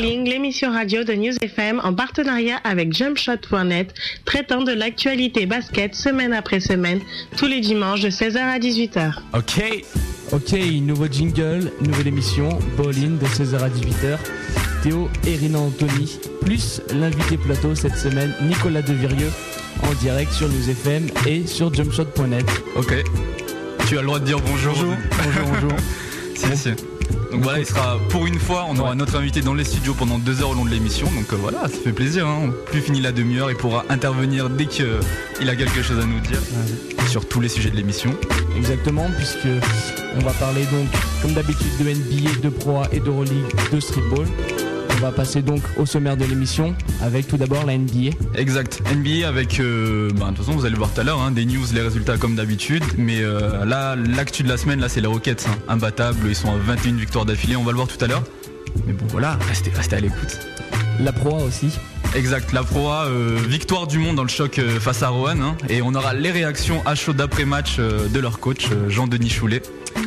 L'émission radio de News FM en partenariat avec jumpshot.net, traitant de l'actualité basket semaine après semaine, tous les dimanches de 16h à 18h. Ok. Ok, nouveau jingle, nouvelle émission, Bowling de 16h à 18h. Théo et Rina Anthony, plus l'invité plateau cette semaine, Nicolas Devirieux, en direct sur News FM et sur jumpshot.net. Ok. Tu as le droit de dire bonjour. Bonjour, bonjour, bonjour. si, si. Donc voilà, il sera pour une fois, on aura notre invité dans les studios pendant deux heures au long de l'émission. Donc euh, voilà, ça fait plaisir. Hein. Plus fini la demi-heure, il pourra intervenir dès qu'il a quelque chose à nous dire sur tous les sujets de l'émission. Exactement, puisque on va parler donc, comme d'habitude, de NBA, de Pro A et d'Euroleague, de Streetball. On va passer donc au sommaire de l'émission avec tout d'abord la NBA. Exact, NBA avec, euh, bah, de toute façon vous allez voir tout à l'heure, hein, des news, les résultats comme d'habitude. Mais euh, là, l'actu de la semaine, là c'est les Rockets, hein, imbattables, ils sont à 21 victoires d'affilée, on va le voir tout à l'heure. Mais bon voilà, restez, restez à l'écoute. La Pro A aussi. Exact, la proa, euh, victoire du monde dans le choc face à Rohan. hein, et on aura les réactions à chaud d'après-match de leur coach, Jean-Denis Choulet.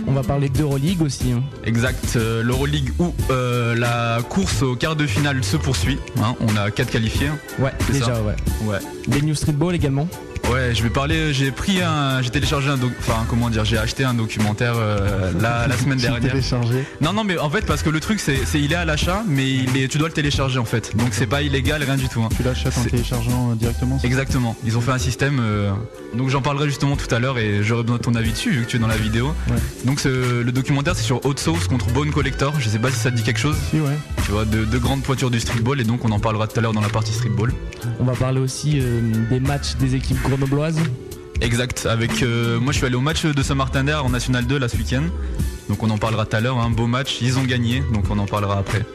On va parler d'Euroleague aussi. hein. Exact, euh, l'Euroleague où euh, la course au quart de finale se poursuit. hein, on a quatre qualifiés. hein. Ouais, déjà, ouais. Ouais. Les News Streetball également. Ouais, je vais parler. J'ai pris un, j'ai téléchargé un, doc- enfin comment dire, j'ai acheté un documentaire euh, la, la semaine J'ai dernière. téléchargé. Non, non, mais en fait parce que le truc c'est, c'est il est à l'achat, mais il est, tu dois le télécharger en fait. Donc c'est pas illégal, rien du tout. hein. Tu l'achètes en C'est- téléchargeant euh, directement Exactement. Ils ont fait un système. euh, donc j'en parlerai justement tout à l'heure et j'aurai besoin de ton avis dessus vu que tu es dans la vidéo. Ouais. Donc le documentaire c'est sur Hot Sauce contre Bone Collector. Je sais pas si ça te dit quelque chose. Si, ouais. Tu vois, de, de grandes pointures du streetball et donc on en parlera tout à l'heure dans la partie streetball. On va parler aussi euh, des matchs des équipes Exact. Avec euh, moi je suis allé au match de Saint-Martin-d'Air en National 2 là ce week-end. Donc on en parlera tout à l'heure. Un beau match. Ils ont gagné. Donc on en parlera après.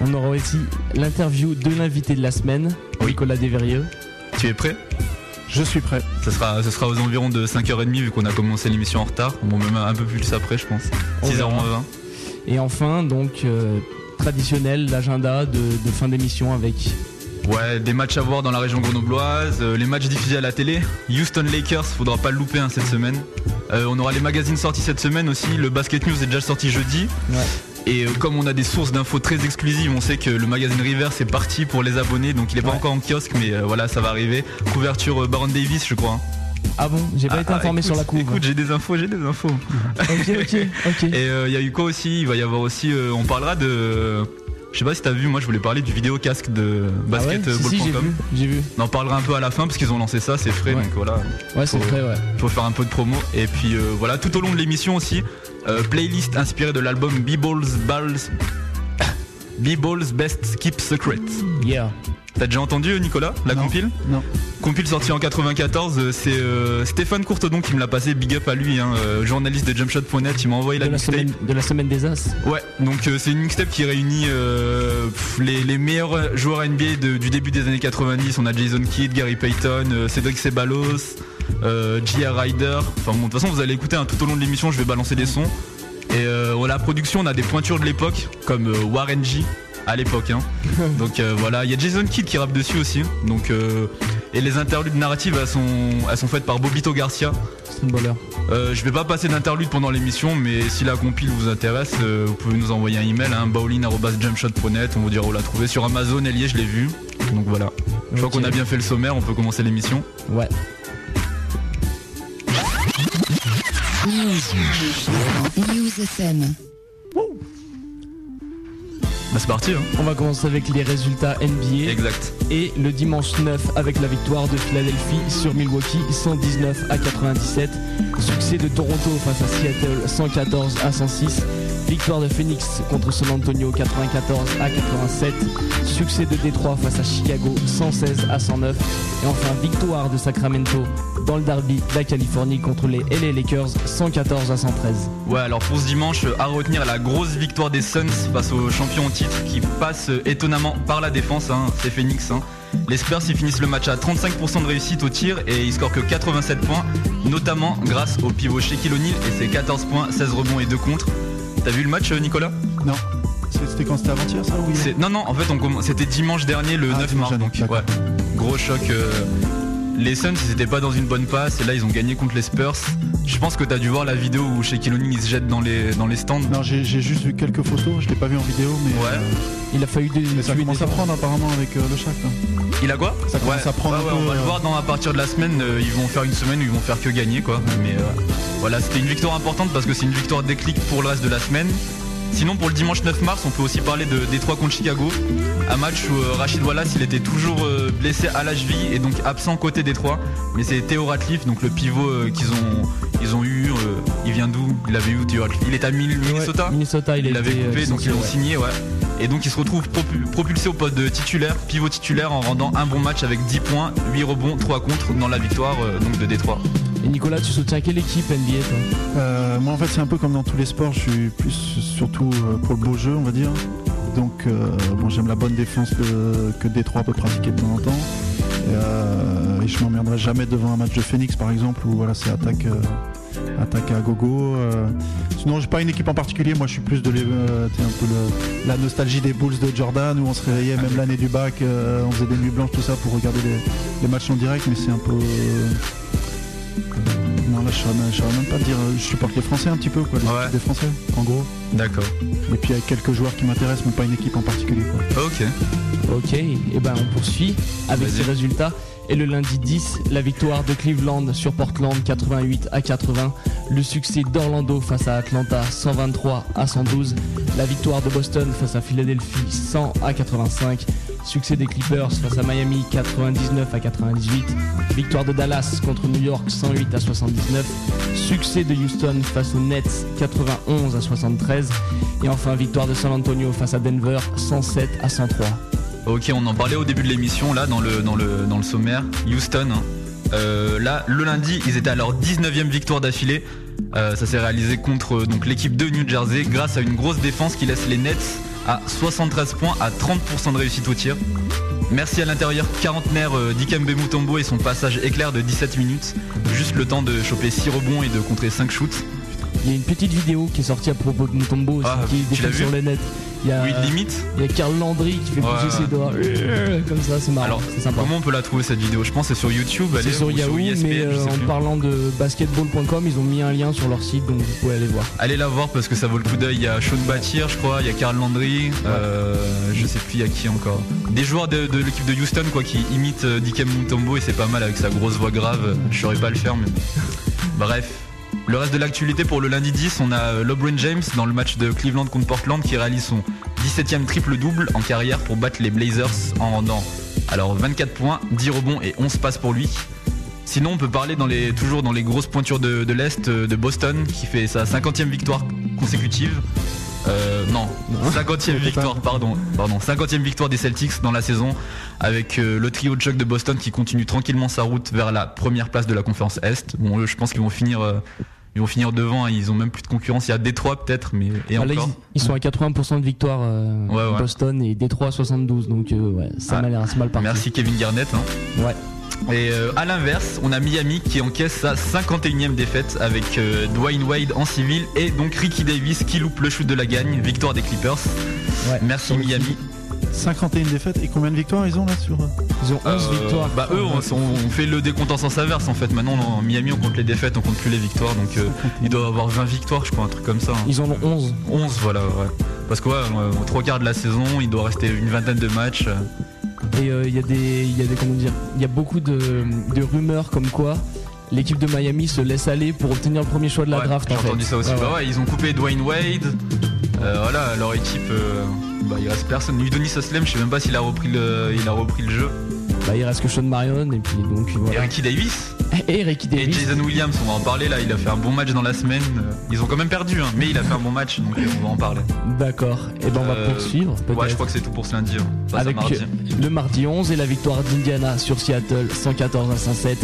On aura aussi l'interview de l'invité de la semaine, Oui. Nicolas Desverrieux. Tu es prêt? Je suis prêt. ce sera, ce sera aux environs de 5h30 vu qu'on a commencé l'émission en retard. Bon, même un peu plus après, je pense. On 6h20. verra. Et enfin, donc, euh, traditionnel, l'agenda de, de fin d'émission avec Ouais, des matchs à voir dans la région grenobloise, euh, les matchs diffusés à la télé. Houston Lakers, faudra pas le louper hein, cette semaine. Euh, on aura les magazines sortis cette semaine aussi. Le Basket News est déjà sorti jeudi. Ouais. Et euh, comme on a des sources d'infos très exclusives, on sait que le magazine River c'est parti pour les abonnés, donc il est pas Ouais. encore en kiosque, mais euh, voilà, ça va arriver. Couverture Baron Davis, je crois. hein. Ah bon, j'ai pas Ah, été informé écoute, sur la couve. Écoute, j'ai des infos, j'ai des infos. ok, ok, ok. Et euh, il y a eu quoi aussi? Il va y avoir aussi, euh, on parlera de. Je sais pas si t'as vu, moi je voulais parler du vidéo casque de Ah ouais basketball.com. Si, si, j'ai vu. On en parlera un peu à la fin parce qu'ils ont lancé ça, c'est frais, Ouais. donc voilà, Ouais, c'est vrai, ouais. faut faire un peu de promo. Et puis euh, voilà, tout au long de l'émission aussi, euh, playlist inspirée de l'album B-Balls Balls. B-Balls Best Keep Secret. Yeah. T'as déjà entendu Nicolas la Non. compile Non. Compile sortie en 94, euh, c'est euh, Stéphane Courtedon qui me l'a passé, big up à lui, hein, euh, journaliste de jumpshot.net, il m'a envoyé De la la, mixtape. semaine, de la semaine des As. Ouais, donc euh, c'est une mixtape qui réunit euh, pff, les, les meilleurs joueurs NBA de- du début des années 90. On a Jason Kidd, Gary Payton, euh, Cédric Ceballos, euh, J.R. Ryder. Enfin bon, de toute façon, vous allez écouter hein, tout au long de l'émission, je vais balancer des sons. Et euh, voilà, la production, on a des pointures de l'époque, comme euh, Warren G à l'époque. Hein. donc euh, voilà, il y a Jason Kidd qui rappe dessus aussi. Donc, euh, et les interludes narratives, elles sont, elles sont faites par Bobito Garcia. Streetballer. Euh, je vais pas passer d'interlude pendant l'émission, mais si la compile vous intéresse, euh, vous pouvez nous envoyer un email, hein, bowling.jumpshot.net, on vous dira où la trouver. Sur Amazon, Elie, je l'ai vu. Donc voilà. Je crois qu'on a bien fait le sommaire, on peut commencer l'émission. Ouais. News FM. Bah c'est parti, hein. On va commencer avec les résultats NBA. Exact. Et le dimanche 9 avec la victoire de Philadelphie sur Milwaukee 119 à 97. Succès de Toronto face à Seattle 114 à 106. Victoire de Phoenix contre San Antonio 94 à 87. Succès de Détroit face à Chicago 116 à 109. Et enfin victoire de Sacramento dans le derby de la Californie contre les LA Lakers 114 à 113. Ouais, alors pour ce dimanche, à retenir la grosse victoire des Suns face aux champions en titre qui passe étonnamment par la défense, hein, c'est Phoenix. Hein. Les Spurs ils finissent le match à 35% de réussite au tir et ils scorent que 87 points, notamment grâce au pivot Shaquille O'Neal et ses 14 points, 16 rebonds et 2 contre. T'as vu le match euh, Nicolas? Non. C'était quand c'était avant-hier ça Non non en fait c'était dimanche dernier le Ah, 9 dimanche mars donc ouais. Gros choc. euh, les Suns ils étaient pas dans une bonne passe et là ils ont gagné contre les Spurs. Je pense que t'as dû voir la vidéo où Shaquille O'Neal il se jette dans les, dans les stands. Non, j'ai j'ai juste vu quelques photos, je l'ai pas vu en vidéo, mais, Ouais. euh, Il a failli de, mais ça commence des à prendre apparemment avec euh, le Shaq. là. Il a quoi? Ça commence à prendre Ouais, un ouais, peu, on va le euh, voir dans, à partir de la semaine. euh, ils vont faire une semaine où ils vont faire que gagner quoi. Mais euh, voilà, c'était une victoire importante parce que c'est une victoire déclic pour le reste de la semaine. Sinon pour le dimanche 9 mars, on peut aussi parler de Détroit contre Chicago. Un match où euh, Rachid Wallace il était toujours euh, blessé à la cheville et donc absent côté Détroit. Mais c'est Théo Ratliff, donc le pivot euh, qu'ils ont ils ont eu. il vient d'où? Il avait eu Théo Ratliff. Il est à Minnesota. Ouais, Minnesota, il, l'avait coupé, donc ils l'ont signé, ouais. Et donc il se retrouve propu- propulsé au poste de titulaire, pivot titulaire, en rendant un bon match avec 10 points, 8 rebonds, 3 contre dans la victoire donc de Détroit. Nicolas, tu soutiens quelle équipe NBA Euh, moi en fait c'est un peu comme dans tous les sports, je suis plus surtout euh, pour le beau jeu on va dire. Donc euh, j'aime la bonne défense que, Détroit peut pratiquer de temps en temps. Et, je m'emmerderai jamais devant un match de Phoenix par exemple où voilà c'est attaque attaque à gogo. Sinon j'ai pas une équipe en particulier, moi je suis plus de la nostalgie des Bulls de Jordan où on se réveillait même l'année du bac, on faisait des nuits blanches tout ça pour regarder les, matchs en direct mais c'est un peu non là je je saurais même pas te dire, euh, je supporte les Français un petit peu quoi, les Ouais. des Français en gros. D'accord. Et puis il y a quelques joueurs qui m'intéressent mais pas une équipe en particulier quoi. Ok. Ok, et ben on poursuit avec ces résultats. Et le lundi 10, la victoire de Cleveland sur Portland 88 à 80. Le succès d'Orlando face à Atlanta 123 à 112. La victoire de Boston face à Philadelphie 100 à 85. Succès des Clippers face à Miami 99 à 98. Victoire de Dallas contre New York 108 à 79. Succès de Houston face aux Nets 91 à 73. Et enfin victoire de San Antonio face à Denver 107 à 103. Ok, on en parlait au début de l'émission, là, dans le, sommaire. Houston, hein. Euh, là, le lundi, ils étaient à leur 19e victoire d'affilée. Euh, ça s'est réalisé contre euh, l'équipe de New Jersey grâce à une grosse défense qui laisse les Nets à 73 points à 30% de réussite au tir. Merci à l'intérieur quarantenaire euh, Dikembe Mutombo et son passage éclair de 17 minutes. Juste le temps de choper 6 rebonds et de contrer 5 shoots. Il y a une petite vidéo qui est sortie à propos de Mutombo Ah, qui est sur le net. Il y a, Oui, limite. il y a Karl Landry qui fait Ouais, bouger ouais. ses doigts. Euh, Comme ça, c'est marrant. Alors, sympa. comment on peut la trouver cette vidéo? Je pense que c'est sur YouTube. elle C'est est- sur Yahoo, ESPN, mais euh, en plus. parlant de basketball.com, ils ont mis un lien sur leur site, donc vous pouvez aller voir. Allez la voir parce que ça vaut le coup d'œil. Il y a Sean Batir, je crois, il y a Karl Landry, euh, je sais plus il y a qui encore. Des joueurs de, de l'équipe de Houston quoi qui imitent euh, Dikembe Mutombo et c'est pas mal avec sa grosse voix grave. Je saurais pas le faire mais bref. Le reste de l'actualité pour le lundi 10, on a euh, LeBron James dans le match de Cleveland contre Portland qui réalise son 17e triple-double en carrière pour battre les Blazers en rendant alors 24 points, 10 rebonds et 11 passes pour lui. Sinon, on peut parler dans les, toujours dans les grosses pointures de, de l'Est euh, de Boston qui fait sa 50e victoire consécutive. Euh, non, 50e victoire, pardon, pardon, 50e victoire des Celtics dans la saison avec euh, le trio de choc de Boston qui continue tranquillement sa route vers la première place de la conférence Est. Bon, eux, je pense qu'ils vont finir, euh, ils vont finir devant. hein, ils ont même plus de concurrence. Il y a Détroit peut-être, mais et Ah, encore. ils, ils sont à 80% de victoire euh, Ouais, ouais. Boston et Détroit à 72, donc euh, ouais, ça Ah, m'a l'air assez mal parti. Merci Kevin Garnett. hein. Ouais. Et euh, à l'inverse, on a Miami qui encaisse sa 51e défaite avec euh, Dwayne Wade en civil et donc Ricky Davis qui loupe le shoot de la gagne. Victoire des Clippers. Ouais. Merci Miami. 51 défaites et combien de victoires ils ont là sur euh, Ils ont 11 Euh, victoires. Bah eux, on, fait le décompte en sens inverse en fait. Maintenant, en Miami, on compte les défaites, on compte plus les victoires. Donc euh, ils doivent avoir 20 victoires, je crois, un truc comme ça. hein. Ils en ont 11. 11, voilà, ouais. Parce que ouais, aux trois quarts de la saison, il doit rester une vingtaine de matchs. Et euh, il y a des, il y a des, comment dire, il y a beaucoup de, de rumeurs comme quoi l'équipe de Miami se laisse aller pour obtenir le premier choix de la Ouais, draft. J'ai en fait. entendu ça aussi. Ouais, Bah ouais, ils ont coupé Dwayne Wade. Euh, voilà, leur équipe, euh, bah, il reste personne. Udonis Aslem, je sais même pas s'il a repris le, il a repris le jeu. Bah, il reste que Sean Marion et puis donc Et voilà. Ricky Davis Et Ricky et Davis. Jason Williams, on va en parler là. Il a fait un bon match dans la semaine. Euh, Ils ont quand même perdu, hein, mais il a fait un bon match, donc euh, on va en parler. D'accord. Et ben on va Euh, poursuivre. Ouais, je crois que c'est tout pour ce lundi. hein. Avec mardi. le mardi 11 et la victoire d'Indiana sur Seattle 114 à 107.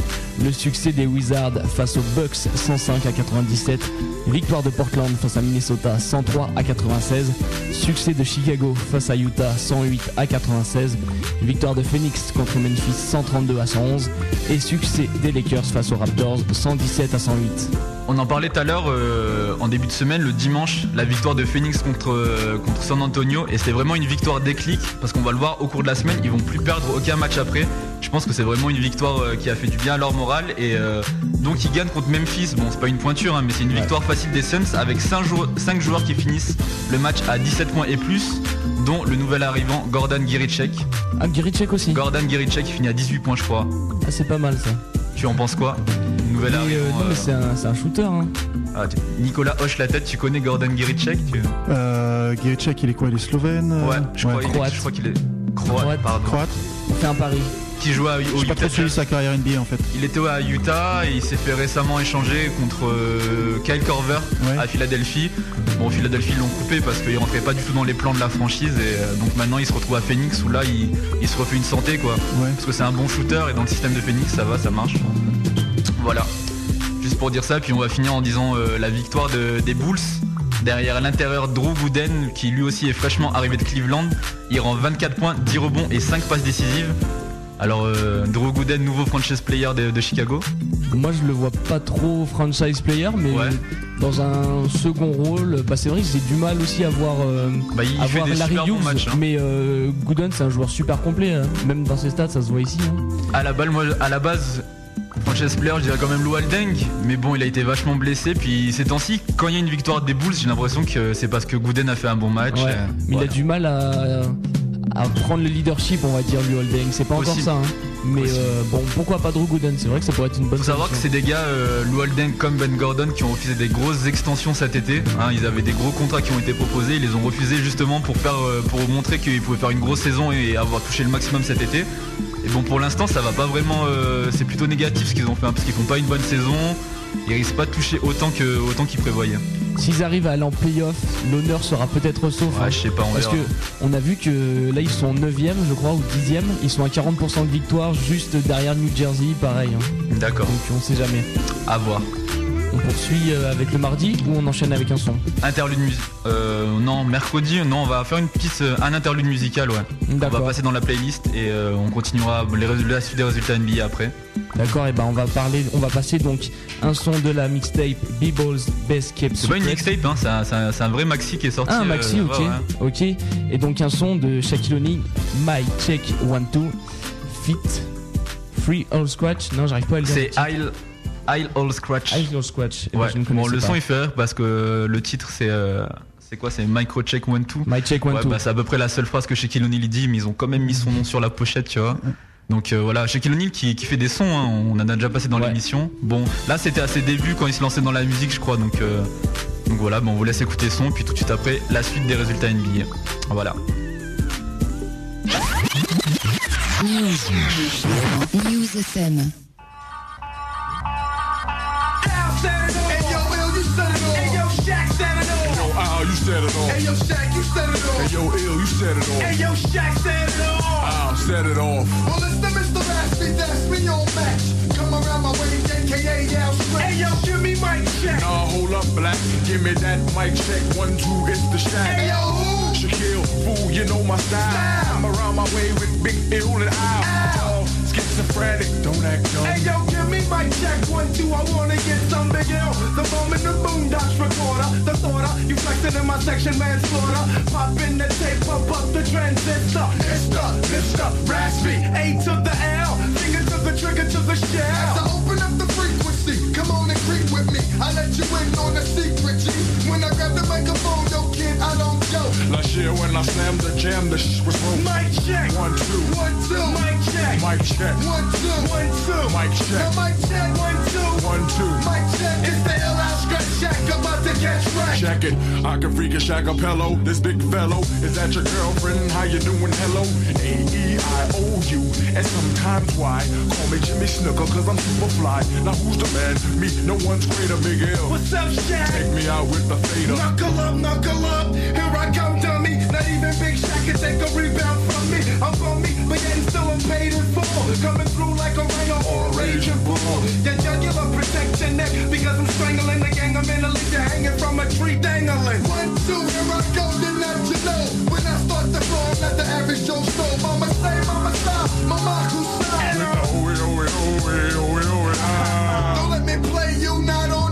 Le succès des Wizards face aux Bucks 105 à 97. Victoire de Portland face à Minnesota 103 à 96. Succès de Chicago face à Utah 108 à 96. Victoire de Phoenix contre Memphis 132 à 111. Et succès des Lakers face aux Raptors 117 à 108. On en parlait tout à l'heure euh, en début de semaine, le dimanche, la victoire de Phoenix contre, euh, contre San Antonio. Et c'était vraiment une victoire déclic parce qu'on va le voir au cours de la semaine, ils vont plus perdre aucun match après. Je pense que c'est vraiment une victoire euh, qui a fait du bien à leur morale. Et euh, donc ils gagnent contre Memphis. Bon, c'est pas une pointure, hein, mais c'est une victoire facile des Suns avec 5 joueurs, cinq joueurs qui finissent le match à 17 points et plus, dont le nouvel arrivant Gordon Giricek. Ah, Giricek aussi. Gordon Giricek qui finit à 18 points, je crois. Ah, c'est pas mal ça. Tu en penses quoi? Nouvel Mais, euh, arrivant. non, mais euh, c'est un, c'est un shooter. Hein. ah, tu- Nicolas hoche la tête, tu connais Gordon Giricek tu- Euh, Giricek, il est quoi? Il est slovène euh, Ouais, je crois, il est- Croate. je crois qu'il est croate, Croate. pardon. Croate. On fait un pari. Qui joue à, au pas Utah trop suivi Jazz. sa carrière NBA en fait. Il était à Utah et il s'est fait récemment échanger contre euh, Kyle Ouais. à Philadelphie. Bon, Philadelphie l'ont coupé parce qu'il rentrait pas du tout dans les plans de la franchise et euh, donc maintenant il se retrouve à Phoenix où là il, il se refait une santé quoi. Ouais. Parce que c'est un bon shooter et dans le système de Phoenix ça va, ça marche. Voilà. Juste pour dire ça, puis on va finir en disant euh, la victoire de- des Bulls. Derrière l'intérieur Drew Gooden qui lui aussi est fraîchement arrivé de Cleveland. Il rend 24 points, 10 rebonds et 5 passes décisives. Alors euh, Drew Gooden, nouveau franchise player de, de Chicago. Moi, je le vois pas trop franchise player, mais Ouais. dans un second rôle, bah, c'est vrai que j'ai du mal aussi à voir, euh, Bah, il à fait voir des Larry super bons Hughes. matchs. hein. Mais euh, Gooden, c'est un joueur super complet. hein. Même dans ses stats, ça se voit ici. hein. À la balle, moi, à la base, franchise player, je dirais quand même Lou Aldeng. Mais bon, il a été vachement blessé. Puis ces temps-ci, quand il y a une victoire des Bulls, j'ai l'impression que c'est parce que Gooden a fait un bon match. Ouais. Euh, Mais voilà. il a du mal à, à prendre le leadership, on va dire, lui Holding. C'est pas encore Possible. ça. hein. Mais Possible. euh, bon, pourquoi pas Drew Gooden? C'est vrai que ça pourrait être une bonne Faut savoir que c'est des gars, euh, Lou comme Ben Gordon, qui ont refusé des grosses extensions cet été. hein. ils avaient des gros contrats qui ont été proposés, ils les ont refusés justement pour faire, euh, pour montrer qu'ils pouvaient faire une grosse saison et avoir touché le maximum cet été. Et bon, pour l'instant, ça va pas vraiment. euh, c'est plutôt négatif ce qu'ils ont fait, hein, parce qu'ils font pas une bonne saison. Ils risquent pas de toucher autant que autant qu'ils prévoyaient. S'ils arrivent à aller en playoff, l'honneur sera peut-être sauf. hein. Ouais, je sais pas, on Parce verra. que on a vu que là ils sont 9ème je crois ou 10ème, ils sont à 40% de victoire juste derrière New Jersey, pareil. hein. D'accord, Donc on sait jamais. à voir. On poursuit euh, avec le mardi ou on enchaîne avec un son? Interlude musical. Euh, non, mercredi, non, on va faire une petite, euh, un interlude musical, ouais. On va passer dans la playlist et euh, on continuera les résultats, la suite des résultats NBA après. D'accord, et ben on va parler, on va passer donc un son de la mixtape B-Ball's Best Kept C'est pas une mixtape, hein, c'est un, c'est vrai maxi qui est sorti. Ah, un euh, maxi, ok, ouais, ok. Et donc un son de Shaquille O'Neal, My Check One Two, Fit, Free All Scratch. Non, j'arrive pas à le dire. C'est Isle, Isle All Scratch. Isle All Scratch. Eh ben, Ouais. je ne Bon, le pas. son il fait rire parce que le titre c'est euh, c'est quoi C'est Microcheck One Two. My Check One Ouais, Two. bah, c'est à peu près la seule phrase que Shaquille O'Neal dit, mais ils ont quand même mis son nom sur la pochette, tu vois. Donc euh, voilà, Shaquille O'Neal qui, qui fait des sons, hein, on en a déjà passé dans Ouais. l'émission. Bon, là c'était à ses débuts quand il se lançait dans la musique, je crois. Donc, euh, donc voilà, bon, on vous laisse écouter son, puis tout de suite après la suite des résultats NBA. Voilà. News. News FM. You set it off. Hey yo, Shaq, you set it off. Hey, yo, Ill, you set it off. Hey yo, Shaq set it off. Al, set it off. Well, it's the Mr. Raspy, that's me on match. Come around my way, aka Al Stretch. Hey yo, give me my check. Nah, hold up, black. Give me that mic check. One, two, it's the Hey yo, who? Shaquille, fool, you know my style. Style. I'm around my way with Big Ill and Al. Al. Schizophrenic, don't act dumb. Hey yo, give me my check. One, two, I wanna get some big L. The bomb in the boondocks recorder. The thoughter, you flexing in my section, manslaughter. Pop in the tape, pop up the transistor. It's the Mr. Raspy. A to the L. Finger to the trigger to the shell. As I open up the frequency, come on and creep with me. I let you in on a secret, G. When I grab the microphone, yo kid, I don't joke. Last year when I slammed the jam, the shh was broke. Mic check. One, two, One, two, Mic check. mic check. one, two, One, two. Mic Now check. mic check, One, two. One, two. mic check. It's the L out scratch check. About to catch wreck. Check it, I can freak a shacapello. This big fellow, is that your girlfriend? How you doing? Hello, A-E-I-O-U. And sometimes why? Call me Jimmy Snooker, cause I'm super fly. Now who's the man? Me, no one's greater, Miguel. What's up, Shaq? Take me out with the fader. Knuckle up, knuckle up. Here I come, dummy. Not even Big Shaq can take a rebound from me. I'm on me, but yet still I'm paid in full. Coming through like a rhino or a raging bull. Your jugular protect your neck because I'm strangling the gang. I'm in a you're hanging from a tree dangling. One, two, here I go, then that you know. When I start to flow, I'm not the average Joe Snow. Mama say, mama stop, mama who's With the oh, ah. Don't let me play you, not on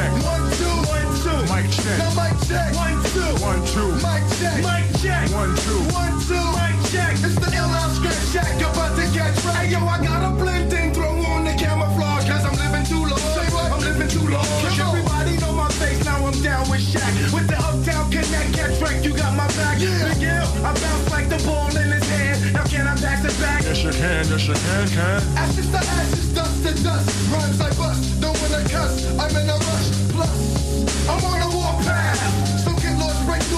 check. One, two, One, two. Mic check. now mic check. One, two. One, two. Mic check. Mic check. One, two. One, two, Mic check. check. It's the ill out scratch shack. You're about to get right. Yo, I got a bling thing. Throw on the camouflage. Cause I'm living too long. Say what? I'm living too long. Everybody know my face. Now I'm down with Shaq. With the Uptown Connect. Get wrecked. You got my back. Yeah. Miguel, I bounce like the ball in his hand. Now can I pass it back? Yes, you can, yes, you can, can. Ashes to ashes, dust to dust. Rhymes I bust, don't wanna cuss. I'm in a rush.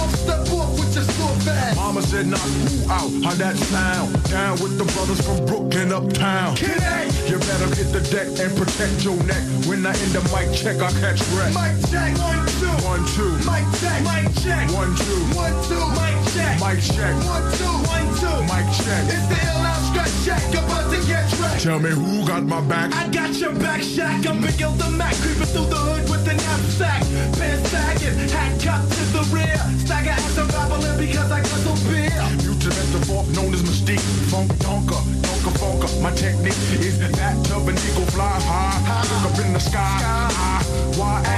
Off, step off with your sword fast. Mama said knock who out, how that sound? Down with the brothers from Brooklyn uptown. Connect, You better hit the deck and protect your neck. When I end the mic check, I catch wreck. mic check. One, two. One, two. Mic check. Mic check. One, two. One, two. Mic check. Mic check. One, two. One, two. Mic check. It's the ill out scratch check. About to get wrecked. Tell me who got my back? I got your back, Shaq. I'm Big L the Mac, creeping through the hood with the knapsack. Pants sagging, hat cut to the rear. Stagger as I'm babbling because I got so beer. Future metaphor known as Mystique. Funk donker, donker funker. My technique is that of an eagle fly high. Look up in the sky. Why why?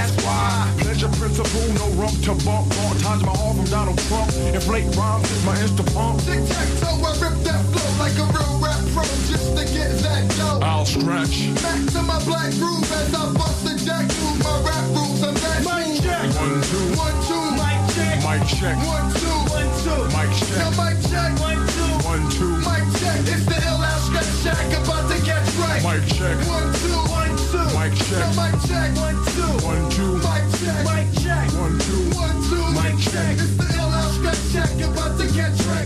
Pleasure principle, no rump to bump. All times my all from Donald Trump. Inflate rhymes is my insta pump. Tic tac toe, I rip that flow like a real rap pro just to get that dough. I'll stretch. Back to my black groove as I bust the jack through my rap rules. I'm that Mic check. One, two. One, two. Mic check. Mic check. One, two. One, two. Mic check. Now mic check. One, two. One, two. Mic check. It's the ill out scratch shack about to get right. Mic check. One, two. One, two. Mic check. Now mic check. One, two. One, two. Mic check. Mic check. One, two. One, two. Mic check. It's the ill out scratch shack about to get right.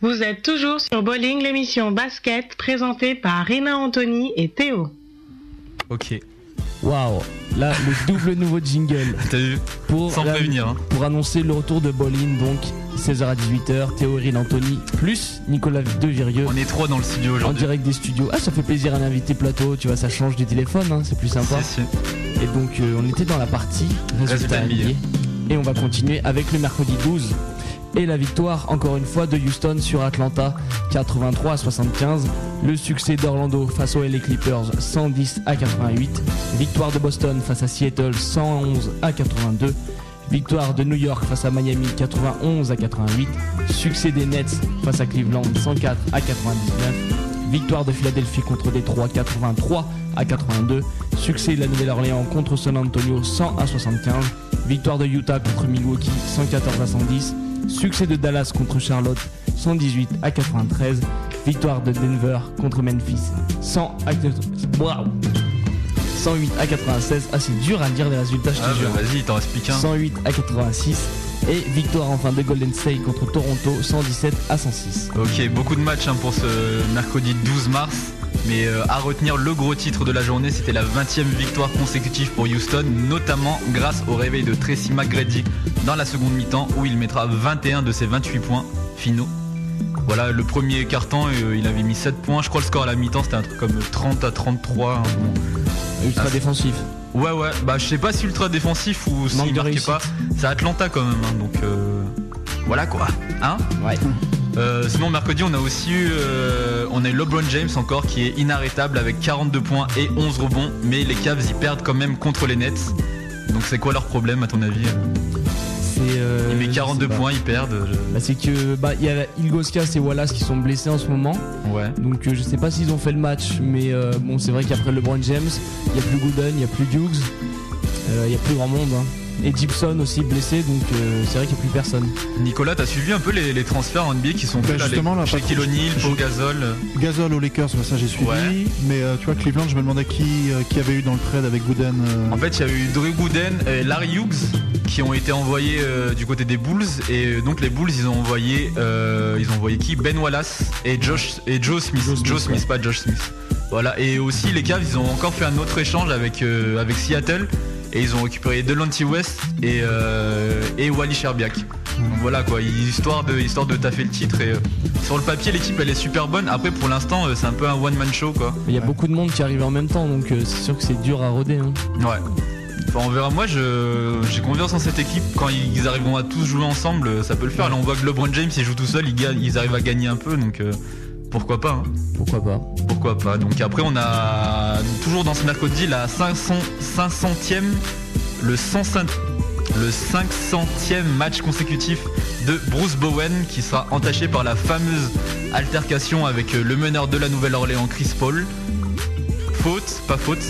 Vous êtes toujours sur Bowling, l'émission basket présentée par Rina Anthony et Théo. Ok. Waouh Là, le double nouveau jingle T'as vu pour, Sans la- prévenir. hein. pour annoncer le retour de Bolin, donc 16h à 18h, Théo Ril Anthony, plus Nicolas De Virieux On est trois dans le studio en aujourd'hui. direct des studios. Ah, ça fait plaisir à l'invité plateau, tu vois, ça change du téléphone, hein, c'est plus sympa. Si, si. Et donc, euh, on était dans la partie résultat Résultat. Et on va continuer avec le mercredi 12. Et la victoire, encore une fois, de Houston sur Atlanta, 83 à 75. Le succès d'Orlando face aux LA Clippers, 110 à 88. Victoire de Boston face à Seattle, 111 à 82. Victoire de New York face à Miami, 91 à 88. Succès des Nets face à Cleveland, 104 à 99. Victoire de Philadelphie contre Détroit 83 à 82. Succès de la Nouvelle-Orléans contre San Antonio 100 à 75. Victoire de Utah contre Milwaukee 114 à 110. Succès de Dallas contre Charlotte 118 à 93. Victoire de Denver contre Memphis 100 à Waouh 108 à 96. Ah c'est dur à dire les résultats je te Ah jure. bah vas-y, t'en plus qu'un. 108 à 86. Et victoire enfin de Golden State contre Toronto 117 à 106. Ok, beaucoup de matchs hein, pour ce mercredi 12 mars. Mais euh, à retenir le gros titre de la journée, c'était la 20e victoire consécutive pour Houston, notamment grâce au réveil de Tracy McGrady dans la seconde mi-temps où il mettra 21 de ses 28 points finaux. Voilà, le premier carton, euh, il avait mis 7 points. Je crois le score à la mi-temps, c'était un truc comme 30 à 33. hein, bon. Ultra Ah, défensif. Ouais, ouais, bah je sais pas si ultra défensif ou s'il marquait réussite. pas. C'est Atlanta quand même, hein, donc euh, voilà quoi. Hein? Ouais. Euh, sinon mercredi on a aussi eu euh, on a eu LeBron James encore qui est inarrêtable avec 42 points et 11 rebonds mais les Cavs ils perdent quand même contre les Nets donc c'est quoi leur problème à ton avis C'est. euh, Il met je 42 sais pas. points ils perdent je- Bah, c'est que bah il y a Ilgoskas et Wallace qui sont blessés en ce moment. ouais Donc euh, je sais pas s'ils ont fait le match, mais euh, bon c'est vrai qu'après LeBron James, il y a plus Gooden, il y a plus Hughes, euh, il y a plus grand monde. hein. Et Gibson aussi blessé, donc euh, c'est vrai qu'il n'y a plus personne. Nicolas t'as suivi un peu les, les transferts en NBA qui sont Bah, faits là, justement, là, Shaquille. O'Neal, Pau Gasol euh, Gasol aux Lakers, bah, ça j'ai suivi. Ouais. Mais euh, tu vois, Cleveland, je me demandais qui, euh, qui avait eu dans le trade avec Gooden. euh, En fait, il y a eu Drew Gooden et Larry Hughes qui ont été envoyés euh, du côté des Bulls et donc les Bulls ils ont envoyé euh, ils ont envoyé qui? Ben Wallace et Josh et Joe Smith. Joe Smith, Joe Smith, ouais. pas Josh Smith. Voilà et aussi les Cavs ils ont encore fait un autre échange avec euh, avec Seattle et ils ont récupéré Delonte West et euh, et Wally Sherbiak. Donc voilà quoi, histoire de histoire de taffer le titre et euh, sur le papier l'équipe elle est super bonne. Après pour l'instant euh, c'est un peu un one man show quoi. Il y a beaucoup de monde qui arrive en même temps, donc c'est sûr que c'est dur à roder. hein. Ouais. Enfin, on verra. Moi, je- j'ai confiance en cette équipe. Quand ils arriveront à tous jouer ensemble, ça peut le faire. Là, on voit que LeBron James, il joue tout seul, ils arrivent à gagner un peu. Donc, euh, pourquoi pas. hein. Pourquoi pas Pourquoi pas. Donc après, on a toujours dans ce mercredi la 500, 500e, le 105, le 500e match consécutif de Bruce Bowen qui sera entaché par la fameuse altercation avec le meneur de la Nouvelle-Orléans, Chris Paul. Faute, pas faute.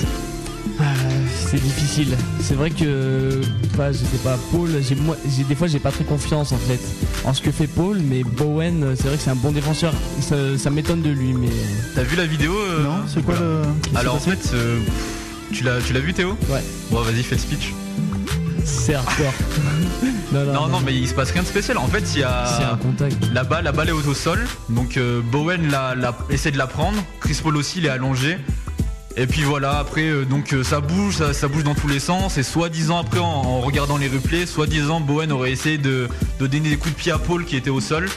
C'est difficile. C'est vrai que bah, je sais pas Paul. J'ai moi, j'ai des fois j'ai pas très confiance en fait en ce que fait Paul, mais Bowen, euh, c'est vrai que c'est un bon défenseur. Ça, ça m'étonne de lui, mais T'as vu la vidéo euh, Non, c'est quoi le. Alors en fait, euh, tu l'as, tu l'as vu Théo? Ouais, Bon, vas-y, fais le speech. c'est hardcore. non, Non, non, mais il se passe rien de spécial. En fait, il y a. c'est un contact. La balle, la balle est au sol, donc euh, Bowen l'a, l'a- essaie de la prendre. Chris Paul aussi, il est allongé. Et puis voilà, après, euh, donc euh, ça bouge, ça, bouge dans tous les sens. Et soi-disant, après, en, regardant les replays, soi-disant, Bowen aurait essayé de, de donner des coups de pied à Paul qui était au sol.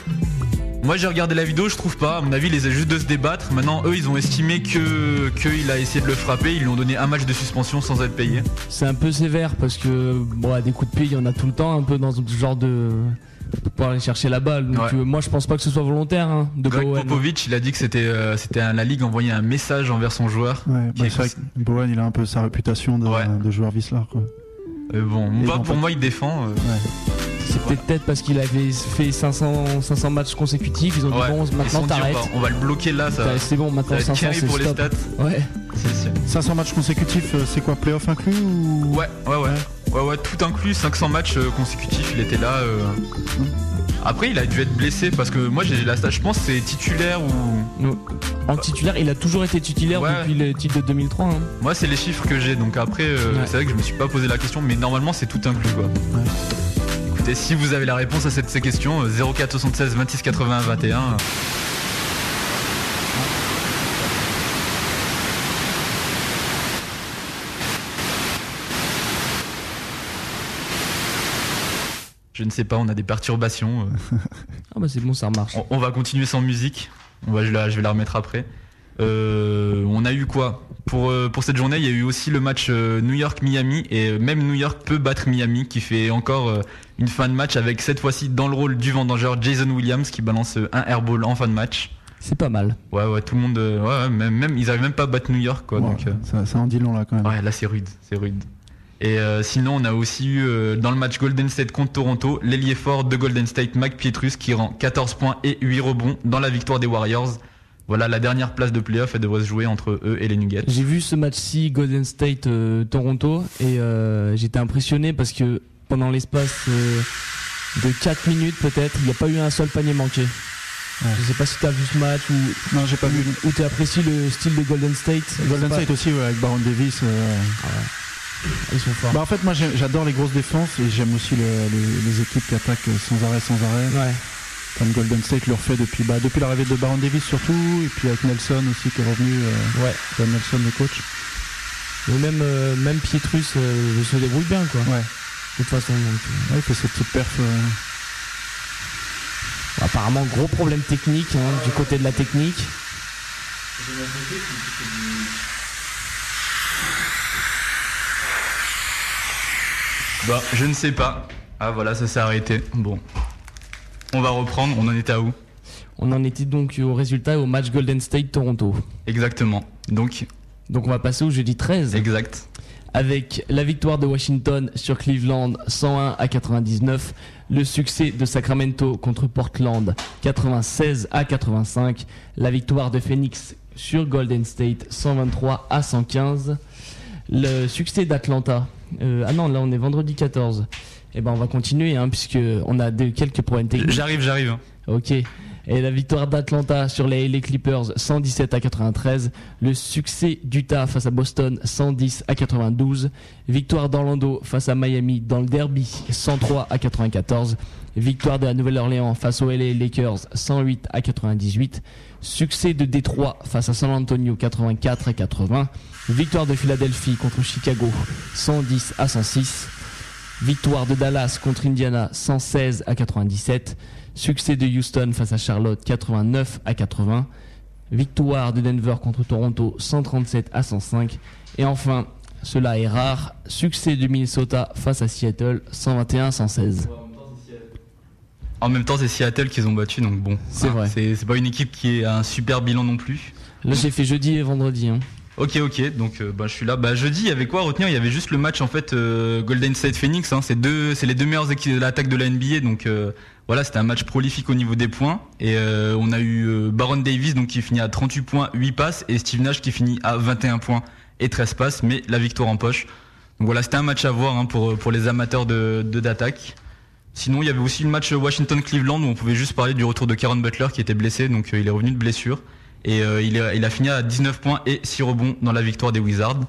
Moi, j'ai regardé la vidéo, je trouve pas. À mon avis, il les a juste de se débattre. Maintenant, eux, ils ont estimé que qu'il a essayé de le frapper. Ils lui ont donné un match de suspension sans être payé. C'est un peu sévère parce que bon, des coups de pied, il y en a tout le temps, un peu dans ce genre de pour aller chercher la balle. Donc Ouais. euh, moi, je pense pas que ce soit volontaire hein, de Greg Bowen. Popovich, il a dit que c'était euh, c'était la ligue envoyait un message envers son joueur. Ouais, bah, est vrai que Bowen, il a un peu sa réputation de, Ouais. de joueur vicelard, quoi. Euh, bon, pour fait- moi, il défend. euh, C'est peut-être peut-être parce qu'il avait fait 500 500 matchs consécutifs. Ils ont dit Ouais. bon, maintenant on t'arrêtes. va, on va le bloquer là, ça, C'est bon, ça maintenant va être 500 carré c'est pour les stop. stats. Ouais. C'est sûr. 500 matchs consécutifs, c'est quoi, playoff inclus ou? Ouais, ouais, ouais. Ouais, ouais, tout inclus, 500 matchs euh, consécutifs, il était là. euh. Après, il a dû être blessé parce que moi, j'ai la stat, je pense, c'est titulaire ou. En titulaire, il a toujours été titulaire Ouais. depuis le titre de 2003. hein. Moi, c'est les chiffres que j'ai, donc après, euh, Ouais. c'est vrai que je me suis pas posé la question, mais normalement, c'est tout inclus quoi. Écoutez, si vous avez la réponse à cette, ces questions, euh, 04 76 26 81 21. Je ne sais pas, on a des perturbations. euh. Ah bah c'est bon, ça marche. On, on va continuer sans musique. On va, je, la, je vais la remettre après. Euh, on a eu quoi? Pour, euh, pour cette journée, il y a eu aussi le match New York-Miami et même New York peut battre Miami qui fait encore une fin de match avec cette fois-ci dans le rôle du vendangeur Jason Williams qui balance un airball en fin de match. C'est pas mal. Ouais ouais tout le monde ouais, ouais, même, même ils arrivent même pas à battre New York quoi Ouais, donc ça, ça en dit long là quand même. Ouais, là c'est rude, c'est rude. Et euh, sinon, on a aussi eu euh, dans le match Golden State contre Toronto, l'ailier fort de Golden State, Mac Pietrus, qui rend 14 points et 8 rebonds dans la victoire des Warriors. Voilà, la dernière place de playoff, elle devrait se jouer entre eux et les Nuggets. J'ai vu ce match-ci Golden State euh, Toronto et euh, j'étais impressionné parce que pendant l'espace euh, de 4 minutes peut-être, il n'y a pas eu un seul panier manqué. Je sais pas si t'as vu ce match ou, Non, j'ai pas vu. ou tu apprécies le style de Golden State. Golden Pas- State aussi, ouais, avec Baron Davis. euh, Ils sont forts. Bah, en fait, moi j'adore les grosses défenses et j'aime aussi le- les, les équipes qui attaquent sans arrêt, sans arrêt. Ouais. Comme Golden State le refait depuis, bah, depuis l'arrivée de Baron Davis surtout, et puis avec Nelson aussi qui est revenu, euh, Ouais. Don Nelson le coach. Et même, euh, même Pietrus euh, se débrouille bien quoi. Ouais, De toute façon. donc, euh, ouais il fait ses petites perfs. euh, apparemment gros problème technique hein, du côté de la technique. Bah, je ne sais pas. Ah voilà, ça s'est arrêté. Bon. On va reprendre, on en était à où On en était donc au résultat au match Golden State Toronto. Exactement. Donc, Donc on va passer au jeudi 13. exact. avec la victoire de Washington sur Cleveland 101 à 99, le succès de Sacramento contre Portland 96 à 85, la victoire de Phoenix sur Golden State 123 à 115, le succès d'Atlanta. Euh, ah non, là on est vendredi 14. Et ben on va continuer hein, puisque on a de, quelques problèmes techniques. J'arrive, j'arrive. Ok. Et la victoire d'Atlanta sur les LA Clippers 117 à 93. Le succès d'Utah face à Boston 110 à 92. Victoire d'Orlando face à Miami dans le derby 103 à 94. Victoire de la Nouvelle-Orléans face aux LA Lakers 108 à 98. Succès de Détroit face à San Antonio 84 à 80. Victoire de Philadelphie contre Chicago 110 à 106. Victoire de Dallas contre Indiana 116 à 97. Succès de Houston face à Charlotte 89 à 80. Victoire de Denver contre Toronto 137 à 105. Et enfin, cela est rare, succès de Minnesota face à Seattle 121 à 116. En même temps, c'est Seattle qu'ils ont battu, donc bon. C'est hein, vrai. C'est c'est pas une équipe qui a un super bilan non plus. Là, j'ai fait jeudi et vendredi. hein. Ok, ok, donc euh, bah, je suis là. Bah, jeudi, il y avait quoi à retenir? Il y avait juste le match en fait euh, Golden State Phoenix. Hein, c'est deux, c'est les deux meilleures équipes de l'attaque de la NBA. Donc euh, voilà, c'était un match prolifique au niveau des points. Et on a eu Baron Davis qui finit à 38 points, 8 passes, et Steve Nash qui finit à 21 points et 13 passes, mais la victoire en poche. Donc voilà, c'était un match à voir hein, pour les amateurs de d'attaque. Sinon, il y avait aussi le match Washington-Cleveland où on pouvait juste parler du retour de Caron Butler qui était blessé, donc il est revenu de blessure. Et euh, il, a, fini à 19 points et 6 rebonds dans la victoire des Wizards.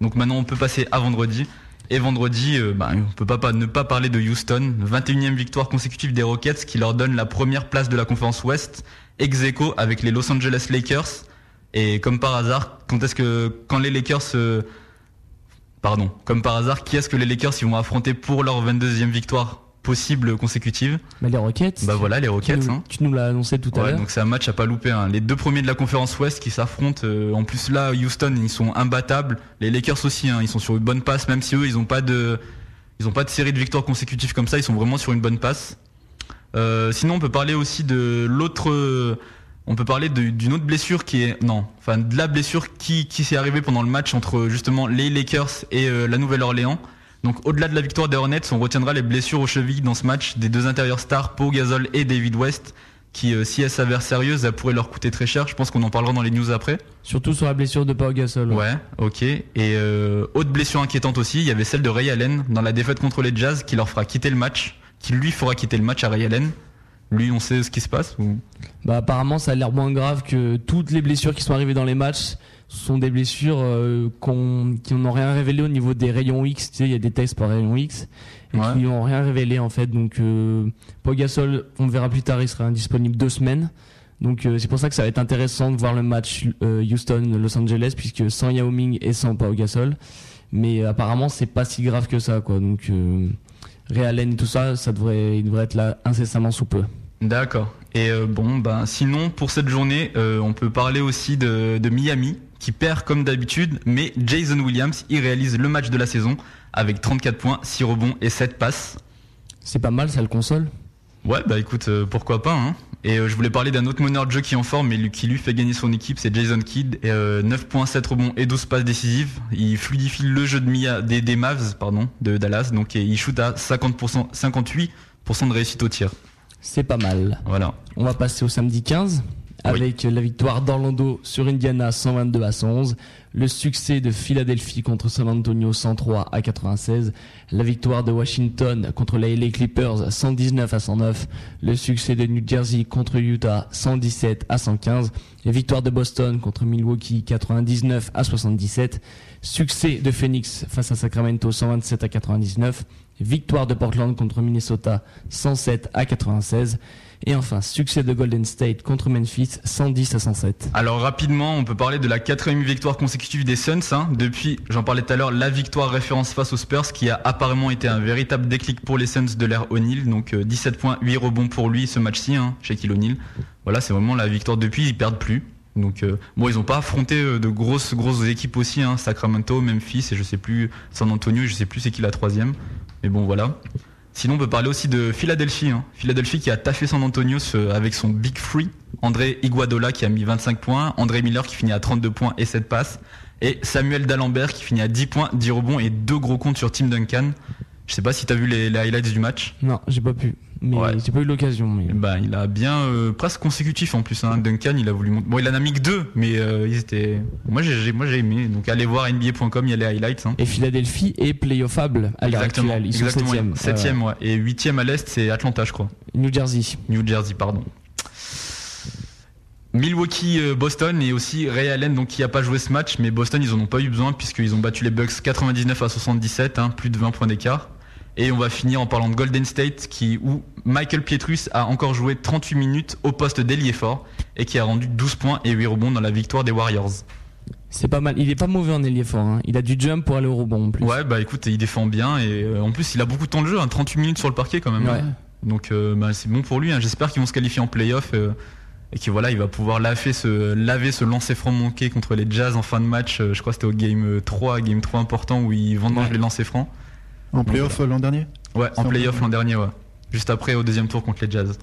Donc maintenant, on peut passer à vendredi. Et vendredi, euh, bah, on peut pas, pas- ne pas parler de Houston. 21e victoire consécutive des Rockets qui leur donne la première place de la conférence Ouest, ex aequo avec les Los Angeles Lakers. Et comme par hasard, quand est-ce que quand les Lakers euh, pardon, comme par hasard, qui est-ce que les Lakers ils vont affronter pour leur 22e victoire? Possible consécutive Bah, les Rockets. Bah voilà, les tu Rockets. nous, hein. tu nous l'as annoncé tout à l'heure. donc c'est un match à pas louper. hein. Les deux premiers de la conférence Ouest qui s'affrontent. euh, en plus là, Houston, ils sont imbattables. Les Lakers aussi, hein, ils sont sur une bonne passe, même si eux, ils ont pas de, ils ont pas de série de victoires consécutives comme ça. Ils sont vraiment sur une bonne passe. Euh, sinon, on peut parler aussi de l'autre. On peut parler d'une autre blessure qui est non, enfin de la blessure qui qui s'est arrivée pendant le match entre justement les Lakers et euh, la Nouvelle-Orléans. Donc au-delà de la victoire des Hornets, on retiendra les blessures aux chevilles dans ce match des deux intérieurs stars, Pau Gasol et David West, qui euh, si elles s'avèrent sérieuses, elles pourraient leur coûter très cher. Je pense qu'on en parlera dans les news après. Surtout sur la blessure de Pau Gasol. Ouais, ok. Et euh, autre blessure inquiétante aussi, il y avait celle de Ray Allen dans la défaite contre les Jazz qui leur fera quitter le match, qui lui fera quitter le match à Ray Allen. Lui, on sait ce qui se passe ou... Bah apparemment ça a l'air moins grave que toutes les blessures qui sont arrivées dans les matchs sont des blessures euh, qu'on- qui n'ont rien révélé au niveau des rayons X. Tu sais, il y a des tests par rayon X et Ouais. qui n'ont rien révélé en fait. Donc euh, Pau Gasol, on verra plus tard, il sera indisponible deux semaines. Donc euh, c'est pour ça que ça va être intéressant de voir le match euh, Houston-Los Angeles puisque sans Yao Ming et sans Pau Gasol. Mais apparemment c'est pas si grave que ça quoi. Donc Ray Allen tout ça, ça devrait, il devrait être là incessamment sous peu. D'accord. Et bon, ben sinon pour cette journée, on peut parler aussi de, de Miami qui perd comme d'habitude, mais Jason Williams il réalise le match de la saison avec 34 points, 6 rebonds et 7 passes. C'est pas mal, ça le console. Ouais, bah écoute, euh, pourquoi pas. Hein. Et euh, je voulais parler d'un autre meneur de jeu qui est en forme, mais lui- qui lui fait gagner son équipe, c'est Jason Kidd. Et, euh, 9 points, 7 rebonds et 12 passes décisives. Il fluidifie le jeu de Mia, des, des Mavs pardon, de Dallas, donc et il shoot à 50%, 58% de réussite au tir. C'est pas mal. Voilà. On va passer au samedi 15 avec la victoire d'Orlando sur Indiana 122 à 111, le succès de Philadelphie contre San Antonio 103 à 96, la victoire de Washington contre les LA Clippers 119 à 109, le succès de New Jersey contre Utah 117 à 115, la victoire de Boston contre Milwaukee 99 à 77, succès de Phoenix face à Sacramento 127 à 99, victoire de Portland contre Minnesota 107 à 96, et enfin, succès de Golden State contre Memphis, 110 à 107. Alors rapidement, on peut parler de la quatrième victoire consécutive des Suns. Hein, depuis, j'en parlais tout à l'heure, la victoire référence face aux Spurs, qui a apparemment été un véritable déclic pour les Suns de l'ère O'Neal. Donc euh, 17 points, 8 rebonds pour lui ce match-ci, hein, Shaquille O'Neal. Voilà, c'est vraiment la victoire depuis, ils perdent plus. Donc euh, bon, ils ont pas affronté euh, de grosses grosses équipes aussi, hein, Sacramento, Memphis et je sais plus San Antonio, je sais plus c'est qui la troisième. Mais bon voilà. Sinon, on peut parler aussi de Philadelphie. Hein. Philadelphie qui a taffé San Antonio avec son Big Free. André Iguadola qui a mis 25 points. André Miller qui finit à 32 points et 7 passes. Et Samuel D'Alembert qui finit à 10 points, 10 rebonds et 2 gros comptes sur Tim Duncan. Je sais pas si t'as vu les, les highlights du match. Non, j'ai pas pu. Mais Ouais. j'ai pas eu l'occasion. Mais... Bah, il a bien euh, presque consécutif en plus. Hein. Duncan, il a voulu. Bon, il en a mis que deux, mais euh, ils étaient. Moi, j'ai moi j'ai aimé. Donc, allez voir NBA.com, il y a les highlights. Hein. Et Philadelphie est playoffable à l'heure Exactement. actuelle. Ils sont septième. Septième, ouais. Et huitième à l'est, c'est Atlanta, je crois. New Jersey. New Jersey, pardon. Milwaukee, euh, Boston et aussi Ray Allen, donc qui a pas joué ce match, mais Boston ils en ont pas eu besoin puisqu'ils ont battu les Bucks 99 à 77, hein, plus de 20 points d'écart. Et on va finir en parlant de Golden State, qui où Michael Pietrus a encore joué 38 minutes au poste d'ailier fort et qui a rendu 12 points et 8 rebonds dans la victoire des Warriors. C'est pas mal. Il est pas mauvais en ailier fort. hein. Il a du jump pour aller au rebond en plus. Ouais, bah écoute, il défend bien et euh, en plus il a beaucoup de temps de jeu, hein, 38 minutes sur le parquet quand même. Ouais. Donc euh, bah, c'est bon pour lui. hein. J'espère qu'ils vont se qualifier en playoff euh, et que voilà, il va pouvoir laver ce, laver ce lancer franc manqué contre les Jazz en fin de match. Je crois que c'était au game euh, 3, game 3 important où ils vendangent Ouais. les lancers francs. En playoff euh, l'an dernier Ouais, en playoff l'an dernier, ouais. juste après au deuxième tour contre les Jazz.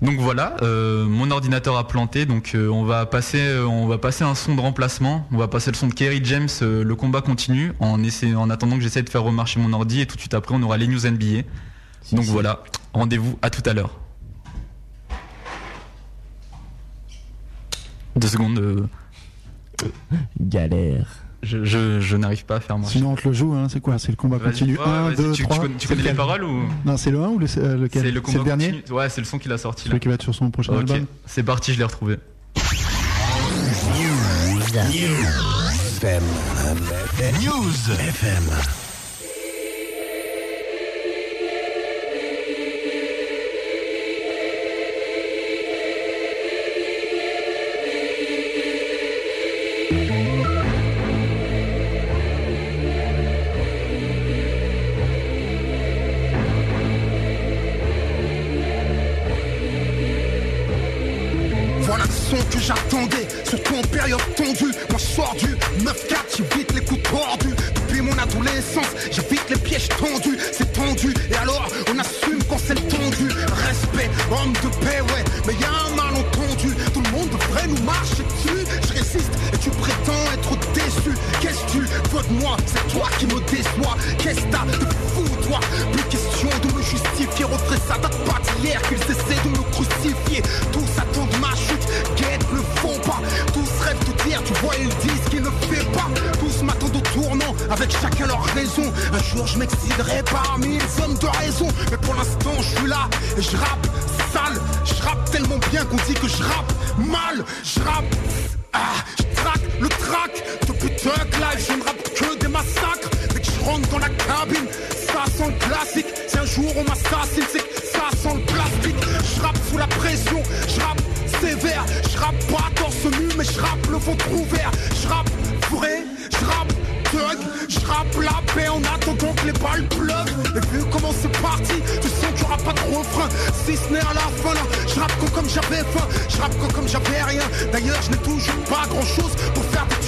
Donc voilà, euh, mon ordinateur a planté, donc euh, on va passer, euh, on va passer un son de remplacement. On va passer le son de Kerry James. le combat continue en en attendant que j'essaie de faire remarcher mon ordi et tout de suite après on aura les news NBA. Donc voilà, rendez-vous à tout à l'heure. Deux secondes. Galère. Je je, je n'arrive pas à faire marcher. Sinon, on te le joue, hein, c'est quoi C'est le combat continu ouais, 1, vas-y, 2, tu, tu 3. connais, tu connais les paroles ou Non, c'est le 1 ou le, euh, lequel C'est le combat dernier. Ouais, c'est le son qu'il a sorti. Celui qui va être sur son prochain Ok, album c'est parti, je l'ai retrouvé. News FM. Voilà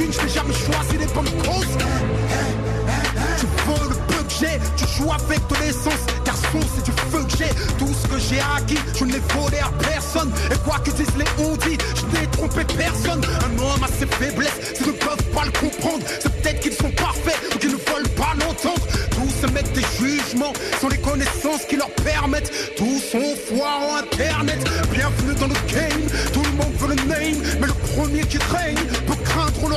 thunes, je jamais choisi les bonnes causes. Tu veux le peu que j'ai, tu joues avec de l'essence. Garçon, c'est du feu que j'ai. Tout ce que j'ai acquis, je ne l'ai volé à personne. Et quoi que disent les on dit, je n'ai trompé personne. Un homme a ses faiblesses, s'ils ne peuvent pas le comprendre. C'est peut-être qu'ils sont parfaits ou qu'ils ne veulent pas l'entendre. Tous émettent des jugements, sont les connaissances qui leur permettent. Tous sont foire en internet. Bienvenue dans le game, tout le monde veut le name. Mais le premier qui règne le.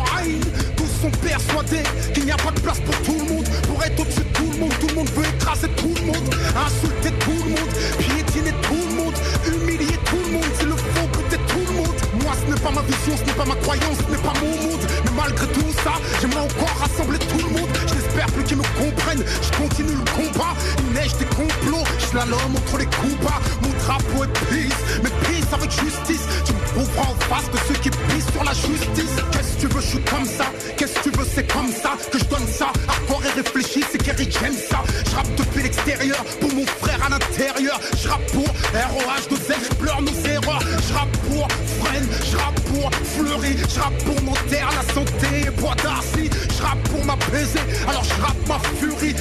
Tous sont persuadés qu'il n'y a pas de place pour tout le monde. Pour être au-dessus de tout le monde, tout le monde veut écraser tout le monde. Insulter tout le monde, piétiner tout le monde. Humilier tout le monde, s'il le faut, peut-être tout le monde. Moi, ce n'est pas ma vision, ce n'est pas ma croyance, ce n'est pas mon monde. Mais malgré tout ça, j'aimerais encore rassembler tout le monde. Je n'espère plus qu'ils me comprennent. Je continue le combat. Il neige des complots. Je slalom entre les coups bas. Mon drapeau est peace, mais peace avec justice. Tu me trouveras en face de ceux qui pissent sur la justice. Tu veux, je suis comme ça. Qu'est-ce que tu veux, c'est comme ça que je donne ça. Hardcore et réfléchi, c'est Kerry j'aime ça. Je rappe depuis l'extérieur pour mon frère à l'intérieur. Je rappe pour ROH de Z, je pleure nos erreurs. Je rappe pour Fren, je rappe pour Fleury. Je rappe pour mon terre, la santé et bois d'Arcy. Je rappe pour m'apaiser, alors je rappe ma furie.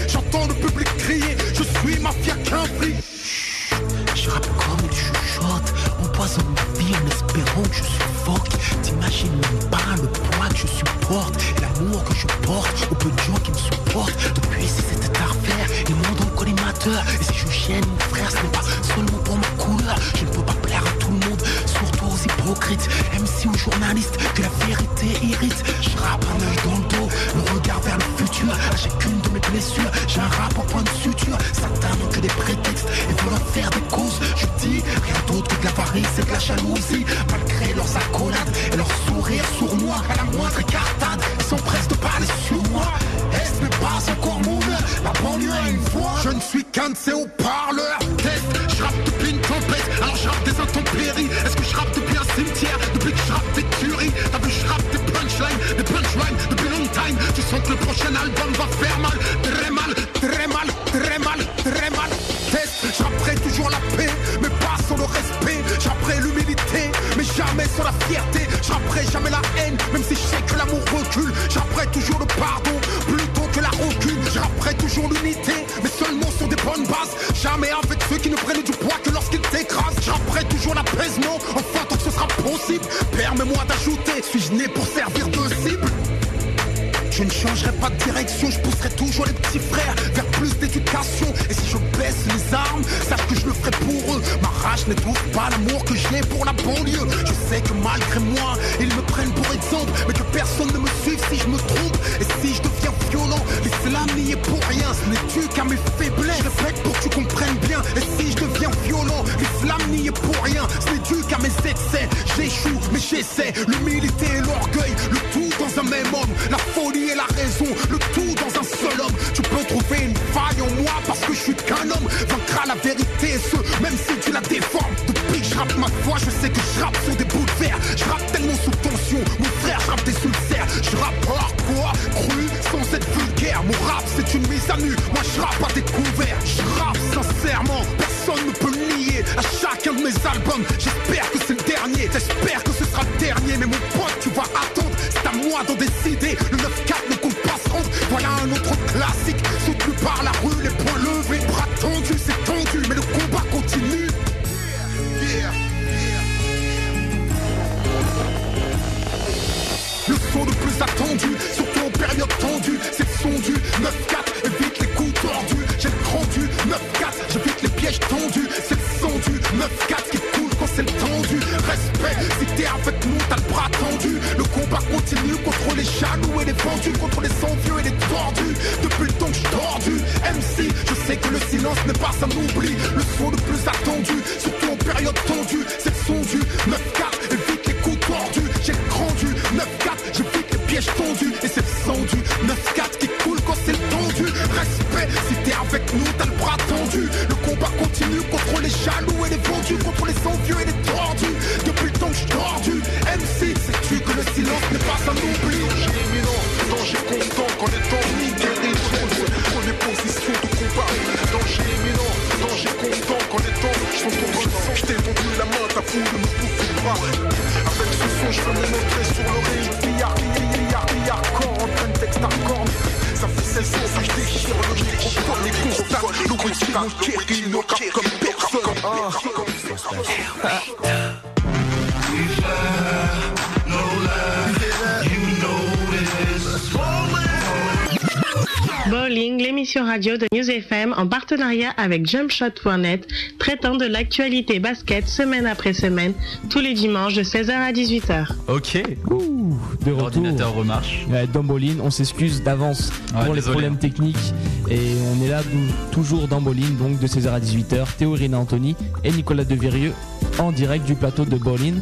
Radio de News FM en partenariat avec jumpshot.net, traitant de l'actualité basket semaine après semaine, tous les dimanches de 16h à 18h. Ok, Ouh, de retour. l'ordinateur remarche. Ouais, dans Bolin, on s'excuse d'avance Ouais, pour les désolé. problèmes techniques et on est là toujours dans Bolin, donc de 16h à 18h. Théo Rina Anthony et Nicolas Devirieux en direct du plateau de Bolin.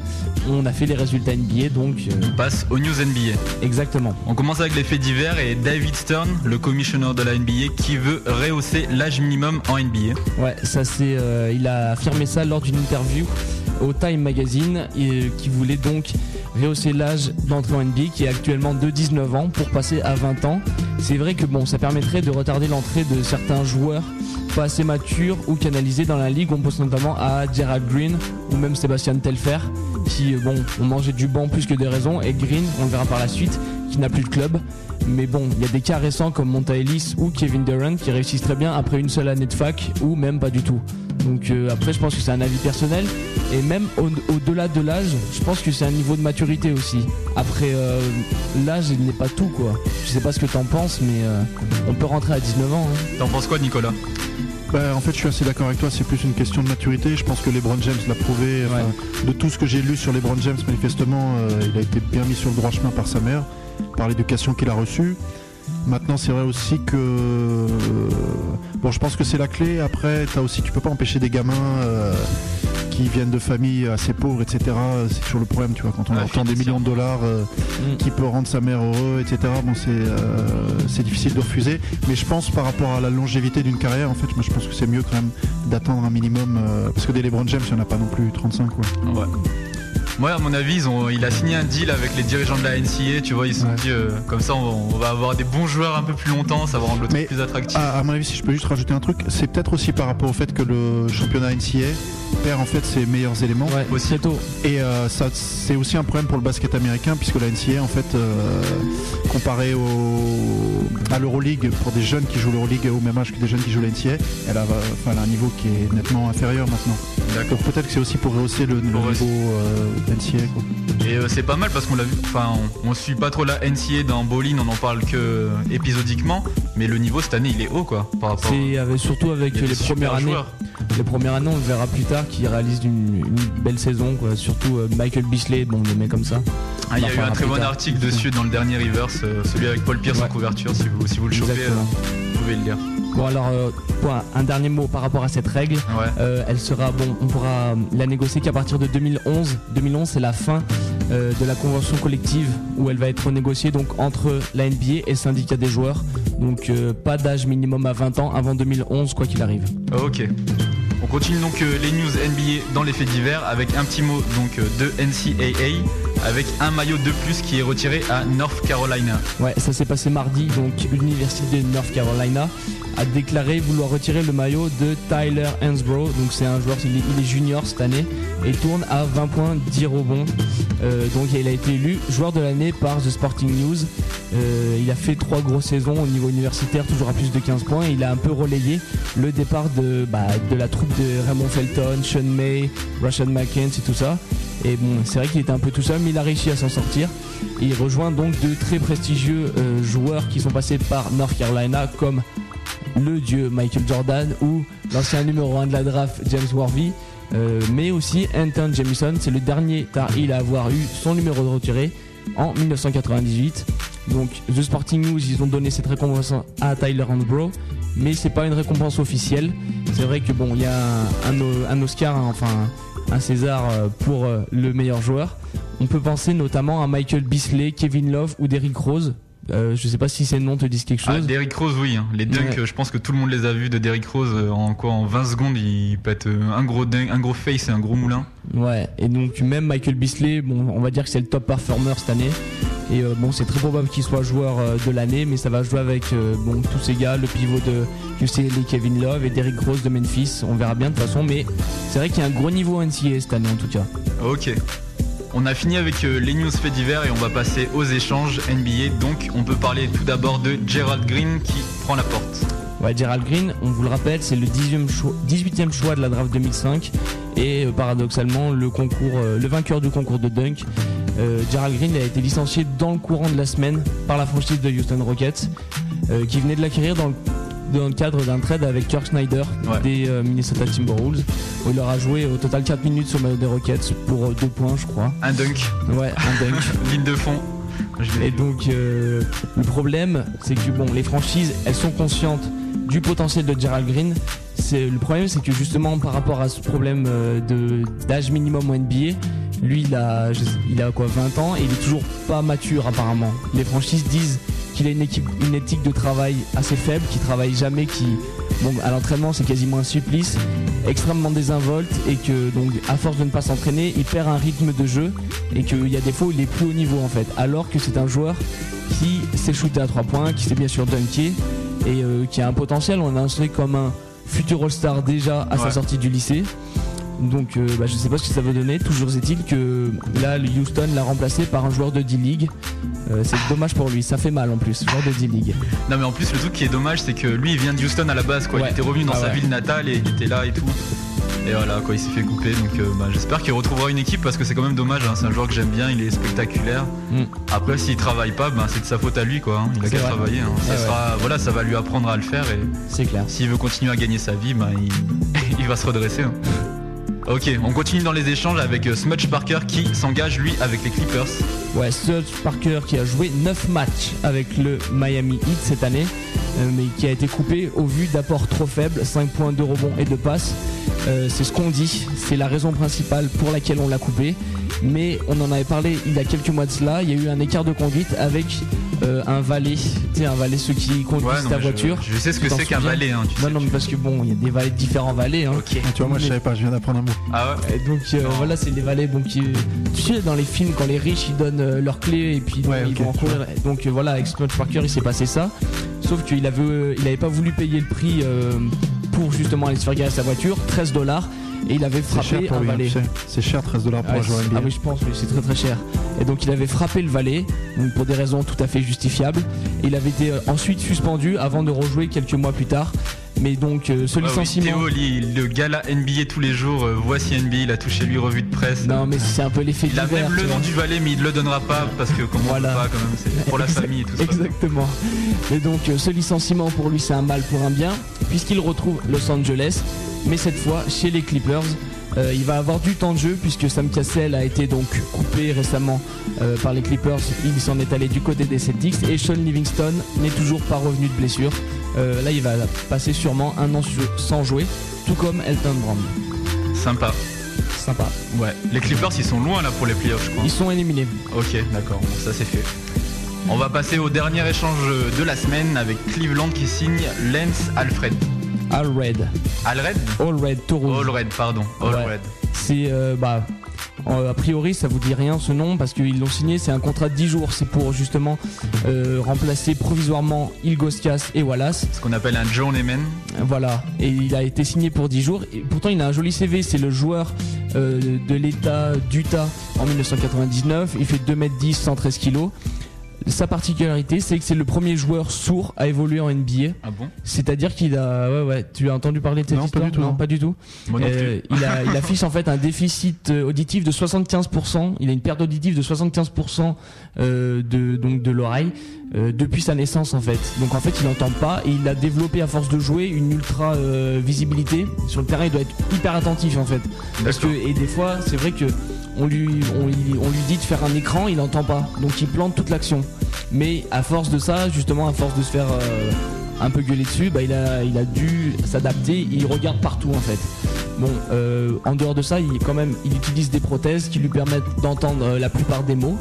On a fait les résultats NBA, donc euh, On passe aux news NBA. exactement. On commence avec les faits divers et David Stern, le commissioner de la NBA, qui veut rehausser l'âge minimum en NBA. Ouais, ça c'est, euh, il a affirmé ça lors d'une interview au Time Magazine, et, qui voulait donc rehausser l'âge d'entrée en NBA qui est actuellement de 19 ans pour passer à 20 ans. C'est vrai que bon, ça permettrait de retarder l'entrée de certains joueurs pas assez matures ou canalisés dans la ligue. On pense notamment à Gerald Green ou même Sébastien Telfer qui bon, ont mangé du banc plus que des raisons et Green, on le verra par la suite, qui n'a plus de club. Mais bon, il y a des cas récents comme Monta Ellis ou Kevin Durant qui réussissent très bien après une seule année de fac ou même pas du tout. Donc euh, après, je pense que c'est un avis personnel et même au- au-delà de l'âge, je pense que c'est un niveau de maturité aussi. Après, euh, l'âge, il n'est pas tout quoi. Je sais pas ce que t'en penses, mais euh, on peut rentrer à 19 ans. hein. T'en penses quoi, Nicolas? Bah, en fait, je suis assez d'accord avec toi. C'est plus une question de maturité. Je pense que LeBron James l'a prouvé. Enfin, De tout ce que j'ai lu sur LeBron James, manifestement, euh, il a été bien mis sur le droit chemin par sa mère, par l'éducation qu'il a reçue. Maintenant, c'est vrai aussi que euh, bon, je pense que c'est la clé. Après, as aussi, tu peux pas empêcher des gamins euh, qui viennent de familles assez pauvres, etc. C'est toujours le problème, tu vois, quand on tend des millions de dollars. euh, Mm. qui peut rendre sa mère heureux, etc. Bon, c'est euh, c'est difficile de refuser, mais je pense par rapport à la longévité d'une carrière, en fait, moi je pense que c'est mieux quand même d'attendre un minimum, euh, parce que des LeBron James, il n'y en a pas non plus 35 quoi. Ouais. Moi, à mon avis, ils ont, il a signé un deal avec les dirigeants de la NCA. Tu vois, ils se sont Ouais. dit, euh, comme ça, on, on va avoir des bons joueurs un peu plus longtemps, ça va rendre le truc plus attractif. À, à mon avis, si je peux juste rajouter un truc, c'est peut-être aussi par rapport au fait que le championnat NCA perd en fait ses meilleurs éléments. Ouais, Aussi. tôt. Et euh, ça, c'est aussi un problème pour le basket américain puisque la NCAA en fait euh, comparé au, à l'Euroleague pour des jeunes qui jouent l'Euroleague au même âge que des jeunes qui jouent la NCAA, elle a, enfin, elle a un niveau qui est nettement inférieur maintenant. D'accord. Donc peut-être que c'est aussi pour rehausser le, le niveau Pour euh, NCAA. Quoi. Et euh, c'est pas mal parce qu'on l'a vu, enfin on, on suit pas trop la NCA dans Bowling, on en parle que épisodiquement, mais le niveau cette année il est haut quoi par rapport C'est avec- surtout avec les premières années. joueurs. Les premières années, on le verra plus tard, qui réalisent une, une belle saison. Quoi. Surtout euh, Michael Bisley, bon, des mecs comme ça. Ah, il y On a eu un très bon tard. article dessus dans le dernier Reverse, euh, celui avec Paul Pierce en couverture, si vous, si vous le chopez, euh, vous pouvez le lire. Bon, alors, euh, un, dernier mot par rapport à cette règle. Ouais. Euh, elle sera, bon, on pourra la négocier qu'à partir de 2011. 2011, c'est la fin euh, de la convention collective où elle va être renégociée donc entre la NBA et le syndicat des joueurs. Donc pas d'âge minimum à 20 ans avant 2011, quoi qu'il arrive. Ok. On continue donc euh, les news NBA dans les faits divers avec un petit mot donc euh, de NCAA avec un maillot de plus qui est retiré à North Carolina. Ouais, ça s'est passé mardi. Donc l'université de North Carolina a déclaré vouloir retirer le maillot de Tyler Hansbrough. Donc c'est un joueur, il est, junior cette année et tourne à 20 points, 10 rebonds. Euh, donc il a été élu joueur de l'année par The Sporting News. Euh, il a fait trois grosses saisons au niveau universitaire, toujours à plus de 15 points. Il a un peu relayé le départ de, bah, la troupe de Raymond Felton, Sean May, Rashad McCants et tout ça. Et bon, c'est vrai qu'il était un peu tout seul, mais il a réussi à s'en sortir. Il rejoint donc de très prestigieux euh, joueurs qui sont passés par North Carolina, comme le dieu Michael Jordan ou l'ancien numéro 1 de la draft James Worthy. Euh, mais aussi Anton Jamison, c'est le dernier Tar-Heel à avoir eu son numéro de retiré en 1998. Donc The Sporting News, ils ont donné cette récompense à Tyler Handbro, mais c'est pas une récompense officielle. C'est vrai que bon, il y a un Oscar, hein, enfin un César euh, pour euh, le meilleur joueur. On peut penser notamment à Michael Bisley, Kevin Love ou Derrick Rose. Euh, je sais pas si ces noms te disent quelque Ah, chose. Derrick Rose, oui. hein. Les dunks, Ouais. euh, je pense que tout le monde les a vus de Derrick Rose euh, en quoi En 20 secondes, il pète un gros dunk, un gros face et un gros moulin. Ouais, et donc même Michael Bisley, bon, on va dire que c'est le top performer cette année. Et euh, bon, c'est très probable qu'il soit joueur euh, de l'année, mais ça va jouer avec euh, bon, tous ces gars, le pivot de UCLA Kevin Love et Derrick Rose de Memphis. On verra bien de toute façon, mais c'est vrai qu'il y a un gros niveau NCAA cette année en tout cas. Ok. On a fini avec euh, les news faits divers et on va passer aux échanges NBA. Donc, on peut parler tout d'abord de Gerald Green qui prend la porte. Ouais, Gerald Green, on vous le rappelle, c'est le 10e choix, 18e choix de la draft 2005 et euh, paradoxalement euh, le vainqueur du concours de dunk. Gerald Green a été licencié dans le courant de la semaine par la franchise de Houston Rockets qui venait de l'acquérir dans le, dans le cadre d'un trade avec Kirk Ouais. des euh, Minnesota Timberwolves où il leur a joué au total 4 minutes sur le des Rockets pour 2 points je crois. Un dunk, Ouais, un dunk. ligne de fond. Et donc euh, le problème, c'est que bon, les franchises, elles sont conscientes du potentiel de Gerald Green. C'est le problème, c'est que justement par rapport à ce problème euh, d'âge minimum au NBA, lui il a quoi 20 ans et il est toujours pas mature apparemment. Les franchises disent qu'il a une équipe une éthique de travail assez faible, qu'il travaille jamais, qui bon à l'entraînement c'est quasiment un supplice, extrêmement désinvolte et que donc à force de ne pas s'entraîner, il perd un rythme de jeu et qu'il y a des fois il est plus haut niveau en fait. Alors que c'est un joueur qui sait shooter à 3 points, qui sait bien sûr dunker et euh, qui a un potentiel. On a inscrit comme un futur All-Star déjà à sa sortie du lycée. Donc euh, bah, je sais pas ce que ça va donner. Toujours est-il que là le Houston l'a remplacé par un joueur de D-League. Euh, c'est dommage pour lui, ça fait mal en plus, joueur de D-League. Non, mais en plus, le truc qui est dommage, c'est que lui, il vient de Houston à la base. Quoi. Ouais. Il était revenu dans Ah sa ouais. ville natale et il était là et tout. Et voilà, quoi, il s'est fait couper. Donc, euh, bah, j'espère qu'il retrouvera une équipe parce que c'est quand même dommage. hein. C'est un joueur que j'aime bien, il est spectaculaire. Mm. Après, s'il travaille pas, ben, c'est de sa faute à lui, quoi. hein. Il a travailler. hein. Ça Ouais, sera, voilà, ça va lui apprendre à le faire et C'est clair. s'il veut continuer à gagner sa vie, ben, il, il va se redresser. Ok, on continue dans les échanges avec euh, Smudge Parker qui s'engage lui avec les Clippers. Ouais, Serge Parker qui a joué 9 matchs avec le Miami Heat cette année, euh, mais qui a été coupé au vu d'apports trop faibles, 5 points de rebond et de passe. Euh, c'est ce qu'on dit, c'est la raison principale pour laquelle on l'a coupé. Mais on en avait parlé il y a quelques mois de cela, il y a eu un écart de conduite avec euh, un valet, tu sais, un valet, ceux qui conduisent Ouais, ta je- voiture. Je, sais ce que c'est qu'un valet. Hein, tu Non, sais. non, mais parce que bon, il y a des valets, différents valets. Hein. Ah, tu vois, moi je savais pas, je viens d'apprendre un mot. Ah ouais. Et donc euh, voilà, c'est les valets. Qui- tu sais dans les films quand les riches ils donnent euh, leurs clés et puis donc, Ouais, ils vont en courir. Donc euh, voilà, avec Smudge Parker il s'est passé ça. Sauf qu'il avait, euh, il avait pas voulu payer le prix pour justement aller se faire garer sa voiture, 13 dollars. et il avait frappé pour un lui, hein, valet. C'est cher 13 dollars pour Ah, un joueur c'est- NBA. ah oui, je pense, oui, c'est très très cher. Et donc il avait frappé le valet, donc pour des raisons tout à fait justifiables. Et il avait été ensuite suspendu avant de rejouer quelques mois plus tard. Mais donc euh, ce oui, licenciement. Théo, lit le gala NBA tous les jours, euh, voici NBA, il a touché lui revue de presse. Non mais c'est un peu l'effet Il a divers, même le nom du valet, mais il le donnera pas parce que comment Voilà. on pas quand même, c'est pour la famille et tout ça. Exactement. Et donc euh, ce licenciement pour lui c'est un mal pour un bien, puisqu'il retrouve Los Angeles, mais cette fois chez les Clippers. Euh, il va avoir du temps de jeu puisque Sam Cassell a été donc coupé récemment euh, par les Clippers. Il s'en est allé du côté des Celtics et Sean Livingston n'est toujours pas revenu de blessure. Euh, là il va passer sûrement un an sans jouer, tout comme Elton Brand. Sympa. Sympa. Ouais. Les Clippers, ils sont loin là pour les playoffs, je crois. Ils sont éliminés. Ok, d'accord, bon, ça c'est fait. On va passer au dernier échange de la semaine avec Cleveland qui signe Lance Alfred. Alred All Red, Taureau. All Red, pardon. All Ouais. Red. C'est euh, bah a priori ça vous dit rien ce nom parce qu'ils l'ont signé c'est un contrat de 10 jours c'est pour justement euh, remplacer provisoirement Ilgoskas et Wallace. Ce qu'on appelle un journeyman. voilà. Et il a été signé pour 10 jours. Et pourtant il a un joli CV c'est le joueur euh, de l'état d'Utah en 1999 il fait 2m10 113 kg sa particularité c'est que c'est le premier joueur sourd à évoluer en NBA Ah bon? C'est-à-dire qu'il a ouais ouais tu as entendu parler de cette Non, pas histoire du tout, non non. pas du tout euh, plus. il, a, il affiche en fait un déficit euh, auditif de 75%. Il a une perte auditive de 75% euh, de donc de l'oreille euh, depuis sa naissance en fait. Donc en fait il n'entend pas et il a développé à force de jouer une ultra euh, visibilité sur le terrain. Il doit être hyper attentif en fait. Parce que et des fois c'est vrai que on lui on, lui- on lui dit de faire un écran, il n'entend pas. Donc il plante toute l'action. Mais à force de ça, justement à force de se faire euh, un peu gueuler dessus, bah, il, a, il a dû s'adapter, il regarde partout en fait. Bon, euh, en dehors de ça, il, quand même, il utilise des prothèses qui lui permettent d'entendre euh, la plupart des mots.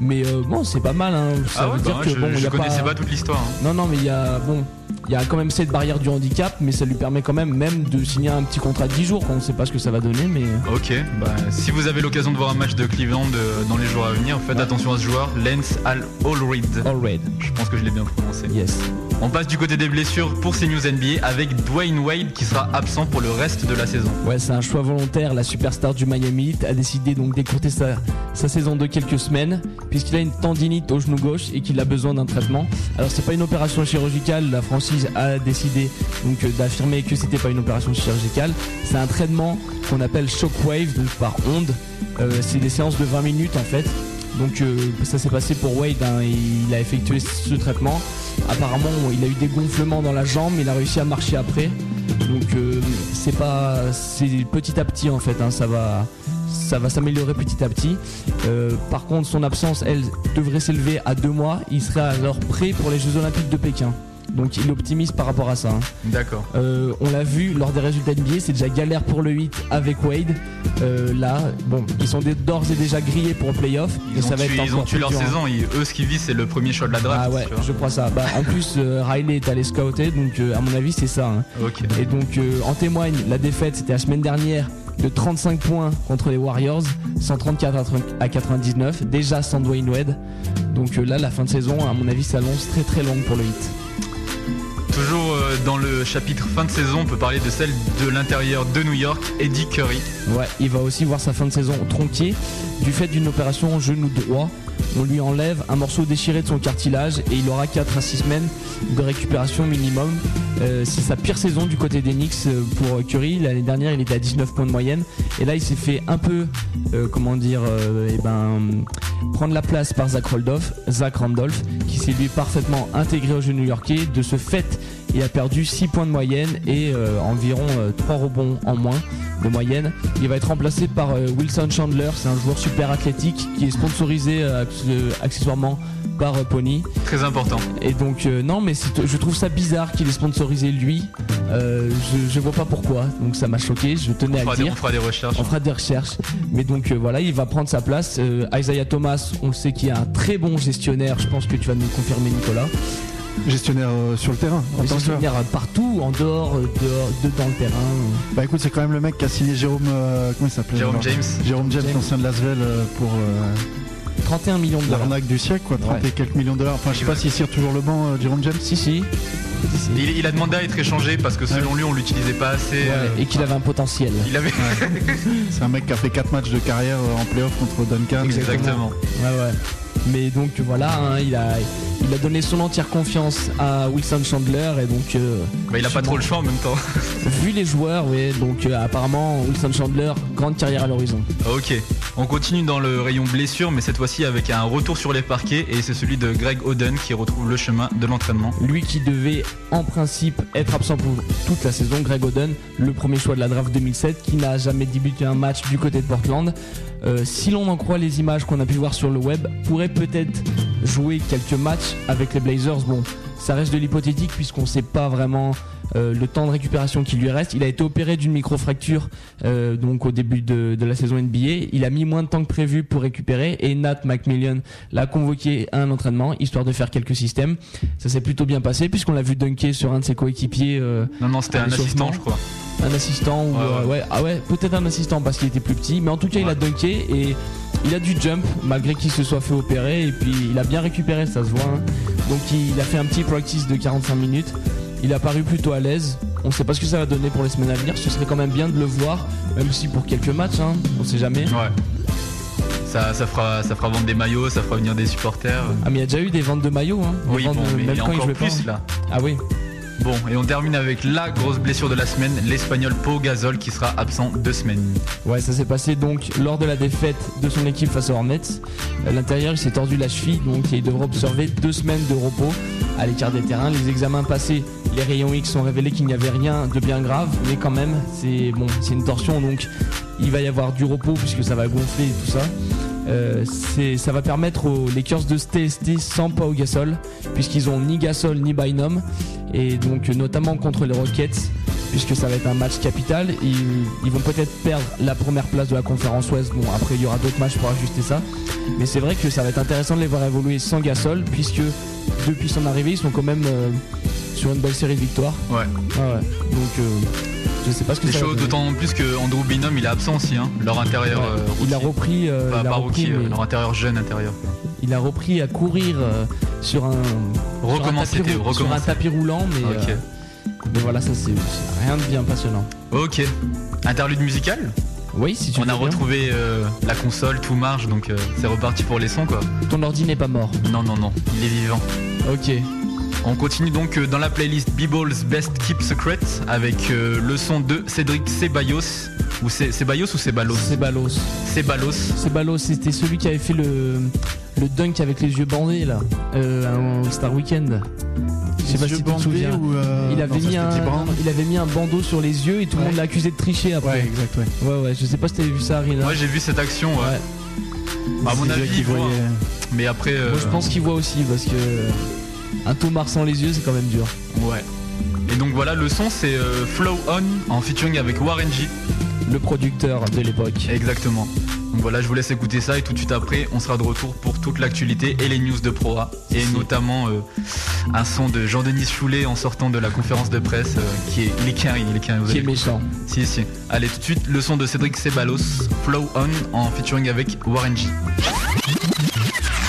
Mais bon, c'est pas mal. Hein. Ça Ah veut ouais, dire bah, que je, bon, il y je a connaissais pas, toute l'histoire. hein. Non, non, mais il y a bon, il y a quand même cette barrière du handicap, mais ça lui permet quand même même de signer un petit contrat de 10 jours. On sait pas ce que ça va donner, mais euh, Ok, bah, si vous avez l'occasion de voir un match de Cleveland euh, dans les jours à venir, faites Ouais. attention à ce joueur, Lance Al Allred. all red. Je pense que je l'ai bien prononcé. Yes. On passe du côté des blessures pour ces news NBA avec Dwayne Wade qui sera absent pour le reste de la saison. Ouais, c'est un choix volontaire. La superstar du Miami Heat a décidé donc d'écourter sa, sa saison de quelques semaines, puisqu'il a une tendinite au genou gauche et qu'il a besoin d'un traitement. Alors c'est pas une opération chirurgicale. La franchise a décidé donc euh, d'affirmer que c'était pas une opération chirurgicale. C'est un traitement qu'on appelle shockwave, donc par onde. Euh, c'est des séances de 20 minutes en fait. Donc euh, ça s'est passé pour Wade, hein, il a effectué ce traitement. Apparemment il a eu des gonflements dans la jambe, il a réussi à marcher après. Donc c'est pas, petit à petit en fait, hein, ça va, ça va s'améliorer petit à petit. Par contre son absence, elle devrait s'élever à deux mois. Il serait alors prêt pour les Jeux Olympiques de Pékin. Donc il optimise par rapport à ça. hein. D'accord. Euh, on l'a vu lors des résultats NBA, c'est déjà galère pour le 8 avec Wade. Euh, là, bon, ils sont d'ores et déjà grillés pour le playoff. et Ils ça ont va tué, être ils ont tué leur dur, hein. saison, Ils- eux ce qu'ils visent c'est le premier choix de la draft. Ah ouais, je crois ça. Bah, en plus, euh, Riley est allé scouter, donc à mon avis, c'est ça. hein. Et donc, en témoigne, la défaite, c'était la semaine dernière de 35 points contre les Warriors, 134 à 80 à 99, déjà sans Dwayne Wade. Donc là, la fin de saison, à mon avis, s'annonce très très longue pour le hit. Toujours euh, dans le chapitre fin de saison, on peut parler de celle de l'intérieur de New York, Eddie Curry. Ouais, il va aussi voir sa fin de saison tronquée du fait d'une opération genou droit. On lui enlève un morceau déchiré de son cartilage et il aura 4 à 6 semaines de récupération minimum. Euh, c'est sa pire saison du côté des Knicks euh, pour Curry. L'année dernière, il était à 19 points de moyenne. Et là, il s'est fait un peu, euh, comment dire, eh ben, prendre la place par Zach Randolph, Zach Randolph qui s'est lui parfaitement intégré au jeu new-yorkais. De ce fait, il a perdu 6 points de moyenne et euh, environ 3 rebonds en moins de moyenne. Il va être remplacé par euh, Wilson Chandler, c'est un joueur super athlétique qui est sponsorisé euh, acc- euh, accessoirement par euh, Pony. Très important. Et donc euh, non, mais je trouve ça bizarre qu'il ait sponsorisé lui. Euh, je, je vois pas pourquoi, donc ça m'a choqué. Je On tenais à le des, dire. on fera des recherches. On fera des recherches. Mais donc euh, voilà, il va prendre sa place. Euh, Isaiah Thomas, on sait qu'il est un très bon gestionnaire. Je pense que tu vas nous le confirmer, Nicolas. Gestionnaire euh, sur le terrain, en tant que joueur. Gestionnaire euh, partout, en dehors, euh, dehors, dedans le terrain. Bah écoute, c'est quand même le mec qui a signé Jérôme. euh, comment il s'appelait Jérôme James. Jérôme James, James. ancien de Lasvel, pour euh, 31 millions de dollars. l'arnaque du siècle, quoi. 30 Ouais. et quelques millions de dollars. Enfin, je sais pas s'il tire toujours le banc, euh, Jérôme James. Si, si. Il, il a demandé à être échangé parce que selon lui, on l'utilisait pas assez. Ouais, euh, et qu'il avait un potentiel. Il avait. C'est un mec qui a fait 4 matchs de carrière en playoff contre Duncan. Exactement. Ouais, ouais. Mais donc voilà, hein, il, a, il a donné son entière confiance à Wilson Chandler et donc euh, Bah, il a pas trop le choix en même temps. vu les joueurs, ouais, donc euh, apparemment Wilson Chandler, grande carrière à l'horizon. Ok, on continue dans le rayon blessure, mais cette fois-ci avec un retour sur les parquets, et c'est celui de Greg Oden qui retrouve le chemin de l'entraînement. Lui qui devait en principe être absent pour toute la saison, Greg Oden, le premier choix de la draft 2007, qui n'a jamais débuté un match du côté de Portland. Euh, si l'on en croit les images qu'on a pu voir sur le web, pourrait peut-être jouer quelques matchs avec les Blazers. Bon, ça reste de l'hypothétique puisqu'on ne sait pas vraiment euh, le temps de récupération qui lui reste. Il a été opéré d'une microfracture euh, donc au début de, de la saison NBA. Il a mis moins de temps que prévu pour récupérer et Nat McMillian l'a convoqué à un entraînement histoire de faire quelques systèmes. Ça s'est plutôt bien passé puisqu'on l'a vu dunker sur un de ses coéquipiers. euh, Non, non, c'était un assistant, je crois. un assistant ou Ouais, euh, ouais. ouais. ah ouais peut-être un assistant parce qu'il était plus petit mais en tout cas il a dunké et il a du jump malgré qu'il se soit fait opérer et puis il a bien récupéré ça se voit hein. donc il a fait un petit practice de 45 minutes il a paru plutôt à l'aise on sait pas ce que ça va donner pour les semaines à venir ce serait quand même bien de le voir même si pour quelques matchs hein, on sait jamais Ouais. Ça, ça, fera, ça fera vendre des maillots, ça fera venir des supporters. ah mais il y a déjà eu des ventes de maillots hein. Des Oui, ventes bon, de- mais même il y a quand encore plus là. ah oui Bon, et on termine avec la grosse blessure de la semaine, l'Espagnol Pau Gasol qui sera absent deux semaines. Ouais, ça s'est passé donc lors de la défaite de son équipe face aux Hornets. À l'intérieur, il s'est tordu la cheville, donc il devra observer deux semaines de repos à l'écart des terrains. Les examens passés, les rayons X ont révélé qu'il n'y avait rien de bien grave, mais quand même, c'est bon, c'est une torsion, donc il va y avoir du repos puisque ça va gonfler et tout ça. Euh, c'est- ça va permettre aux Lakers de se tester sans Pau Gasol, puisqu'ils ont ni Gasol ni Bynum, et donc notamment contre les Rockets, puisque ça va être un match capital. Ils, ils vont peut-être perdre la première place de la conférence Ouest. Bon, après il y aura d'autres matchs pour ajuster ça, mais c'est vrai que ça va être intéressant de les voir évoluer sans Gasol, puisque depuis son arrivée, ils sont quand même euh, sur une belle série de victoires. Ouais. Ah ouais. Donc euh, je sais pas ce que C'est chaud, d'autant plus que Andrew Bingham il est absent aussi, hein, leur intérieur Ouais. euh, il a repris, euh, il a pas repris, rookie, euh, mais- leur intérieur jeune intérieur. il a repris à courir euh, sur un Recommencer, sur un tapis, sur un tapis roulant, mais, Ok. euh, mais voilà, ça c'est rien de bien passionnant. Ok. Interlude musical? Oui, si tu On a veux retrouvé euh, la console, tout marche, donc euh, c'est reparti pour les sons quoi. Ton ordi n'est pas mort. Non, non, non, il est vivant. Ok. On continue donc euh, dans la playlist B-Ball's Best Keep Secret avec euh, le son de Cédric Ceballos. Ou c'est Ceballos ou Ceballos? Ceballos. C'est Balos, c'était celui qui avait fait le, le dunk avec les yeux bandés là, euh, un Star Weekend. Je sais Les pas yeux si tu te bandés souviens. ou, euh, il, avait non, mis un, il avait mis un bandeau sur les yeux et tout le Ouais. monde l'a accusé de tricher après. Ouais, exact, ouais. Ouais, ouais, je sais pas si t'avais vu ça, Rina. Moi j'ai vu cette action, ouais. Ouais. À mon avis, il voyait- Mais après. euh, Moi je pense qu'il voit aussi parce que un Thomas sans les yeux c'est quand même dur. Ouais. Et donc voilà, le son c'est euh, Flow On en featuring avec Warren G. Le producteur de l'époque. Exactement. Donc voilà, je vous laisse écouter ça et tout de suite après, on sera de retour pour toute l'actualité et les news de Proa. Et notamment euh, un son de Jean-Denis Choulet en sortant de la conférence de presse euh, qui est. Il est carré, il est carré. vous Qui est méchant. Si, si. Allez, tout de suite, le son de Cédric Ceballos, Flow On, en featuring avec Warren G.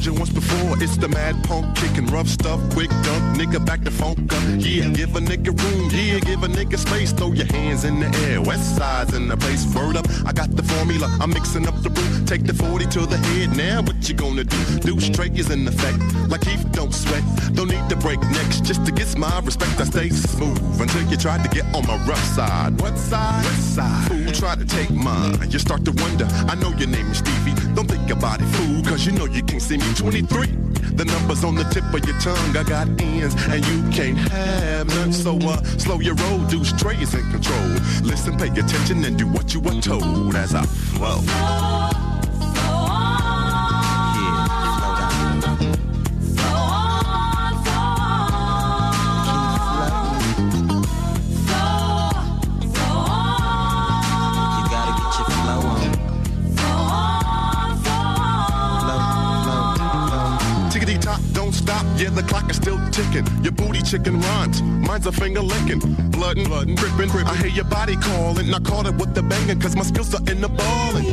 told you once before, it's the mad punk kicking rough stuff, quick dunk, nigga back to funk up. Yeah, give a nigga room, yeah, give a nigga space, throw your hands in the air. West side's in the place, word up. I got the formula, I'm mixing up the brew. Take the 40 to the head, now what you gonna do? Do straight is in effect, like Keith don't sweat. Don't need to break necks, just to get my respect, I stay smooth until you try to get on my rough side. What side? West side. Fool, try to take mine. You start to wonder, I know your name is Stevie. Don't think about it, fool, cause you know you can't see me 23. The numbers on the tip of your tongue, I got ends, and you can't have none. So uh, slow your roll, do strays in control. Listen, pay attention, and do what you are told as I flow the clock is still ticking. Your booty chicken runs, mine's a finger licking. Blood and blood and. I hear your body calling. I call it with the banging, cause my skills are in the ballin'.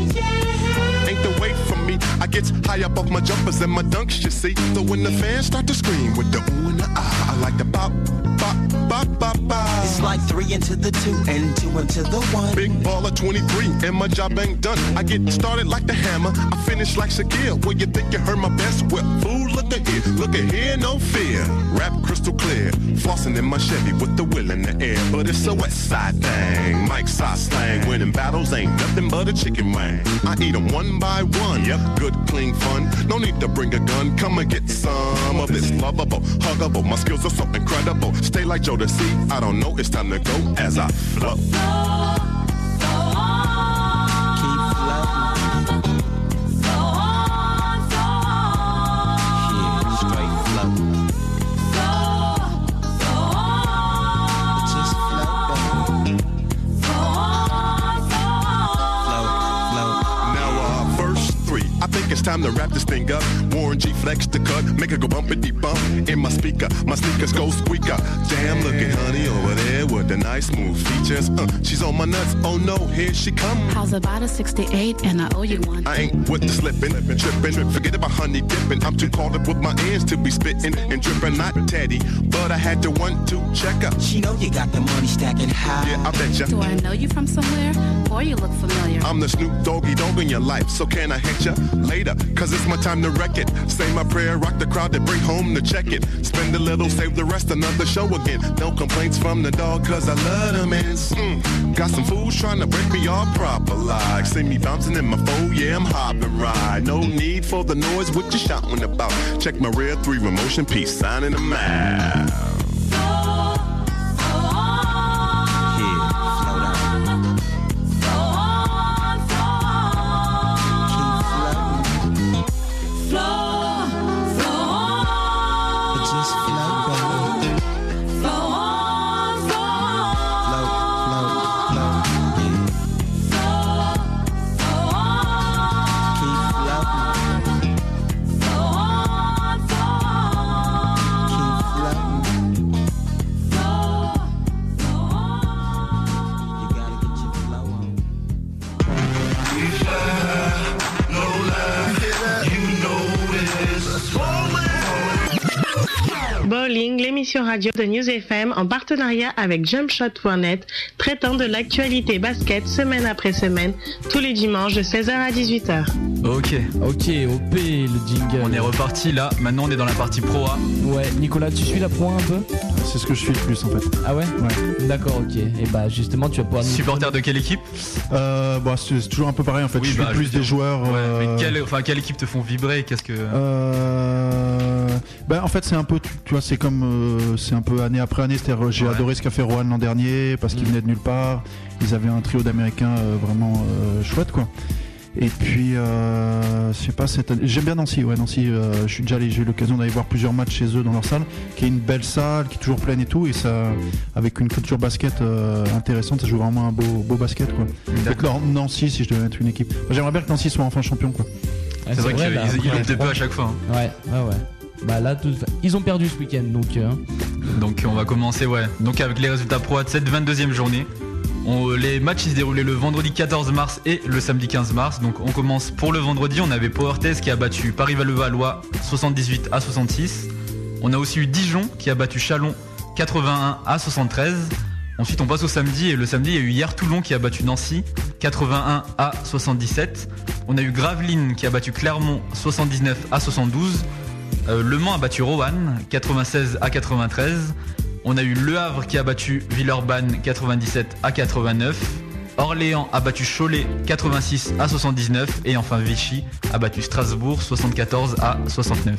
Ain't the wait for me. I get high up off my jumpers and my dunks, you see. So when the fans start to scream with the ooh and the ah, I like the bop, bop, bop, bop, bop. It's like three into the two and two into the one. Big baller 23 and my job ain't done. I get started like the hammer. I finish like Shaquille. Where you think you heard my best? Well, fool, look at here. Look at here, no fear. Rap crystal clear. Flossing in my Chevy with the will in the air. But it's a west side thing. Mike side slang. Winning battles ain't nothing but a chicken wing. I eat 'em one by one. Yep, good, clean fun. No need to bring a gun. Come and get some of this lovable, huggable. My skills are so incredible. Stay like Joe to see. I don't know. It's time to go as I flow. Time to wrap this thing up. Warren G flex the cut, make it go bumpity bump in my speaker. My sneakers go squeaker. Damn, look at honey over there with the nice smooth features. Uh, she's on my nuts. Oh no, here she come. How's about a 68 and I owe you one? I ain't with the slipping, tripping. Forget about honey dipping. I'm too caught up with my ears to be spitting and dripping. Not Teddy, but I had to one two check her. She know you got the money stacking high. Yeah, I bet ya. Do I know you from somewhere? You look familiar? I'm the Snoop Doggy Dog in your life, so can I hit ya later? Cause it's my time to wreck it. Say my prayer, rock the crowd, then bring home the check it. Spend a little, save the rest, another show again. No complaints from the dog, cause I love them ends. Mm. Got some fools trying to break me off proper like. See me bouncing in my foe, yeah, I'm hopping right. No need for the noise, what you shouting about? Check my rear three remotion piece, signing them out. Radio de News FM en partenariat avec JumpShot.net, traitant de l'actualité basket semaine après semaine, tous les dimanches de 16h à 18h. Ok, Ok, OP, le jingle. on est reparti là. Maintenant, on est dans la partie Pro A. Ouais, Nicolas, tu suis la pro un peu? C'est ce que je suis le plus en fait. Ah ouais? Ouais. D'accord, ok. Et bah justement, tu vas pouvoir Supporter de quelle équipe? Euh, bah, c'est toujours un peu pareil en fait. Oui, je suis bah, plus des dire, joueurs. Ouais, euh, mais quelle, enfin, quelle équipe te font vibrer? Qu'est-ce que. Euh, ben, en fait c'est un peu tu, tu vois c'est comme euh, c'est un peu année après année j'ai Ouais. adoré ce qu'a fait Rohan l'an dernier parce qu'il Mm. venait de nulle part ils avaient un trio d'américains euh, vraiment euh, chouette quoi et puis euh, je sais pas cette année- j'aime bien Nancy ouais Nancy euh, je suis déjà allé j'ai eu l'occasion d'aller voir plusieurs matchs chez eux dans leur salle qui est une belle salle qui est toujours pleine et tout et ça avec une culture basket euh, intéressante ça joue vraiment un beau beau basket quoi leur- Nancy si je devais mettre une équipe j'aimerais bien que Nancy soit enfin champion quoi Ah, C'est vrai qu'ils bah, ils après, ont des peu à chaque fois. hein. Ouais, ouais, ouais. Bah là, tout... ils ont perdu ce week-end, donc. euh, Donc on va commencer ouais. Donc avec les résultats pro de cette 22e journée. Les matchs se déroulaient le vendredi 14 mars et le samedi 15 mars. Donc on commence pour le vendredi. On avait Powertes qui a battu Paris-Valois 78 à 66. On a aussi eu Dijon qui a battu Chalon 81 à 73. Ensuite on passe au samedi et le samedi il y a eu hier Toulon qui a battu Nancy 81 à 77. On a eu Gravelines qui a battu Clermont 79 à 72. Euh, le Mans a battu Roanne 96 à 93. On a eu Le Havre qui a battu Villeurbanne 97 à 89. Orléans a battu Cholet 86 à 79 et enfin Vichy a battu Strasbourg 74 à 69.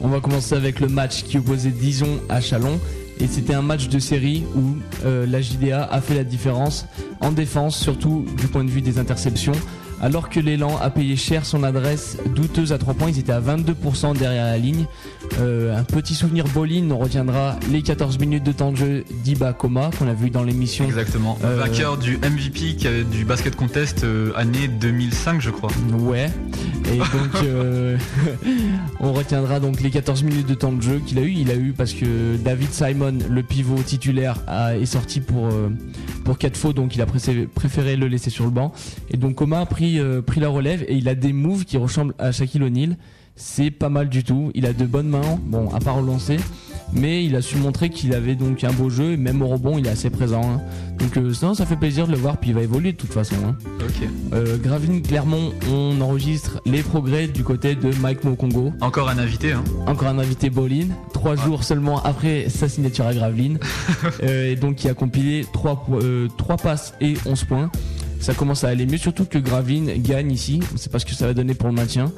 On va commencer avec le match qui opposait Dijon à Chalon. Et c'était un match de série où euh, la JDA a fait la différence en défense, surtout du point de vue des interceptions. Alors que l'élan a payé cher son adresse douteuse à 3 points, ils étaient à 22% derrière la ligne. Euh, un petit souvenir bowling, on retiendra les 14 minutes de temps de jeu d'Iba Koma qu'on a vu dans l'émission. Exactement. Euh, Vainqueur du MVP du basket contest euh, année 2005 je crois. Ouais. Et donc euh, on retiendra donc les 14 minutes de temps de jeu qu'il a eu. Il a eu parce que David Simon, le pivot titulaire, a- est sorti pour pour 4 faux, donc il a préféré, préféré le laisser sur le banc. Et donc Koma a pris euh, pris la relève et il a des moves qui ressemblent à Shaquille O'Neal. C'est pas mal du tout. Il a de bonnes mains, bon à part au lancer. Mais il a su montrer qu'il avait donc un beau jeu et même au rebond il est assez présent. hein. Donc euh, ça fait plaisir de le voir puis il va évoluer de toute façon. hein. Ok. Euh, Clermont, on enregistre les progrès du côté de Mike Mokongo. Encore un invité hein. Encore un invité Bolin, trois jours seulement après sa signature à Gravelines. Euh, et donc qui a compilé 3, passes et 11 points. Ça commence à aller mieux, surtout que Gravelines gagne ici. On sait pas ce que ça va donner pour le maintien.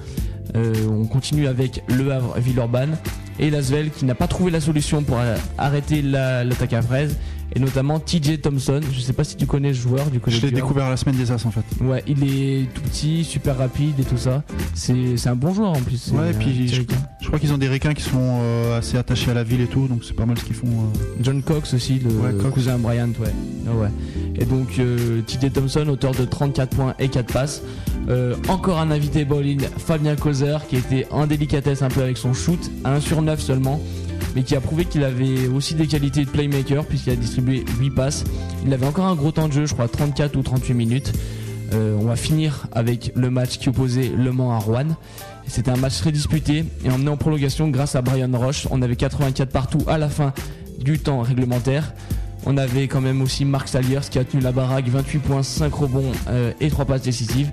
Euh, on continue avec Le Havre, Villeurbanne et Lasvel qui n'a pas trouvé la solution pour euh, arrêter la- l'attaque à fraise. Et notamment TJ Thompson. Je sais pas si tu connais ce joueur du côté Je l'ai découvert la semaine des As en fait. Ouais, il est tout petit, super rapide et tout ça. C'est un bon joueur en plus. Ouais, et euh, puis je, Jericho. je crois qu'ils ont des requins qui sont euh, assez attachés à la ville et tout, donc c'est pas mal ce qu'ils font. euh. John Cox aussi, le Ouais, Cox. cousin Bryant, ouais. Ah ouais. Et donc euh, Thompson, auteur de 34 points et 4 passes. Euh, encore un invité bowling, Fabien Causer, qui était en délicatesse un peu avec son shoot, à 1 sur 9 seulement, mais qui a prouvé qu'il avait aussi des qualités de playmaker, puisqu'il a distribué 8 passes. Il avait encore un gros temps de jeu, je crois 34 ou 38 minutes. Euh, on va finir avec le match qui opposait Le Mans à Rouen. C'était un match très disputé et emmené en prolongation grâce à Brian Roche. On avait 84 partout à la fin du temps réglementaire. On avait quand même aussi Mark Saliers qui a tenu la baraque, 28 points, 5 rebonds euh, et 3 passes décisives.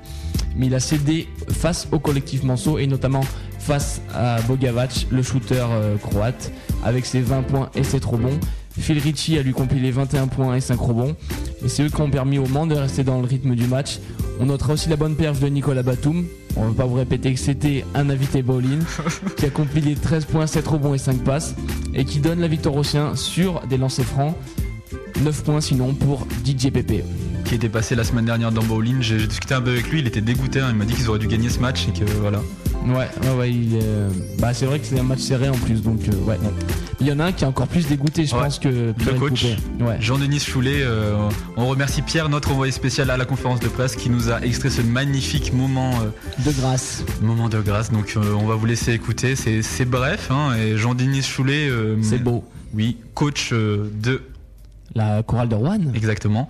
Mais il a cédé face au collectif Manso et notamment face à Bogavac, le shooter euh, croate, avec ses 20 points et 7 rebonds. Phil Ricci a lui compilé 21 points et 5 rebonds. Et c'est eux qui ont permis au Mans de rester dans le rythme du match. On notera aussi la bonne perf de Nicolas Batum. On va pas vous répéter que c'était un invité bowling qui a compilé 13 points, 7 rebonds et 5 passes et qui donne la victoire aux siens sur des lancers francs. 9 points sinon pour DJ Pepe. Qui était passé la semaine dernière dans Bowling. J'ai discuté un peu avec lui, il était dégoûté. hein. Il m'a dit qu'ils auraient dû gagner ce match et que voilà. Ouais, ouais, ouais, il est... bah, c'est vrai que c'est un match serré en plus, donc euh, ouais. Il y en a un qui est encore plus dégoûté, je Ouais. pense, que Le Pierre coach, Coupé. Ouais. Jean-Denis Choulet, euh, on remercie Pierre, notre envoyé spécial à la conférence de presse, qui nous a extrait ce magnifique moment, euh, De grâce. moment de grâce. Donc euh, on va vous laisser écouter. C'est bref. Hein, et Jean-Denis Choulet, euh, C'est beau. oui, coach euh, de La chorale de Rouen. exactement,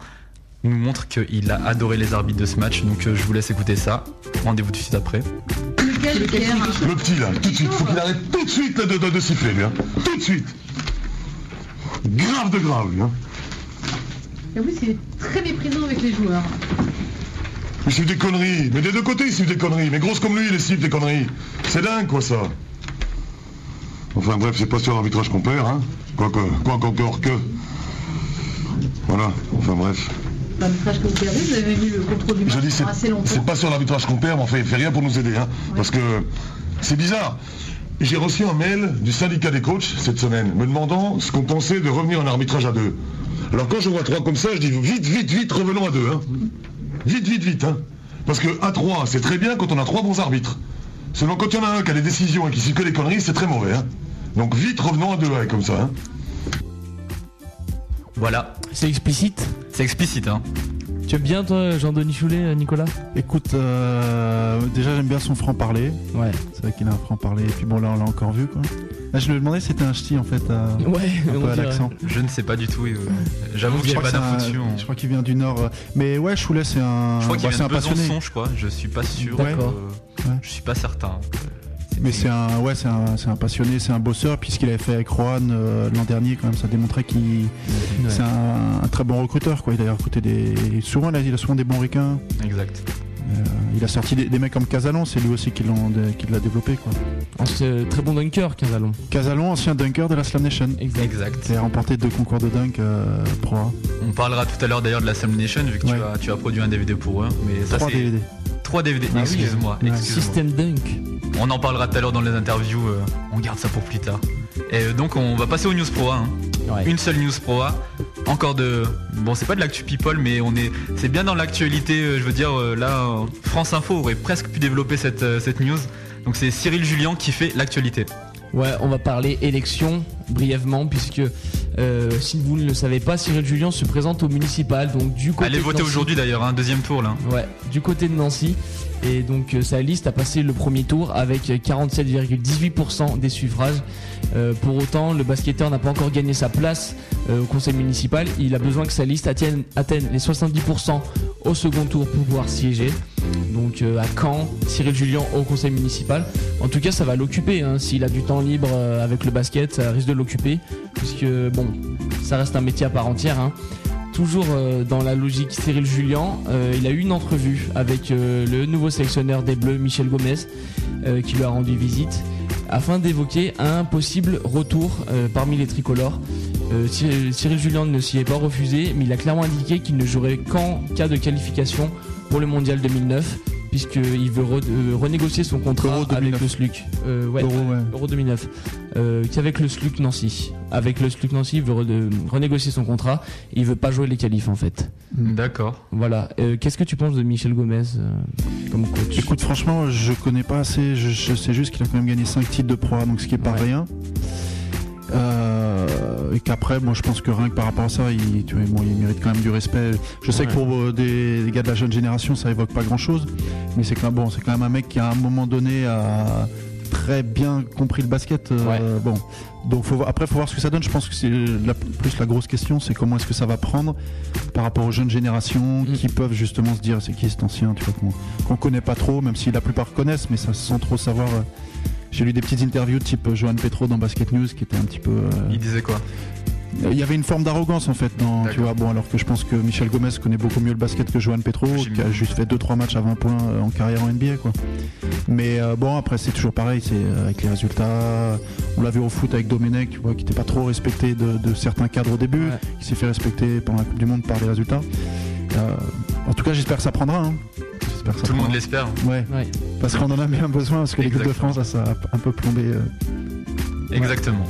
nous montre qu'il a adoré les arbitres de ce match. Donc euh, je vous laisse écouter ça. Rendez-vous tout de suite après. Le petit là, tout de suite, faut qu'il arrête tout de suite là, de, de, de siffler lui, hein. Tout de suite. Grave de grave lui, hein. Et oui, c'est très méprisant avec les joueurs. Il siffle des conneries, mais des deux côtés il siffle des conneries, mais grosse comme lui il les siffle des conneries. C'est dingue quoi ça. Enfin bref, c'est pas sur l'arbitrage qu'on perd, hein. Quoi que, quoi encore que. Voilà, enfin bref. L'arbitrage que vous perdez, vous avez vu le contrôle du match Je dis, c'est pendant assez longtemps. c'est pas sur l'arbitrage qu'on perd, mais enfin, il fait rien pour nous aider. Hein, Parce que c'est bizarre. J'ai reçu un mail du syndicat des coachs cette semaine, me demandant ce qu'on pensait de revenir en arbitrage à deux. Alors quand je vois trois comme ça, je dis vite, vite, vite, revenons à deux. Hein. Vite, vite, vite. Hein. Parce que à trois, c'est très bien quand on a trois bons arbitres. Seulement quand il y en a un qui a des décisions et qui siffle que des conneries, c'est très mauvais. Hein. Donc vite, revenons à deux, ouais, comme ça. Voilà. C'est explicite. C'est explicite. Hein. Tu aimes bien toi Jean-Denis Choulet, euh, Nicolas? Écoute, euh, déjà j'aime bien son franc-parler. Ouais. C'est vrai qu'il a un franc-parler. Et puis bon, là on l'a encore vu quoi. Là, je me demandais si c'était un ch'ti en fait. à- Ouais, un on peu à l'accent. Je ne sais pas du tout. euh, J'avoue que Je j'ai crois pas d'infos dessus. Je crois qu'il vient du nord. euh, Mais ouais, Choulet c'est un. Je crois qu'il bah, vient de passionné. Je crois. Je suis pas sûr. D'accord. euh, Ouais. Je suis pas certain. Mais c'est un, ouais, c'est un, c'est un passionné, c'est un bosseur. Puis ce qu'il avait fait avec Rohan euh, l'an dernier, quand même, ça démontrait qu'il, Ouais. c'est un, un très bon recruteur. Quoi. Il a recruté des, souvent, là, il a souvent des bons ricains. Exact. Euh, il a sorti des, des mecs comme Casalon, c'est lui aussi qui, l'ont, qui l'a développé. Quoi. Oh, c'est très bon dunker, Casalon. Casalon, ancien dunker de la Slam Nation. Exact. Exact. Qui a remporté deux concours de dunk euh, pro A. On parlera tout à l'heure d'ailleurs de la Sam Nation vu que Ouais. tu, as, tu as produit un DVD pour eux. Mais ça Trois c'est DVD. 3 DVD. Ah oui, excuse-moi. excuse-moi. System dunk. On en parlera tout à l'heure dans les interviews. euh, on garde ça pour plus tard. Et euh, donc on va passer aux news pro A. hein. Ouais. Une seule news pro A. Encore de. Bon, c'est pas de l'actu people, mais on est. C'est bien dans l'actualité. euh, je veux dire, euh, là, euh, France Info aurait presque pu développer cette, euh, cette news. Donc c'est Cyril Julien qui fait l'actualité. Ouais, on va parler élection brièvement puisque euh, si vous ne le savez pas, Cyril Julien se présente au municipal. Donc du côté Allez voter aujourd'hui d'ailleurs, un deuxième tour là. Ouais, du côté de Nancy. Et donc euh, sa liste a passé le premier tour avec 47,18% des suffrages. Euh, pour autant, le basketteur n'a pas encore gagné sa place au conseil municipal. Il a besoin que sa liste atteigne, atteigne les 70% au second tour pour pouvoir siéger. Donc euh, à Caen, Cyril Julien au conseil municipal. En tout cas, ça va l'occuper. hein. S'il a du temps libre euh, avec le basket, ça risque de l'occuper. Puisque, bon, ça reste un métier à part entière. hein. Toujours euh, dans la logique Cyril Julien, il a eu une entrevue avec le nouveau sélectionneur des Bleus, Michel Gomez, qui lui a rendu visite, afin d'évoquer un possible retour parmi les tricolores. Euh, Cyril, Cyril Julien ne s'y est pas refusé, mais il a clairement indiqué qu'il ne jouerait qu'en cas de qualification pour le Mondial 2009, puisqu'il veut re- euh, renégocier son contrat avec 2009. le SLUC. Euh, ouais, Euro, ouais. Euro 2009. Euh, qu'avec le SLUC Nancy. Avec le SLUC Nancy, il veut re- renégocier son contrat. Il veut pas jouer les qualifs en fait. D'accord. Voilà. Qu'est-ce que tu penses de Michel Gomez comme coach? Écoute, franchement, je connais pas assez. Je, je sais juste qu'il a quand même gagné 5 titres de Pro donc ce qui est pas Ouais. rien. Euh, et qu'après, moi je pense que rien que par rapport à ça, il, tu vois, bon, il mérite quand même du respect. Je sais Ouais. que pour euh, des, des gars de la jeune génération, ça évoque pas grand chose, mais c'est quand, même- bon, c'est quand même un mec qui à un moment donné a très bien compris le basket. euh, Bon, donc faut, après, faut voir ce que ça donne. Je pense que c'est la, plus la grosse question, c'est comment est-ce que ça va prendre par rapport aux jeunes générations Mm. qui peuvent justement se dire c'est qui cet ancien, tu vois, qu'on qu'on connaît pas trop, même si la plupart connaissent, mais ça sans trop savoir. J'ai lu des petites interviews type Johan Petro dans Basket News qui était un petit peu. euh, Il disait quoi? Il y avait une forme d'arrogance en fait dans, tu vois, bon alors que je pense que Michel Gomez connaît beaucoup mieux le basket que Johan Petro qui a juste fait 2-3 matchs à 20 points euh, en carrière en NBA quoi. Mais euh, bon après c'est toujours pareil, c'est euh, avec les résultats. On l'a vu au foot avec Domenech, tu vois, qui n'était pas trop respecté de, de certains cadres au début, qui s'est fait respecter pendant la Coupe du Monde par les résultats. Euh, en tout cas j'espère que ça prendra. hein. J'espère que ça Tout le monde l'espère. Ouais. Parce qu'on en a bien besoin parce que l'équipe de France là, ça a un peu plombé. euh, Exactement.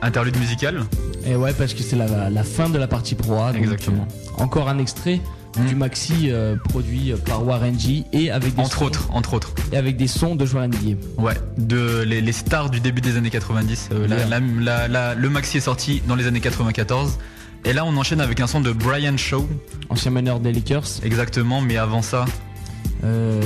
Interlude musical Et ouais, parce que c'est la, la fin de la partie Pro A. donc, Exactement. euh, encore un extrait du maxi euh, produit par Warren G et avec des Entre sons- autres, entre autres. et avec des sons de joueurs NBA. Ouais, de les, les stars du début des années 90. Euh, la- Yeah. la- la- la- le maxi est sorti dans les années 94. Et là, on enchaîne avec un son de Brian Shaw. Ancien meneur des Lakers. Exactement, mais avant ça. Euh,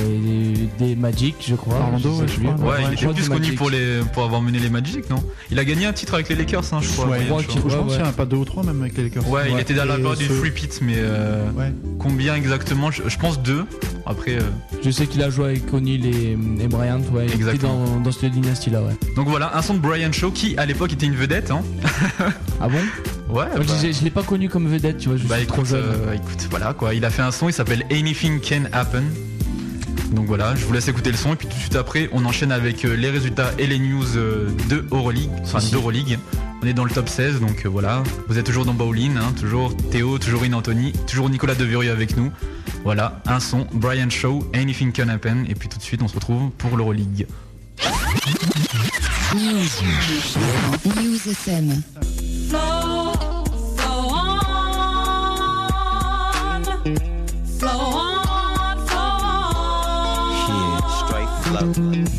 des, des Magic, je crois. Orlando, sais ouais, je plus. crois. Ouais, il était plus connu pour, les, pour avoir mené les Magic, non? Il a gagné un titre avec les Lakers, hein, je crois. Ouais, je crois qu'il y a pas deux ou trois même avec les Lakers. Ouais, il était dans la période du free pit, mais euh, Ouais. combien exactement? Je, je pense deux. Après, euh, Je sais qu'il a joué avec O'Neal et, et Bryant, ouais. Exactement. dans, dans cette dynastie-là, ouais. donc voilà, un son de Brian Shaw qui à l'époque était une vedette. Hein. Ah bon? Ouais. Je, je l'ai pas connu comme vedette, tu vois, je Bah suis trop écoute, jeune. euh, écoute, voilà quoi, il a fait un son, il s'appelle Anything Can Happen. Donc voilà, je vous laisse écouter le son et puis tout de suite après, on enchaîne avec euh, les résultats et les news euh, de Euroleague, enfin d'Euroleague. On est dans le top 16, donc euh, voilà, vous êtes toujours dans Bowling, hein, toujours Théo, toujours In Anthony, toujours Nicolas Devurieux avec nous. Voilà, un son, Brian Shaw, Anything Can Happen, et puis tout de suite on se retrouve pour l'Euroleague. News. News FM. Buffalo.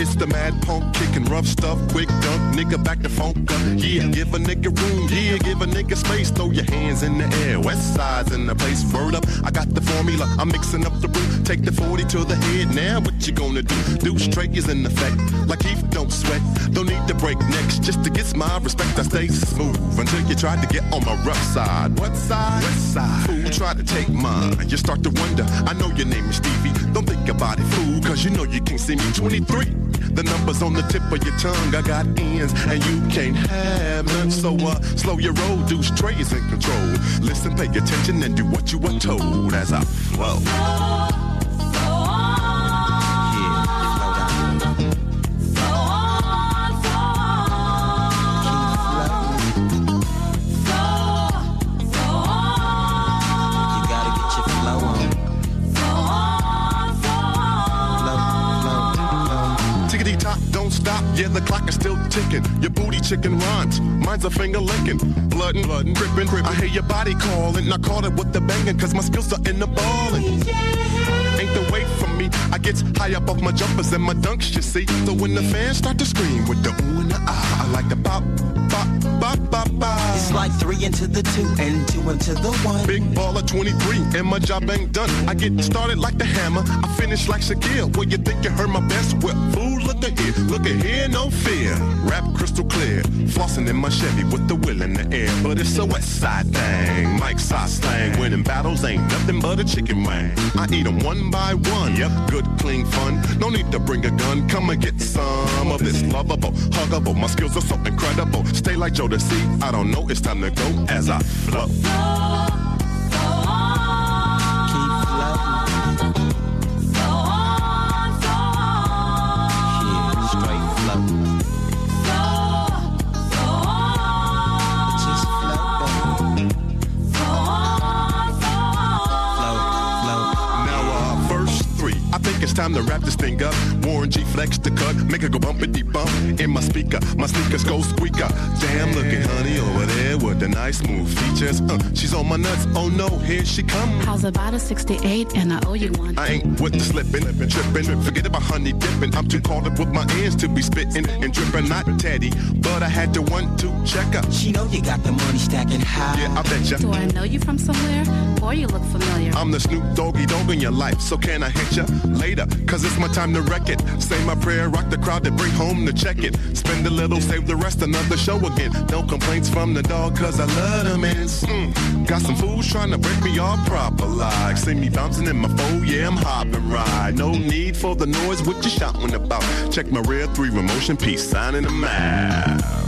It's the mad punk kicking rough stuff, quick dunk, nigga back to funk up. Yeah, give a nigga room, yeah, give a nigga space, throw your hands in the air. West side's in the place, word up. I got the formula, I'm mixing up the brew. Take the 40 to the head, now what you gonna do? Do straight is in effect, like Heath don't sweat. Don't need to break necks, just to get my respect, I stay smooth until you try to get on my rough side. What side? West side. Fool, try to take mine. You start to wonder, I know your name is Stevie. Don't think about it, fool, cause you know you can't see me 23. The numbers on the tip of your tongue, I got ends, and you can't have none. So uh, slow your roll, do straight is in control. Listen, pay attention, and do what you were told as I flow. The clock is still ticking. Your booty chicken runs. Mine's a finger licking. Blood and blood and dripping. I hear your body calling. I caught it with the banging, cause my skills are in the balling. Ain't the wait for me. I get high up off my jumpers and my dunks, you see. So when the fans start to scream with the ooh and the ah, I like the pop, pop, pop, pop, pop. It's like three into the two and two into the one. Big baller 23, and my job ain't done. I get started like the hammer, I finish like Shaquille. Well, you think you heard my best? Well, fool, look at here, look at here, no fear. Rap crystal clear, flossing in my Chevy with the wheel in the air. But it's a West Side thing, Mike side slang. Winning battles ain't nothing but a chicken wing. I eat 'em one by one, yep, good, clean fun. No need to bring a gun, come and get some of this lovable, huggable. My skills are so incredible. Stay like Joe to see, I don't know, it's time to go as I flow. Time to wrap this thing up. Warren G flex the cut, make it go bumpity bump in my speaker. My sneakers go squeaker. Damn, looking honey over there with the nice smooth features. Uh, she's on my nuts. Oh no, here she come. How's about a 68 and I owe you one? I ain't with the slipping, tripping. Forget about honey dipping. I'm too caught up with my ears to be spitting and dripping. Not Teddy, but I had to one two check up. She know you got the money stacking high. Yeah, I bet ya. Do I know you from somewhere? Or you look familiar? I'm the Snoop Doggy Dog in your life, so can I hit ya later? Cause it's my time to wreck it. Say my prayer, rock the crowd to bring home to check it. Spend a little, save the rest, another show again. No complaints from the dog, cause I love them and mm, Got some fools trying to break me off proper like. See me bouncing in my foe, yeah, I'm hopping right. No need for the noise, what you shouting about? Check my rear three remotion piece, signing them out.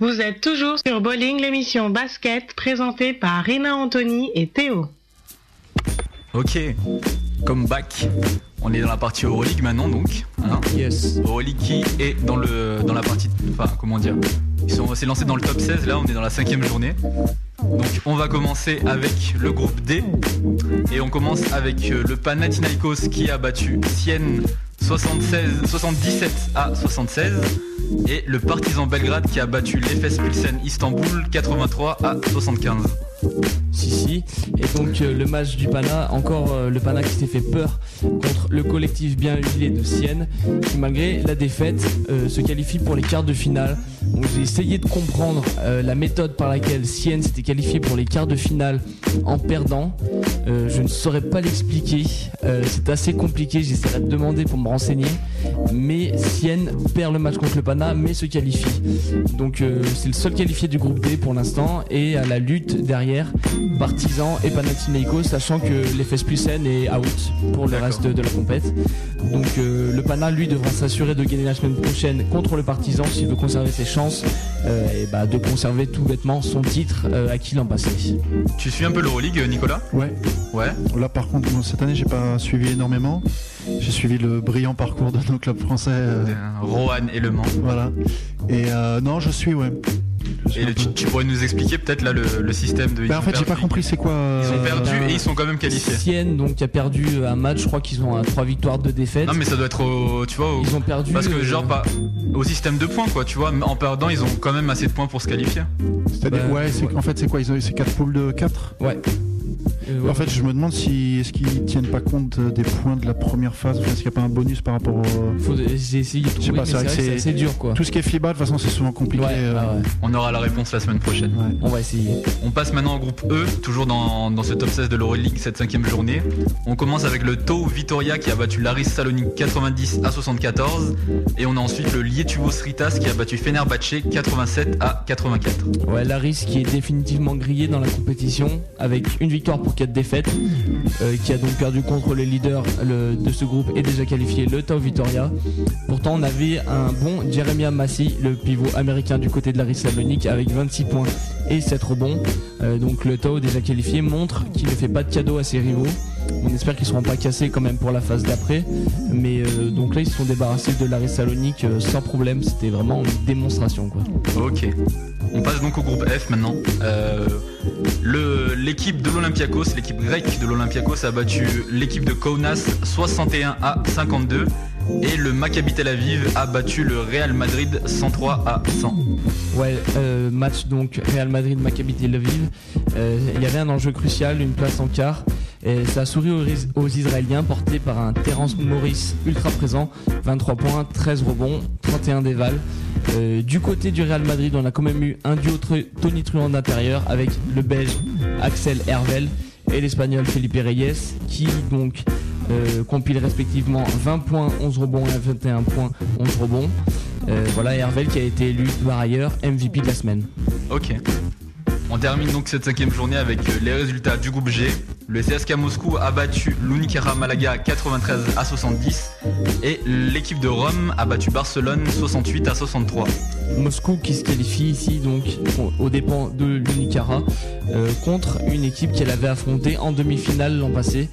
Vous êtes toujours sur Bowling, l'émission basket présentée par Rina Anthony et Théo. Ok, comme back. On est dans la partie Euroleague maintenant donc. Hein yes. Euroleague qui est dans le dans la partie. Enfin comment dire. Ils sont s'est lancé dans le top 16, là on est dans la cinquième journée. Donc on va commencer avec le groupe D. Et on commence avec euh, le Panathinaikos qui a battu Sienne 76, 77 à 76. Et le Partizan Belgrade qui a battu l'Efes Pilsen Istanbul 83 à 75. Si si. Et donc euh, le match du Pana, encore euh, le Pana qui s'est fait peur contre le collectif bien huilé de Sienne, qui malgré la défaite euh, se qualifie pour les quarts de finale. J'ai essayé de comprendre la méthode par laquelle Sienne s'était qualifié pour les quarts de finale en perdant. Je ne saurais pas l'expliquer. C'est assez compliqué. J'essaierai de demander pour me renseigner. Mais Sienne perd le match contre le Pana, mais se qualifie. Donc euh, c'est le seul qualifié du groupe D pour l'instant et à la lutte derrière Partizan et Panathinaikos, sachant que l'FS Pilsen est out pour le reste de, de la compète. Donc euh, le Pana lui devra s'assurer de gagner la semaine prochaine contre le Partizan s'il veut conserver ses chances euh, et bah, de conserver tout bêtement son titre euh, acquis l'an passé. Tu suis un peu l'Euroleague Nicolas? Ouais. Ouais. Là par contre, cette année j'ai pas suivi énormément. J'ai suivi le brillant parcours de nos clubs français. euh, Rohan et Le Mans. Voilà. Et euh, non, je suis ouais. Et le- tu, tu pourrais nous expliquer peut-être là le, le système de. Bah, en fait, j'ai pas compris c'est quoi. Ils ont euh, perdu et ils sont quand même qualifiés. Sienne donc qui a perdu un match, je crois qu'ils ont à 3 victoires, 2 défaites. Non mais ça doit être au, tu vois, au- Ils ont perdu, parce que euh, genre pas au système de points quoi, tu vois, en perdant ils ont quand même assez de points pour se qualifier. C'est-à-dire, Bah, ouais, c'est qu'en fait, c'est quoi Ils ont c'est 4 poules de 4 Ouais. Euh, ouais. En fait, je me demande si est-ce qu'ils tiennent pas compte des points de la première phase. Enfin, est-ce qu'il n'y a pas un bonus par rapport au. Faut- J'ai essayé de trouver, c'est vrai que c'est assez dur quoi. Tout ce qui est FIBA, de toute façon, c'est souvent compliqué. Ouais, euh, ouais. On aura la réponse la semaine prochaine. On va essayer. On passe maintenant au groupe E, toujours dans, dans ce top 16 de l'Euroleague, cette cinquième journée. On commence avec le Tau Vitoria qui a battu Laris Salonique 90 à 74. Et on a ensuite le Lietuvo Sritas qui a battu Fenerbahce 87 à 84. Ouais, Laris qui est définitivement grillé dans la compétition avec une victoire pour défaites, euh, qui a donc perdu contre le leader le- de ce groupe et déjà qualifié le Tau Vitoria. Pourtant, on avait un bon Jeremiah Massi, le pivot américain du côté de Laris Salonique, avec 26 points et 7 rebonds. Euh, donc le Tau déjà qualifié montre qu'il ne fait pas de cadeau à ses rivaux. On espère qu'ils seront pas cassés quand même pour la phase d'après. Mais euh, donc là, ils se sont débarrassés de Laris Salonique euh, sans problème. C'était vraiment une démonstration quoi. Ok. On passe donc au groupe F maintenant. Euh, L'équipe de l'Olympiakos, l'équipe grecque de l'Olympiakos a battu l'équipe de Kaunas 61 à 52 et le Maccabi Tel Aviv a battu le Real Madrid 103 à 100. Ouais, euh, match donc Real Madrid Maccabi Tel Aviv. Euh, Il y avait un enjeu crucial, une place en quart. Et ça a souri aux, aux Israéliens portés par un Terence Maurice ultra présent. 23 points, 13 rebonds, 31 dévals. Euh, du côté du Real Madrid, on a quand même eu un duo Tony Truant d'intérieur avec le Belge Axel Hervel et l'Espagnol Felipe Reyes qui donc euh, compile respectivement 20 points, 11 rebonds et 21 points, 11 rebonds. Euh, voilà Hervel qui a été élu par ailleurs MVP de la semaine. Ok. On termine donc cette cinquième journée avec euh, les résultats du groupe G. Le CSK Moscou a battu l'Unicara Malaga 93 à 70 et l'équipe de Rome a battu Barcelone 68 à 63. Moscou qui se qualifie ici donc au- aux dépens de l'Unicara euh, contre une équipe qu'elle avait affrontée en demi-finale l'an passé.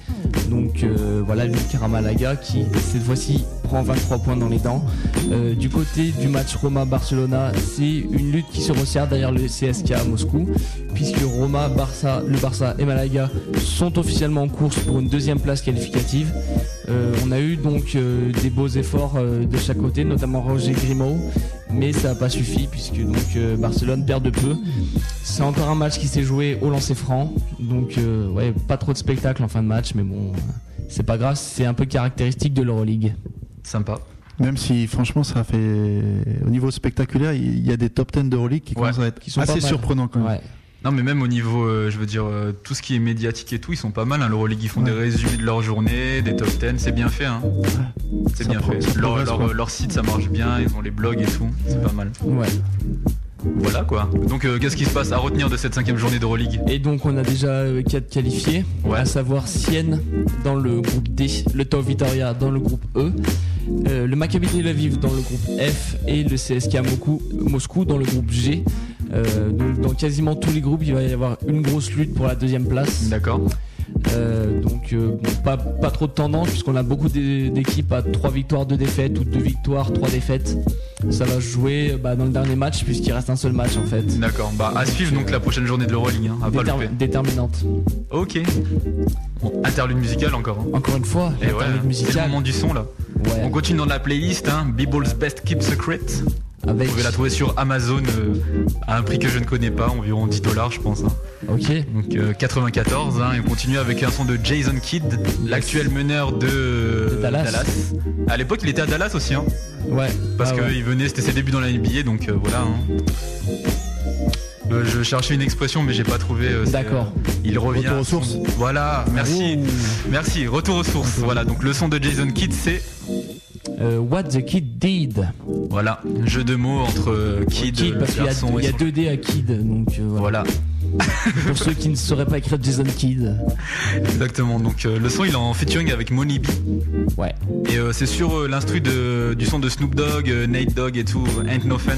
Donc euh, voilà l'Unicara Malaga qui cette fois-ci prend 23 points dans les dents. Euh, du côté du match Roma-Barcelona, c'est une lutte qui se resserre derrière le CSK à Moscou puisque Roma, Barça, le Barça et Malaga sont officiellement en course pour une deuxième place qualificative. Euh, on a eu donc euh, des beaux efforts de chaque côté, notamment Roger Grimaud, mais ça n'a pas suffi puisque donc Barcelone perd de peu. C'est encore un match qui s'est joué au lancer franc, donc ouais, pas trop de spectacle en fin de match, mais bon, c'est pas grave, c'est un peu caractéristique de l'Euroleague. Sympa. Même si franchement ça fait au niveau spectaculaire, il y a des top 10 d'Euroleague qui commencent à être sont pas assez surprenants quand même. Ouais. Non mais même au niveau, euh, je veux dire, euh, tout ce qui est médiatique et tout, ils sont pas mal. Hein. L'Euroleague, ils font des résumés de leur journée, des top 10, c'est bien fait. Hein. C'est bien pro- fait. Leur, leur site, ça marche bien, ils ont les blogs et tout, c'est pas mal. Ouais. Voilà quoi. Donc euh, qu'est-ce qui se passe à retenir de cette cinquième journée d'Euroleague Et donc on a déjà 4 qualifiés, à savoir Sienne dans le groupe D, le Tau Vitoria dans le groupe E, euh, le Maccabi Tel Aviv dans le groupe F et le CSKA Moscou, Moscou dans le groupe G. Euh, donc dans quasiment tous les groupes il va y avoir une grosse lutte pour la deuxième place. D'accord. Euh, donc euh, bon, pas, pas trop de tendance puisqu'on a beaucoup d'é- d'équipes à 3 victoires, 2 défaites ou 2 victoires, 3 défaites. Ça va se jouer euh, bah, dans le dernier match puisqu'il reste un seul match en fait. D'accord. Bah à suivre donc la prochaine journée de l'Euroleague, hein, à Déter- déterminante. Ok. Bon, interlude musical encore. hein. Encore une fois, Et ouais, c'est le moment du son là. Ouais. On continue dans la playlist, hein, Bible's Best Keep Secret. Avec- Vous pouvez la trouver sur Amazon euh, à un prix que je ne connais pas, environ 10 dollars je pense. hein. Ok. Donc euh, 94, hein, et on continue avec un son de Jason Kidd, l'actuel meneur de, De Dallas. À l'époque il était à Dallas aussi, hein, Ouais. parce Ah qu'il ouais. venait, c'était ses débuts dans la NBA, donc euh, voilà. hein. Euh, je cherchais une expression mais j'ai pas trouvé. euh, D'accord. euh, il revient. Retour aux sources. Voilà, merci. Merci, retour aux sources. Voilà, donc le son de Jason Kidd c'est Euh, What the Kid Did. Voilà, jeu de mots entre euh, Kid, Kid, parce qu'il y a, y deux D à Kid. Donc euh, voilà. Voilà, Pour ceux qui ne sauraient pas écrire Jason Kidd. exactement. Donc euh, le son il est en featuring avec Money B. Ouais. Et euh, c'est sur euh, l'instru du son de Snoop Dogg, Nate Dogg et tout, Ain't No Fun.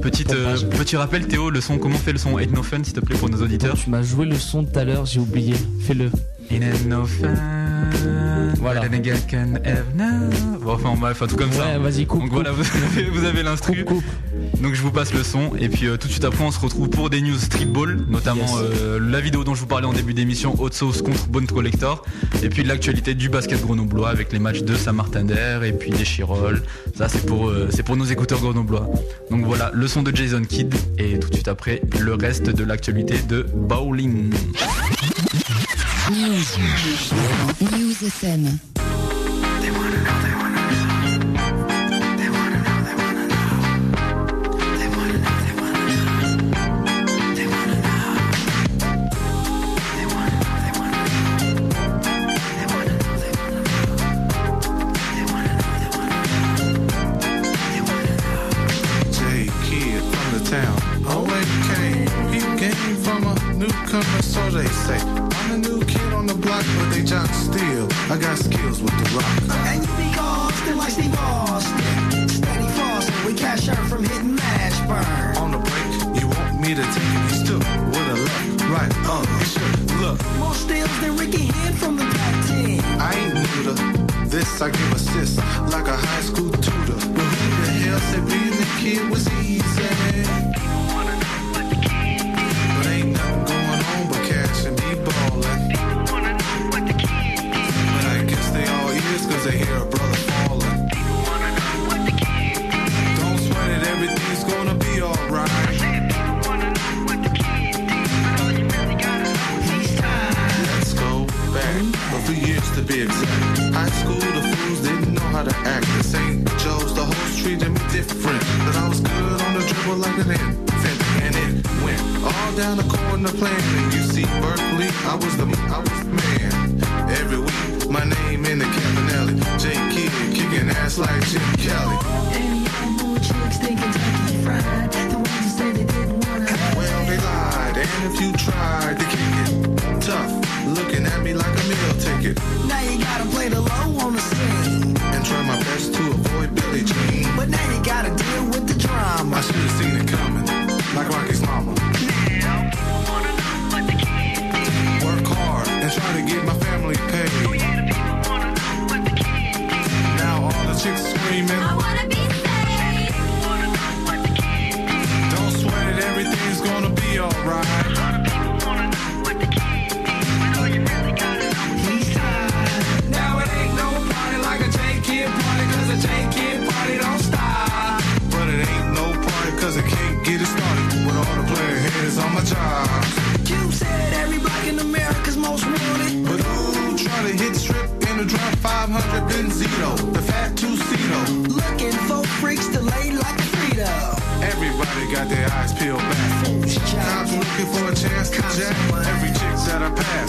Petite, euh, petit rappel Théo, le son, comment fait le son Ain't No Fun s'il te plaît pour nos auditeurs Tu m'as joué le son tout à l'heure, j'ai oublié. Fais-le. Ain't no fun. Voilà. Bon, enfin, bref, un truc comme ça. Vas-y, coupe. Donc voilà, vous avez, vous avez l'instru. Donc je vous passe le son et puis euh, tout de suite après on se retrouve pour des news streetball, notamment Yes. euh, la vidéo dont je vous parlais en début d'émission, Hot Sauce contre Bone Collector, et puis l'actualité du basket grenoblois avec les matchs de Saint-Martin d'Air et puis des Chirol. Ça c'est pour euh, c'est pour nos écouteurs grenoblois. Donc voilà, le son de Jason Kidd et tout de suite après le reste de l'actualité de bowling. News. FM. Like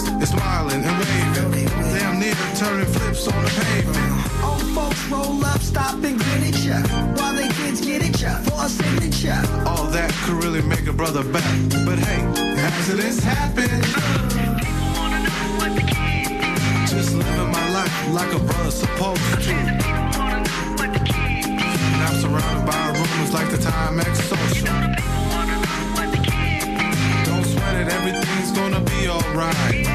that I is smiling and waving. Damn near turning flips on the pavement. Old folks roll up, stop and grin at ya. While they kids get at ya for a signature. All that could really make a brother back. But hey, accidents happen. Just living my life like a brother's supposed to. And I'm surrounded by rumors like the Timex social. Don't sweat it, everything's gonna be alright.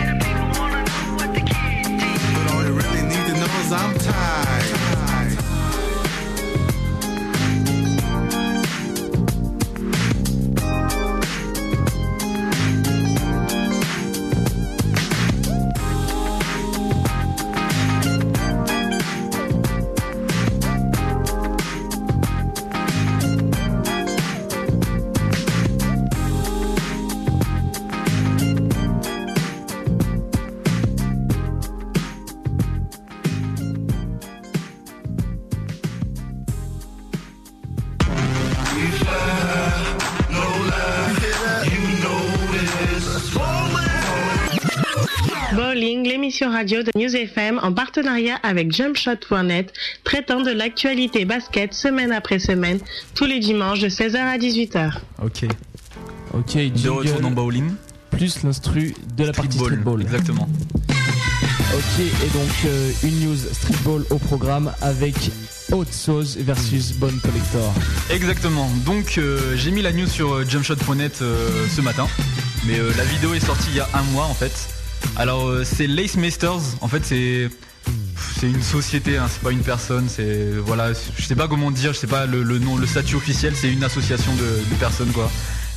cause I'm tired. Radio de News FM en partenariat avec JumpShot.net, traitant de l'actualité basket semaine après semaine, tous les dimanches de 16h à 18h. Ok. Ok, De retour dans bowling. plus l'instru de la partie Streetball, streetball. Exactement. Ok, et donc euh, une news streetball au programme avec Haute Sauce versus Bonne Collector. Exactement. Donc euh, j'ai mis la news sur euh, jumpshot.net euh, ce matin, mais euh, la vidéo est sortie il y a un mois en fait. Alors euh, c'est Lace Masters. En fait c'est c'est une société, hein, c'est pas une personne. C'est voilà, je sais pas comment dire, je sais pas le, le nom, le statut officiel. C'est une association de, de personnes quoi.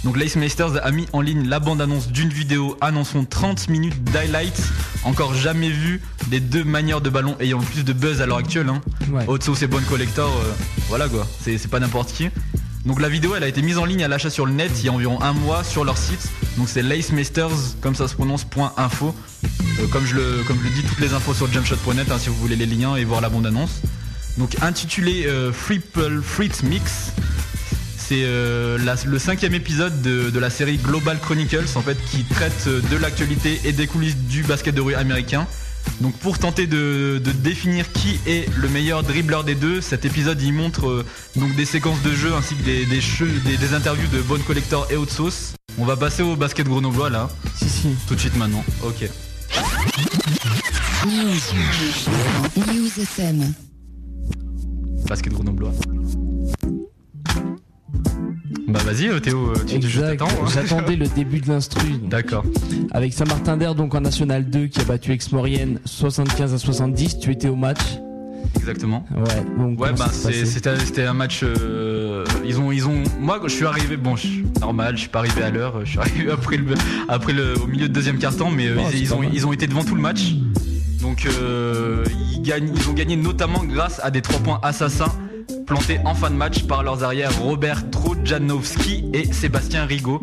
Donc Lace Masters a mis en ligne la bande-annonce d'une vidéo annonçant 30 minutes d'highlights, encore jamais vu des deux manières de ballon ayant le plus de buzz à l'heure actuelle. Hein. Ouais. Haute sauce et bonne collector, euh, voilà quoi, c'est pas n'importe qui. Donc la vidéo elle a été mise en ligne à l'achat sur le net il y a environ un mois sur leur site. Donc c'est lacemasters comme ça se prononce .info. Euh, comme, je le, dis, toutes les infos sur jumpshot.net hein, si vous voulez les liens et voir la bande annonce. Donc intitulé euh, Fritz Mix. C'est euh, le cinquième épisode de, de la série Global Chronicles en fait qui traite euh, de l'actualité et des coulisses du basket de rue américain. Donc pour tenter de, de définir qui est le meilleur dribbleur des deux, cet épisode il montre euh, donc des séquences de jeu ainsi que des, des, jeux- des- des interviews de Bonne Collector et Haute Sauce. On va passer au basket grenoblois là. Si si. Tout de suite maintenant. Ok. News. News FM. Basket grenoblois. Bah vas-y euh, Théo, euh, tu, t'attends. hein. J'attendais le début de l'instru. D'accord. Avec Saint-Martin d'Air donc en National 2 qui a battu Aix-Maurienne 75 à 70. Tu étais au match. Exactement. Ouais. Donc Ouais bah c'était un match euh, ils ont ils ont moi quand je suis arrivé bon je- normal je suis pas arrivé à l'heure je suis arrivé après le après le au milieu de deuxième quart temps mais Oh, ils, ont mal. ils ont été devant tout le match donc euh, ils gagnent ils ont gagné notamment grâce à des trois points assassins plantés en fin de match par leurs arrières Robert Trojanowski et Sébastien Rigaud.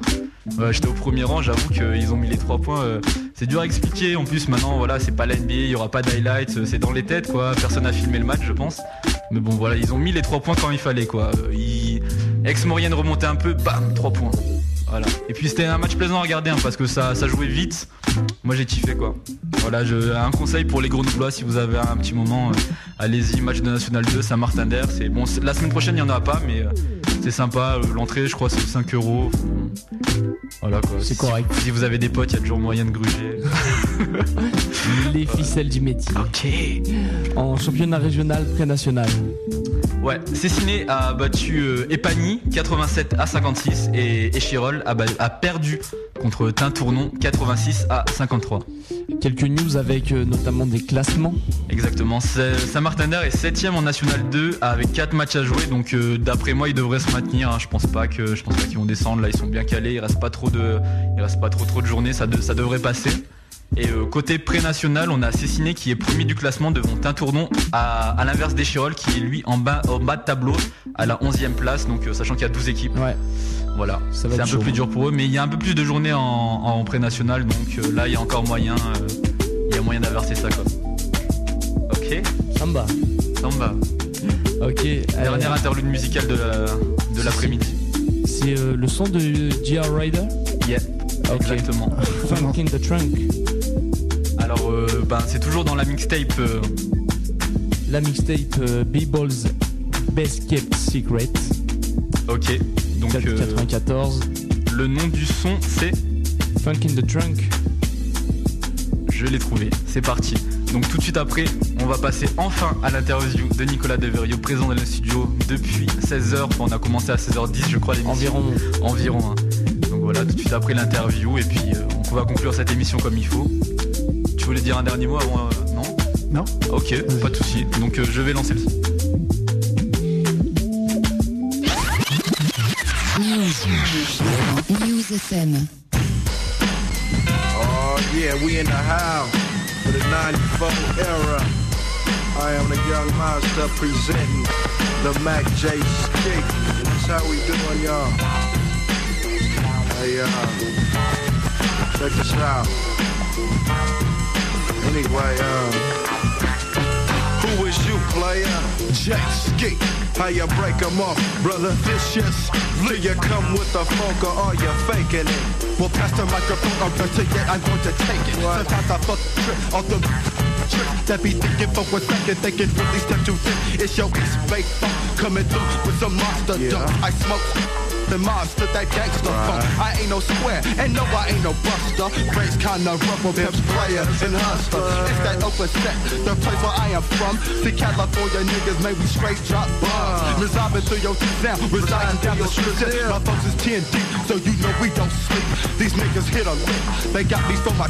Ouais, J'étais au premier rang, j'avoue qu'ils ont mis les trois points. euh, c'est dur à expliquer. En plus, maintenant, voilà, c'est pas la NBA, il y aura pas d'highlights, euh, c'est dans les têtes, quoi. Personne n'a filmé le match, je pense. Mais bon, voilà, ils ont mis les trois points quand il fallait, quoi. Euh, Ex-Maurienne remontait un peu, bam, trois points. Et puis c'était un match plaisant à regarder hein, parce que ça, ça jouait vite. Moi j'ai kiffé quoi. Voilà, je, un conseil pour les grenoblois si vous avez un petit moment, euh, allez-y, match de National 2, Saint-Martin d'Air. Bon, la semaine prochaine il y en aura pas, mais euh, c'est sympa. Euh, L'entrée, je crois, c'est 5 euros. Voilà quoi. C'est Si- correct. Si vous avez des potes, il y a toujours moyen de gruger. Les ficelles du métier. Ok. En championnat régional pré-national. Ouais, Cessiné a battu euh, Epagny 87 à 56 et a, ba- a perdu contre Tintournon 86 à 53. Quelques news avec euh, notamment des classements. Exactement. C'est- Saint-Martin d'Air est 7ème en National 2 avec 4 matchs à jouer. Donc euh, d'après moi, ils devraient se maintenir. hein. Je pense pas que je pense pas qu'ils vont descendre. Là, ils sont bien calés. Il reste pas trop de, il reste pas trop trop de journées. Ça, de- ça devrait passer. Et euh, côté pré-national, on a Cessiné qui est premier du classement devant Tintournon à, à l'inverse d'Échirol qui est lui en bas, en bas de tableau à la 11ème place. Donc euh, sachant qu'il y a 12 équipes. Ouais. Voilà. C'est un chaud. peu plus dur pour eux, mais il y a un peu plus de journées en, en pré-national. Donc euh, là, il y a encore moyen, euh, il y a moyen d'inverser ça quoi. Ok. Samba. Samba. Ok. euh, Dernière interlude musicale de la- de l'après-midi. C'est le son de GR Rider Yeah. Ok. Exactement. Funk in the Trunk. Alors, euh, ben, c'est toujours dans la mixtape. La mixtape B-Ball's Best Kept Secret. ok. Donc, euh, 94. le nom du son, c'est. Funk in the Trunk. Je l'ai trouvé. C'est parti. Donc, tout de suite après, on va passer enfin à l'interview de Nicolas Deverio, présent dans le studio depuis 16h. Enfin, on a commencé à 16h10, je crois, l'émission. Environ. Environ. hein. Donc voilà, tout de suite après l'interview. Et puis, euh, on va conclure cette émission comme il faut. Tu voulais dire un dernier mot avant euh, Non? Non Ok, pas de souci. Donc, euh, je vais lancer le son. News. FM. Oh yeah, we in the house for the 94 era. I am the young monster presenting the Mac J Stick. That's how we doing, y'all. Hey, uh, check this out. Anyway, you, player? J Ski. How you break 'em off, brother? Vicious. Do you come with the funk or are you faking it? Well, pass the microphone over to you, I'm going to take it. Sometimes I fuck trip off the trick that be thinking for a second, thinking really step too thick. It's your ex fake funk coming through with some monster dunk. I smoke monster, that gangster funk. I ain't no square, and no, I ain't no buster. Race kinda rough on pimps, player, and hustler. It's that open set, the place where I am from. See California niggas, man, we straight drop bombs. Resolving through your sound, residing down the street. My folks is 10 deep, so you know we don't sleep. These niggas hit a lick, they got me for my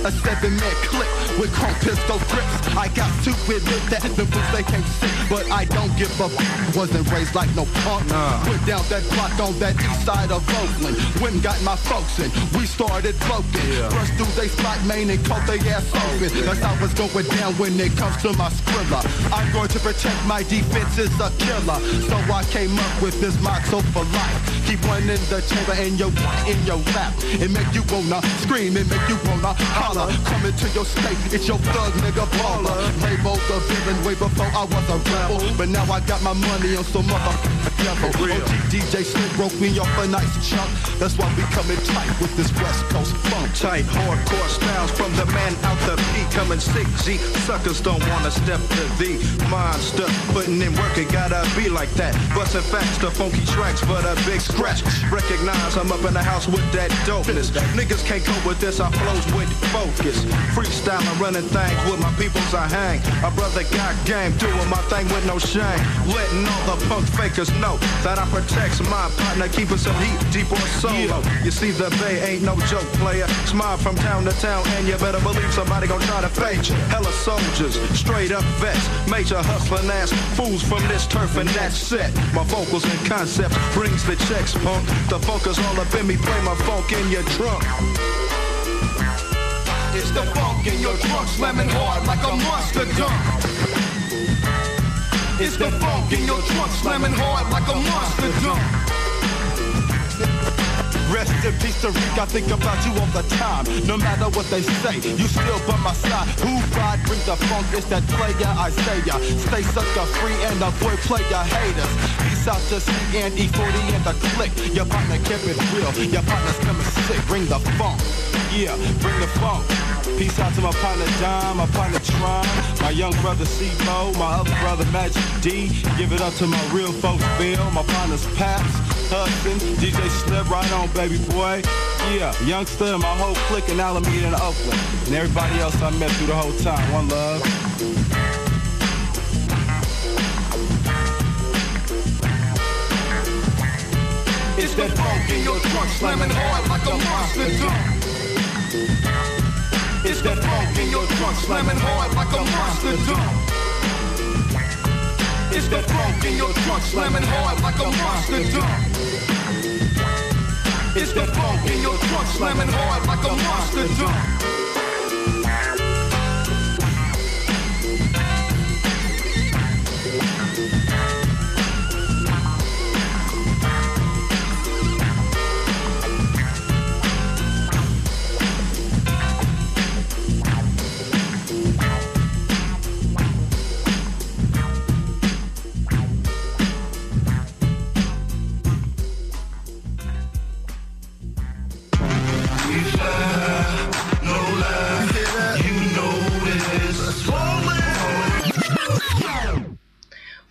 a seven man clip with chrome pistol grips. I got to admit that the boots they can't see, but I don't give a f- Wasn't raised like no punk. Went down that block on on that east side of Oakland. When got my folks in, we started broken. First do they spot main and cut they ass open. That's how it's going down when it comes to my skrilla. I'm going to protect my defense is a killer. So I came up with this motto for life. Keep one in the chamber and your one in your lap. It make you wanna scream, it make you wanna holler. Coming to your state, it's your thug nigga baller. Labeled the villain way before I was a rebel. But now I got my money on some motherfucking level. OG DJ Slick broke me off a nice chunk. That's why we coming tight with this West Coast funk. Tight hardcore styles from the man out the beat coming sick G suckers don't wanna step to the monster. Putting in work it gotta be like that. Busting facts the funky tracks for the big scratch. Recognize I'm up in the house with that dopeness. Niggas can't cope with this I flows with focus. Freestyling running things with my peoples I hang. My brother got game doing my thing with no shame. Letting all the punk fakers know that I protects my partner keeping some heat deep on solo. You see the bay ain't no joke player. Smile from town to town and you better believe somebody gonna try to fade you. Hella soldiers straight up vets major hustling ass fools from this turf and that's set. My vocals and concepts brings the checks punk. The focus all up in me play my funk in your trunk. It's the funk in your trunk slamming hard like a monster dunk. It's the funk in your trunk slamming hard like a monster dunk. Rest in peace to Rick, I think about you all the time. No matter what they say, you still by my side. Who ride, bring the funk, it's that player I say ya. Stay sucker free and avoid player haters. Peace out to C and E40 and the click. Your partner kept it real, your partner's coming sick. Bring the funk, yeah, bring the funk. Peace out to my partner Dom, my partner Tron, my young brother C-Mo, my other brother Magic D. Give it up to my real folks Bill, my partners Paps, Hudson, DJ Slip, right on baby boy. Yeah, youngster and my whole clique in Alameda and Oakland. And everybody else I met through the whole time. One love. It's that funk in your trunk slamming hard like a monster dunk. It's that funk in your trunk slamming hard like a monster dunk. It's that funk in your trunk slamming hard like a monster dunk. It's that funk in your trunk slamming hard like a monster dunk.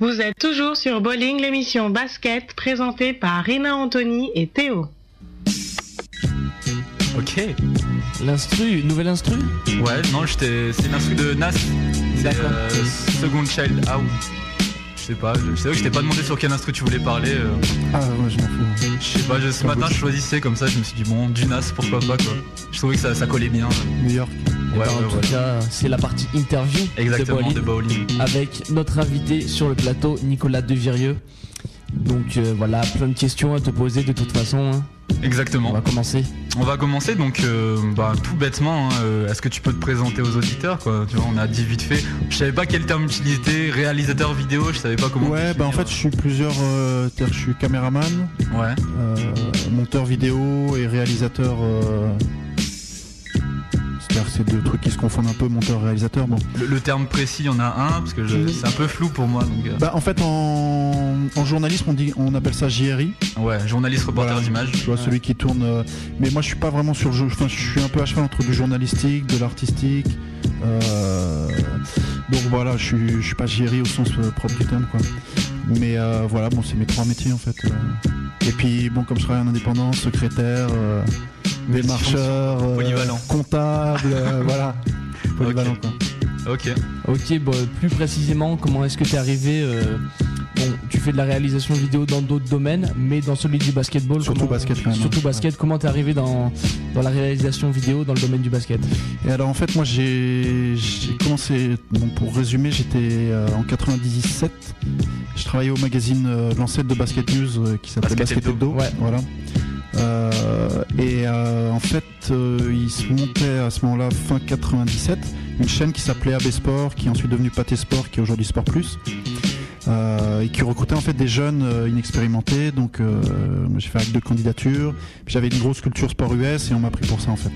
Vous êtes toujours sur Bowling, l'émission basket présentée par Rina Anthony et Théo. Ok. L'instru, nouvelle instru? Ouais, non, j'étais- c'est l'instru de Nas. C'est euh, Second Child Out. Je sais pas, je, c'est vrai que je t'ai pas demandé sur quel instru tu voulais parler. euh. Ah ouais, je m'en fous. Je sais pas, je- ce matin je choisissais comme ça, je me suis dit bon, du Nas, pourquoi pas quoi. Je trouvais que ça, ça collait bien. New York. Ouais, ben, ouais, en tout ouais. cas, c'est la partie interview Exactement, de Bowling. avec notre invité sur le plateau, Nicolas Devirieux. Donc euh, voilà, plein de questions à te poser de toute façon. hein. Exactement. On va commencer. On va commencer donc euh, bah, tout bêtement. hein, euh, Est-ce que tu peux te présenter aux auditeurs quoi? Tu vois, on a dit vite fait. Je savais pas quel terme utiliser, réalisateur vidéo. Je savais pas comment. Ouais, bah en fait, je suis plusieurs. euh, je suis caméraman, Ouais. euh, monteur vidéo et réalisateur. Que c'est deux trucs qui se confondent un peu, monteur-réalisateur. Bon. Le, le terme précis, il y en a un parce que je- c'est un peu flou pour moi. Donc, euh, Bah en fait, en, en journalisme, on dit, on appelle ça JRI. ouais, journaliste reporter d'image. Tu vois, celui qui tourne. euh, mais moi, je suis pas vraiment sur le jeu. Enfin, je suis un peu à cheval entre du journalistique, de l'artistique. euh, donc voilà, je suis, je suis pas JRI au sens propre du terme, quoi. Mais euh, voilà, bon, c'est mes trois métiers en fait. euh. Et puis, bon, comme je travaille en indépendant, secrétaire, euh, démarcheur, euh, Polyvalent. comptable, euh, voilà. Polyvalent, quoi. Ok. Ok, bon, plus précisément, comment est-ce que tu es arrivé euh, bon, tu fais de la réalisation vidéo dans d'autres domaines, mais dans celui du basketball. Surtout comment- basket, quand même, Surtout hein. basket. Comment t'es arrivé dans, dans la réalisation vidéo dans le domaine du basket? Et alors en fait moi j'ai j'ai commencé, bon, pour résumer j'étais euh, en 97, je travaillais au magazine euh, l'ancêtre de Basket News euh, qui s'appelait Basket Basket Hebdo. Hebdo. Voilà. Euh, et euh, en fait euh, il se montait à ce moment-là fin 97 une chaîne qui s'appelait AB Sport qui est ensuite devenue Pathé Sport qui est aujourd'hui Sport Plus. Euh, et qui recrutait en fait des jeunes euh, inexpérimentés. Donc euh, moi, j'ai fait acte de candidature. Puis j'avais une grosse culture sport US et on m'a pris pour ça en fait.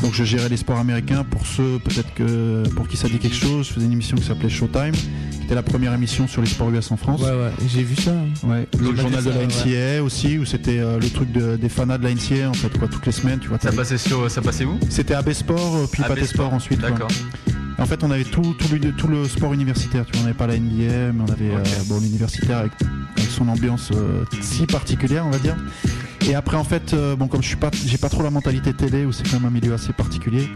Donc je gérais les sports américains pour ceux peut-être que pour qui ça dit quelque chose. Je faisais une émission qui s'appelait Showtime, qui était la première émission sur les sports US en France. Ouais, ouais, j'ai vu ça. Ouais, J'ai le journal de la ouais. NCA aussi, où c'était euh, le truc de- des fanats de la NCA en fait, quoi, toutes les semaines, tu vois. Ça passait sur, ça passait où? C'était AB Sport, puis AB Pathé Sport Sport, ensuite. d'accord. En fait, on avait tout, tout, le, tout le sport universitaire. Tu vois, on n'avait pas la NBA, mais on avait euh, bon, l'universitaire avec, avec son ambiance euh, si particulière, on va dire. Et après, en fait, euh, bon, comme je suis pas, j'ai pas trop la mentalité télé, où c'est quand même un milieu assez particulier.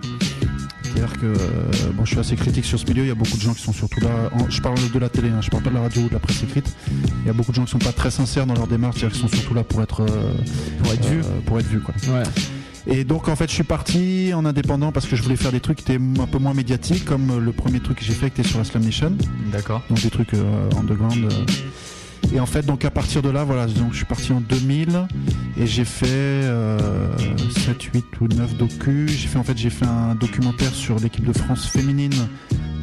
C'est-à-dire que euh, bon, je suis assez critique sur ce milieu. Il y a beaucoup de gens qui sont surtout là. en- je parle de la télé, hein, je parle pas de la radio ou de la presse écrite. Il y a beaucoup de gens qui sont pas très sincères dans leur démarche, c'est-à-dire qu'ils sont surtout là pour être euh, Pour être vu. euh, pour être vu, quoi. Ouais. Et donc en fait je suis parti en indépendant parce que je voulais faire des trucs qui étaient un peu moins médiatiques comme le premier truc que j'ai fait qui était sur la Slam Nation. D'accord. Donc des trucs euh, underground. euh. Et en fait donc à partir de là voilà donc je suis parti en 2000 et j'ai fait euh, 7, 8 ou 9 docus. J'ai fait en fait j'ai fait un documentaire sur l'équipe de France féminine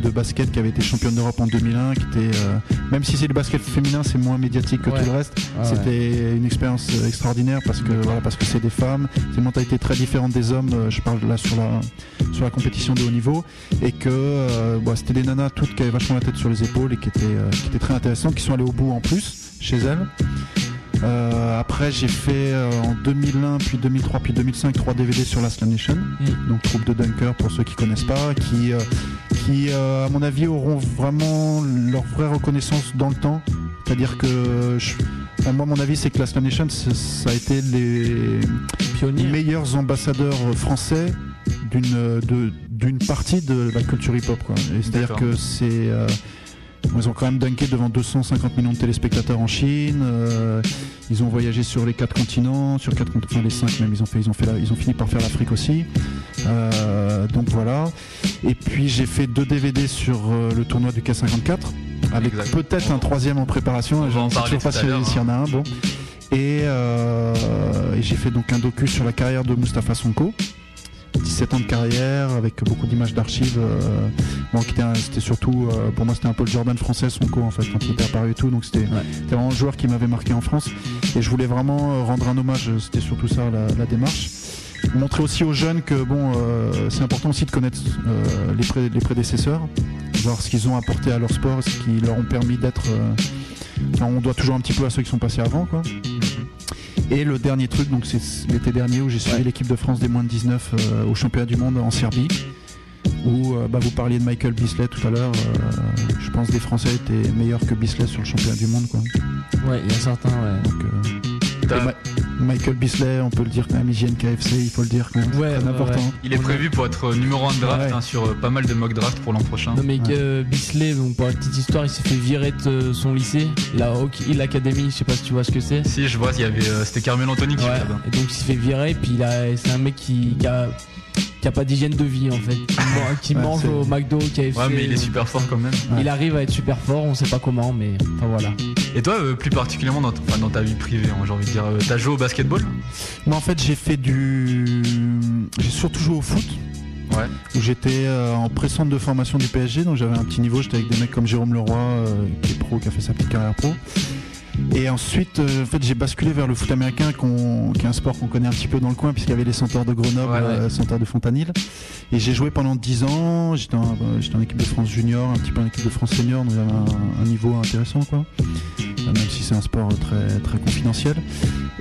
de basket qui avait été championne d'Europe en 2001 qui était euh, même si c'est le basket féminin c'est moins médiatique que Ouais. tout le reste Ah ouais. c'était une expérience euh, extraordinaire parce que voilà parce que c'est des femmes c'est une mentalité très différente des hommes euh, je parle là sur la sur la compétition de haut niveau et que euh, bon, c'était des nanas toutes qui avaient vachement la tête sur les épaules et qui étaient euh, qui étaient très intéressantes qui sont allées au bout en plus chez elles Euh, après j'ai fait euh, en 2001 puis 2003 puis 2005 trois DVD sur la Slam Nation. Donc troupe de Dunker pour ceux qui connaissent pas qui euh, qui à mon avis auront vraiment leur vraie reconnaissance dans le temps. C'est à dire que je- moi mon avis c'est que la Slam Nation ça a été les meilleurs ambassadeurs français d'une partie de la culture hip hop quoi. Et c'est-à-dire que c'est ils ont quand même dunké devant 250 millions de téléspectateurs en Chine. euh, ils ont voyagé sur les quatre continents, sur quatre, cont- enfin les cinq même. Ils ont fait, ils ont fait, la- ils ont fini par faire l'Afrique aussi. Euh, donc voilà. Et puis j'ai fait deux DVD sur euh, le tournoi du K54 avec peut-être un troisième en préparation. Je ne sais toujours pas si- s'il y en a un. Bon. Et, et j'ai fait donc un docu sur la carrière de Mustapha Sonko. 17 ans de carrière avec beaucoup d'images d'archives. euh, bon, un- c'était surtout, euh, pour moi, c'était un peu le Jordan français, Sonko en fait, quand il était apparu et tout. Donc c'était vraiment le joueur qui m'avait marqué en France. Et je voulais vraiment euh, rendre un hommage. C'était surtout ça la, la démarche. Montrer aussi aux jeunes que bon, euh, c'est important aussi de connaître euh, les, pré- les prédécesseurs, voir ce qu'ils ont apporté à leur sport, ce qui leur ont permis d'être. euh, on doit toujours un petit peu à ceux qui sont passés avant, quoi. Et le dernier truc, donc c'est l'été dernier où j'ai suivi l'équipe de France des moins de 19 euh, au championnat du monde en Serbie. Où euh, bah, vous parliez de Michael Bisley tout à l'heure. euh, je pense que les Français étaient meilleurs que Bisley sur le championnat du monde. Quoi. Ouais, il y a certains, ouais. Donc, euh, Michael Bisley, on peut le dire quand même, hygiène KFC, il faut le dire quand même. Ouais, important. ouais. Il est prévu pour être euh, numéro 1 de draft Ouais. hein, sur euh, pas mal de mock draft pour l'an prochain. Non mais euh, Bisley, donc pour la petite histoire, il s'est fait virer de euh, son lycée, la Hawk Hill Academy, je sais pas si tu vois ce que c'est. Si je vois, il y avait, euh, c'était Carmel Anthony qui Ouais, et donc il s'est fait virer, puis il a, c'est un mec qui, qui a, qui a pas d'hygiène de vie en fait, qui, man- qui Ouais, mange au McDo, KFC. Ouais, mais il est super fort quand même. Il arrive à être super fort, on sait pas comment, mais enfin voilà. Et toi, euh, plus particulièrement dans, t- enfin, dans ta vie privée, hein, j'ai envie de dire, euh, t'as joué au basketball? Moi en fait j'ai fait du. J'ai surtout joué au foot. Ouais. Où j'étais euh, en pré-centre de formation du PSG, donc j'avais un petit niveau, j'étais avec des mecs comme Jérôme Leroy, euh, qui est pro, qui a fait sa petite carrière pro. Et ensuite, euh, en fait, j'ai basculé vers le foot américain, qu'on- qui est un sport qu'on connaît un petit peu dans le coin, puisqu'il y avait les Centaures de Grenoble, Ouais, ouais. euh, Centaures de Fontanil. Et j'ai joué pendant 10 ans, j'étais en, euh, j'étais en équipe de France junior, un petit peu en équipe de France senior, donc j'avais un, un niveau intéressant, quoi. Même si c'est un sport très, très confidentiel.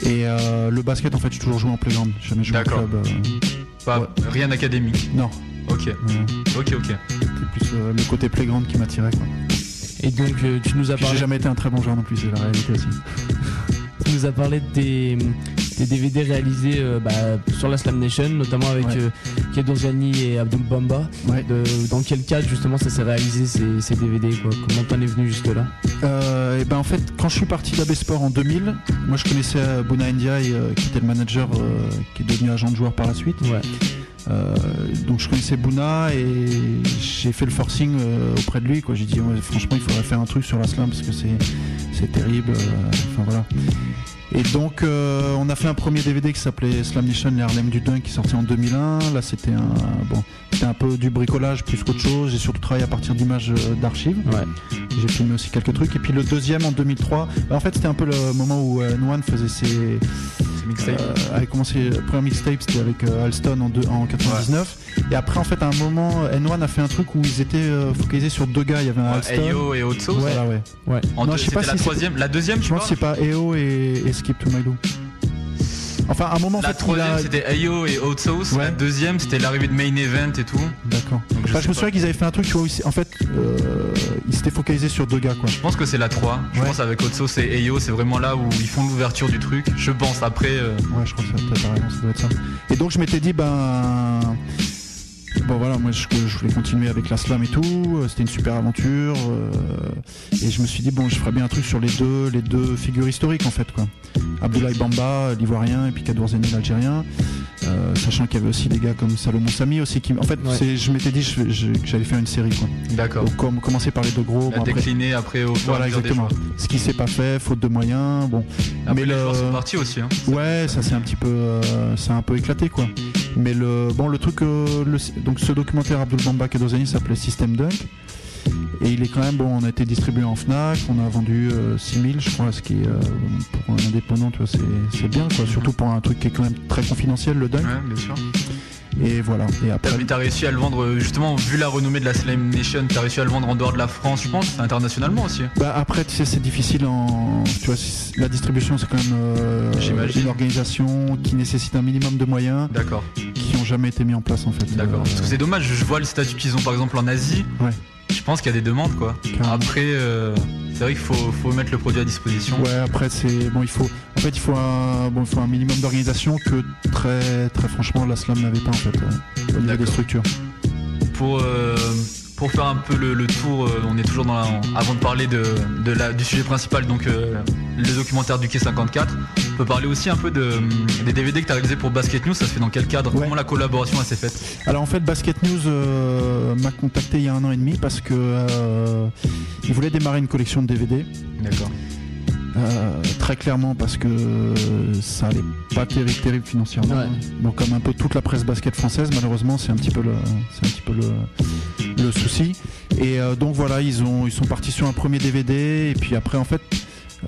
Et euh, le basket, en fait, j'ai toujours joué en playground, j'ai jamais joué en D'accord. club. Pas, Rien d'académique Non. Ok. Ok, ok. C'était plus le côté playground qui m'attirait, quoi. Et donc euh, tu nous as parlé. J'ai jamais été un très bon joueur non plus, c'est la réalité aussi. Tu nous as parlé de tes, tes DVD réalisés euh, bah, sur la Slam Nation, notamment avec Ouais. euh, Kedo Gianni et Abdul Bamba. De- dans quel cadre justement ça s'est réalisé ces, ces DVD quoi? Comment t'en es venu jusque là Euh, et ben en fait, quand je suis parti d'AB Sport en 2000, moi je connaissais euh, Buna Ndiaye, euh, qui était le manager, euh, qui est devenu agent de joueur par la suite. Euh, donc je connaissais Buna et j'ai fait le forcing euh, auprès de lui. J'ai dit franchement il faudrait faire un truc sur la slam parce que c'est terrible. euh. Et donc euh, on a fait un premier DVD qui s'appelait Slam Nation les Harlem du Dunk qui est sorti en 2001. Là c'était un bon c'était un peu du bricolage plus qu'autre chose. J'ai surtout travaillé à partir d'images euh, d'archives. J'ai filmé aussi quelques trucs. Et puis le deuxième en 2003. bah, en fait c'était un peu le moment où euh, N1 faisait ses mixtapes. euh, avait commencé le premier mixtape c'était avec euh, Alston en, deux- en 99 et après en fait à un moment N1 a fait un truc où ils étaient euh, focalisés sur deux gars il y avait un Alston Ayo et Sauce. ouais, ouais. ouais. En Non, deux- je sais pas c'était la si c'est- troisième, la deuxième, je pense que c'est pas EO et, et Skip to My Lou enfin à un moment en La fait, troisième a- c'était Ayo et Hot Sauce. La deuxième c'était l'arrivée de Main Event et tout. D'accord. Je me souviens qu'ils avaient fait un truc tu vois où ils- en fait euh, ils s'étaient focalisés sur deux gars quoi Je pense que c'est la 3. Je pense avec Hot Sauce et Ayo, c'est vraiment là où ils font l'ouverture du truc. Je pense après. euh, Ouais, je crois que ça, t'as raison, ça doit être ça. Et donc je m'étais dit, ben. Bon voilà, moi je, voulais continuer avec la slam et tout, euh, c'était une super aventure. euh, et je me suis dit, bon, je ferais bien un truc sur les deux, les deux figures historiques en fait, quoi. Abdoulaye Bamba, l'ivoirien, et puis Kadour Zeni, l'algérien. Euh, sachant qu'il y avait aussi des gars comme Salomon Sami aussi qui. En fait, Ouais. c'est- je m'étais dit je- je- que j'allais faire une série, quoi. D'accord. Donc, comme, commencer par les deux gros. La bon, décliner après au fur Voilà, des exactement. Ce qui s'est pas fait, faute de moyens, bon. Après, Mais les le- joueurs sont partis aussi. Hein. Ouais, ça c'est un petit peu, euh, un peu éclaté quoi. Mais le, bon, le truc, euh, le- donc ce documentaire Abdul Bamba Kedozani s'appelait System Dunk. Et il est quand même, bon, on a été distribué en Fnac, on a vendu euh, 6000 je crois, ce qui est, euh, pour un indépendant, tu vois, c'est, c'est bien quoi. Surtout pour un truc qui est quand même très confidentiel, le Dunk. Ouais, bien sûr. Et voilà. Et après. T'as, mais t'as réussi à le vendre, euh, justement, vu la renommée de la Slam Nation, t'as réussi à le vendre en dehors de la France, je pense, internationalement aussi. Bah après, tu sais, c'est difficile en. Tu vois, la distribution, c'est quand même euh, une organisation qui nécessite un minimum de moyens. D'accord. Qui ont jamais été mis en place en fait. D'accord. Euh, Parce que c'est dommage, je vois le statut qu'ils ont par exemple en Asie. Ouais. Je pense qu'il y a des demandes quoi. Après, euh, c'est vrai qu'il faut, faut mettre le produit à disposition. Ouais, après c'est bon, il faut en fait il faut un bon, il faut un minimum d'organisation que très très franchement la slam n'avait pas en fait euh, au niveau des structures. Pour, euh, pour faire un peu le, le tour, euh, on est toujours dans la- avant de parler de, de la, du sujet principal, donc euh, le documentaire du Quai 54. On peut parler aussi un peu de, des DVD que tu as réalisé pour Basket News, ça se fait dans quel cadre? Comment la collaboration s'est faite? Alors en fait Basket News euh, m'a contacté il y a un an et demi parce que il voulait démarrer une collection de DVD. D'accord. Euh, très clairement parce que ça allait pas terrible, terrible financièrement. Donc comme un peu toute la presse basket française, malheureusement c'est un petit peu le, c'est un petit peu le, le souci. Et euh, donc voilà, ils ont, ils sont partis sur un premier DVD et puis après en fait.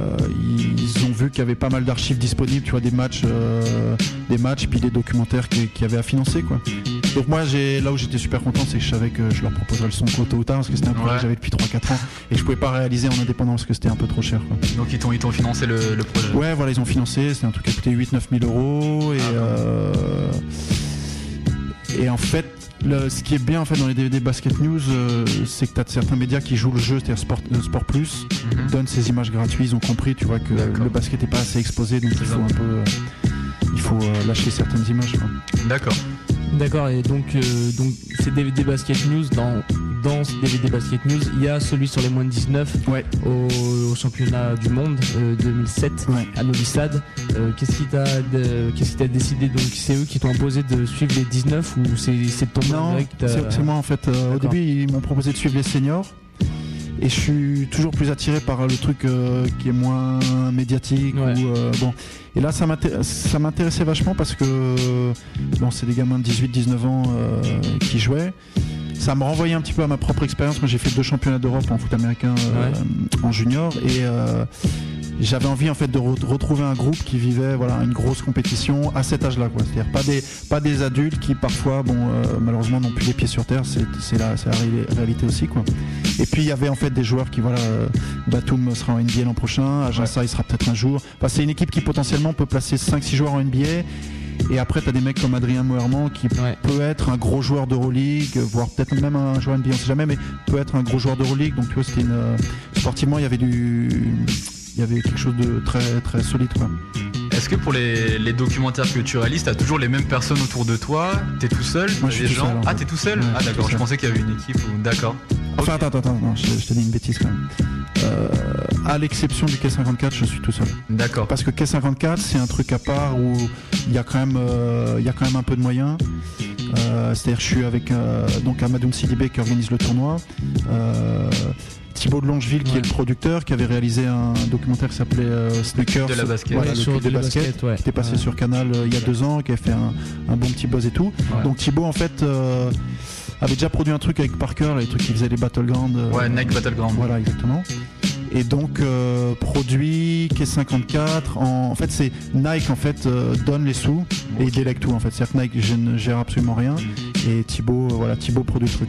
euh, ils ont vu qu'il y avait pas mal d'archives disponibles, tu vois, des matchs, euh, des matchs, puis des documentaires qui, qui avaient à financer, quoi. Donc moi, j'ai là où j'étais super content, c'est que je savais que je leur proposerais le son tôt ou tard, parce que c'était un projet Ouais. que j'avais depuis 3-4 ans, et je pouvais pas réaliser en indépendant parce que c'était un peu trop cher, quoi. Donc ils t'ont, ils t'ont financé le, le projet. Ouais, voilà, ils ont financé. C'était un truc qui a coûté 8-9 000 euros. Et, euh, et en fait, le- ce qui est bien en fait dans les DVD Basket News, euh, c'est que tu as certains médias qui jouent le jeu, c'est-à-dire Sport, euh, Sport Plus, Mhm. donnent ces images gratuites. Ils ont compris, tu vois, que le basket n'est pas assez exposé, donc il faut un peu, euh, il faut lâcher certaines images. quoi. D'accord. D'accord, et donc, euh, donc ces DVD Basket News, dans, dans ce DVD Basket News, il y a celui sur les moins de 19 au, au championnat du monde euh, 2007 à Novi Sad. Euh, qu'est-ce qui t'a qu'est-ce qui t'a décidé Donc c'est eux qui t'ont imposé de suivre les 19 ou c'est c'est ton Non, c'est c'est moi en fait. Euh, au début, ils m'ont proposé de suivre les seniors. Et je suis toujours plus attiré par le truc euh, qui est moins médiatique. Ou, euh, bon. Et là, ça m'inté- ça m'intéressait vachement parce que bon, c'est des gamins de 18-19 ans euh, qui jouaient. Ça me renvoyait un petit peu à ma propre expérience. Moi, j'ai fait deux championnats d'Europe en foot américain euh, en junior. Et euh, j'avais envie en fait de re- retrouver un groupe qui vivait voilà une grosse compétition à cet âge-là quoi. C'est-à-dire pas des pas des adultes qui parfois bon euh, malheureusement n'ont plus les pieds sur terre. C'est c'est la, c'est la ré- réalité aussi quoi. Et puis il y avait en fait des joueurs qui voilà euh, Batum sera en NBA l'an prochain, Agença il sera peut-être un jour. Enfin, c'est une équipe qui potentiellement peut placer 5-6 joueurs en NBA. Et après, tu as des mecs comme Adrien Moerman qui peut être un gros joueur d'Euroleague, voire peut-être même un joueur NBA, on sait jamais, mais peut être un gros joueur d'Euroleague. Donc, tu vois, c'était une. euh, Sportivement, il y avait du. Il y avait quelque chose de très, très solide, quoi. Est-ce que pour les, les documentaires que tu réalises, t'as toujours les mêmes personnes autour de toi? T'es tout seul? Moi, je suis gens? seul, Ah, t'es tout seul? Ouais, Ah, d'accord, je pensais qu'il y avait une équipe. ou- D'accord. Enfin, attends, attends, attends, non, je, je te dis une bêtise quand même. Euh, à l'exception du K54, je suis tout seul. D'accord. Parce que K54, c'est un truc à part où il y a quand même, euh, il y a quand même un peu de moyens. Euh, C'est-à-dire, je suis avec euh, donc Amadoun Sidibé qui organise le tournoi. Thibaut de Longeville qui est le producteur, qui avait réalisé un documentaire qui s'appelait euh, Sneakers. De la basket. Voilà, Ouais, le sur clip de de la basket, basket, ouais. qui était passé Ouais. sur Canal euh, il y a deux ans, qui a fait un, un bon petit buzz et tout. Donc Thibaut en fait euh, avait déjà produit un truc avec Parker, là, les trucs qui faisaient les Battlegrounds. Ouais, Nike Battleground. Voilà, exactement. Et donc euh, produit K54 en, en fait c'est Nike en fait euh, donne les sous et il délègue tout en fait c'est-à-dire que Nike je ne gère absolument rien et Thibaut euh, voilà Thibaut produit le truc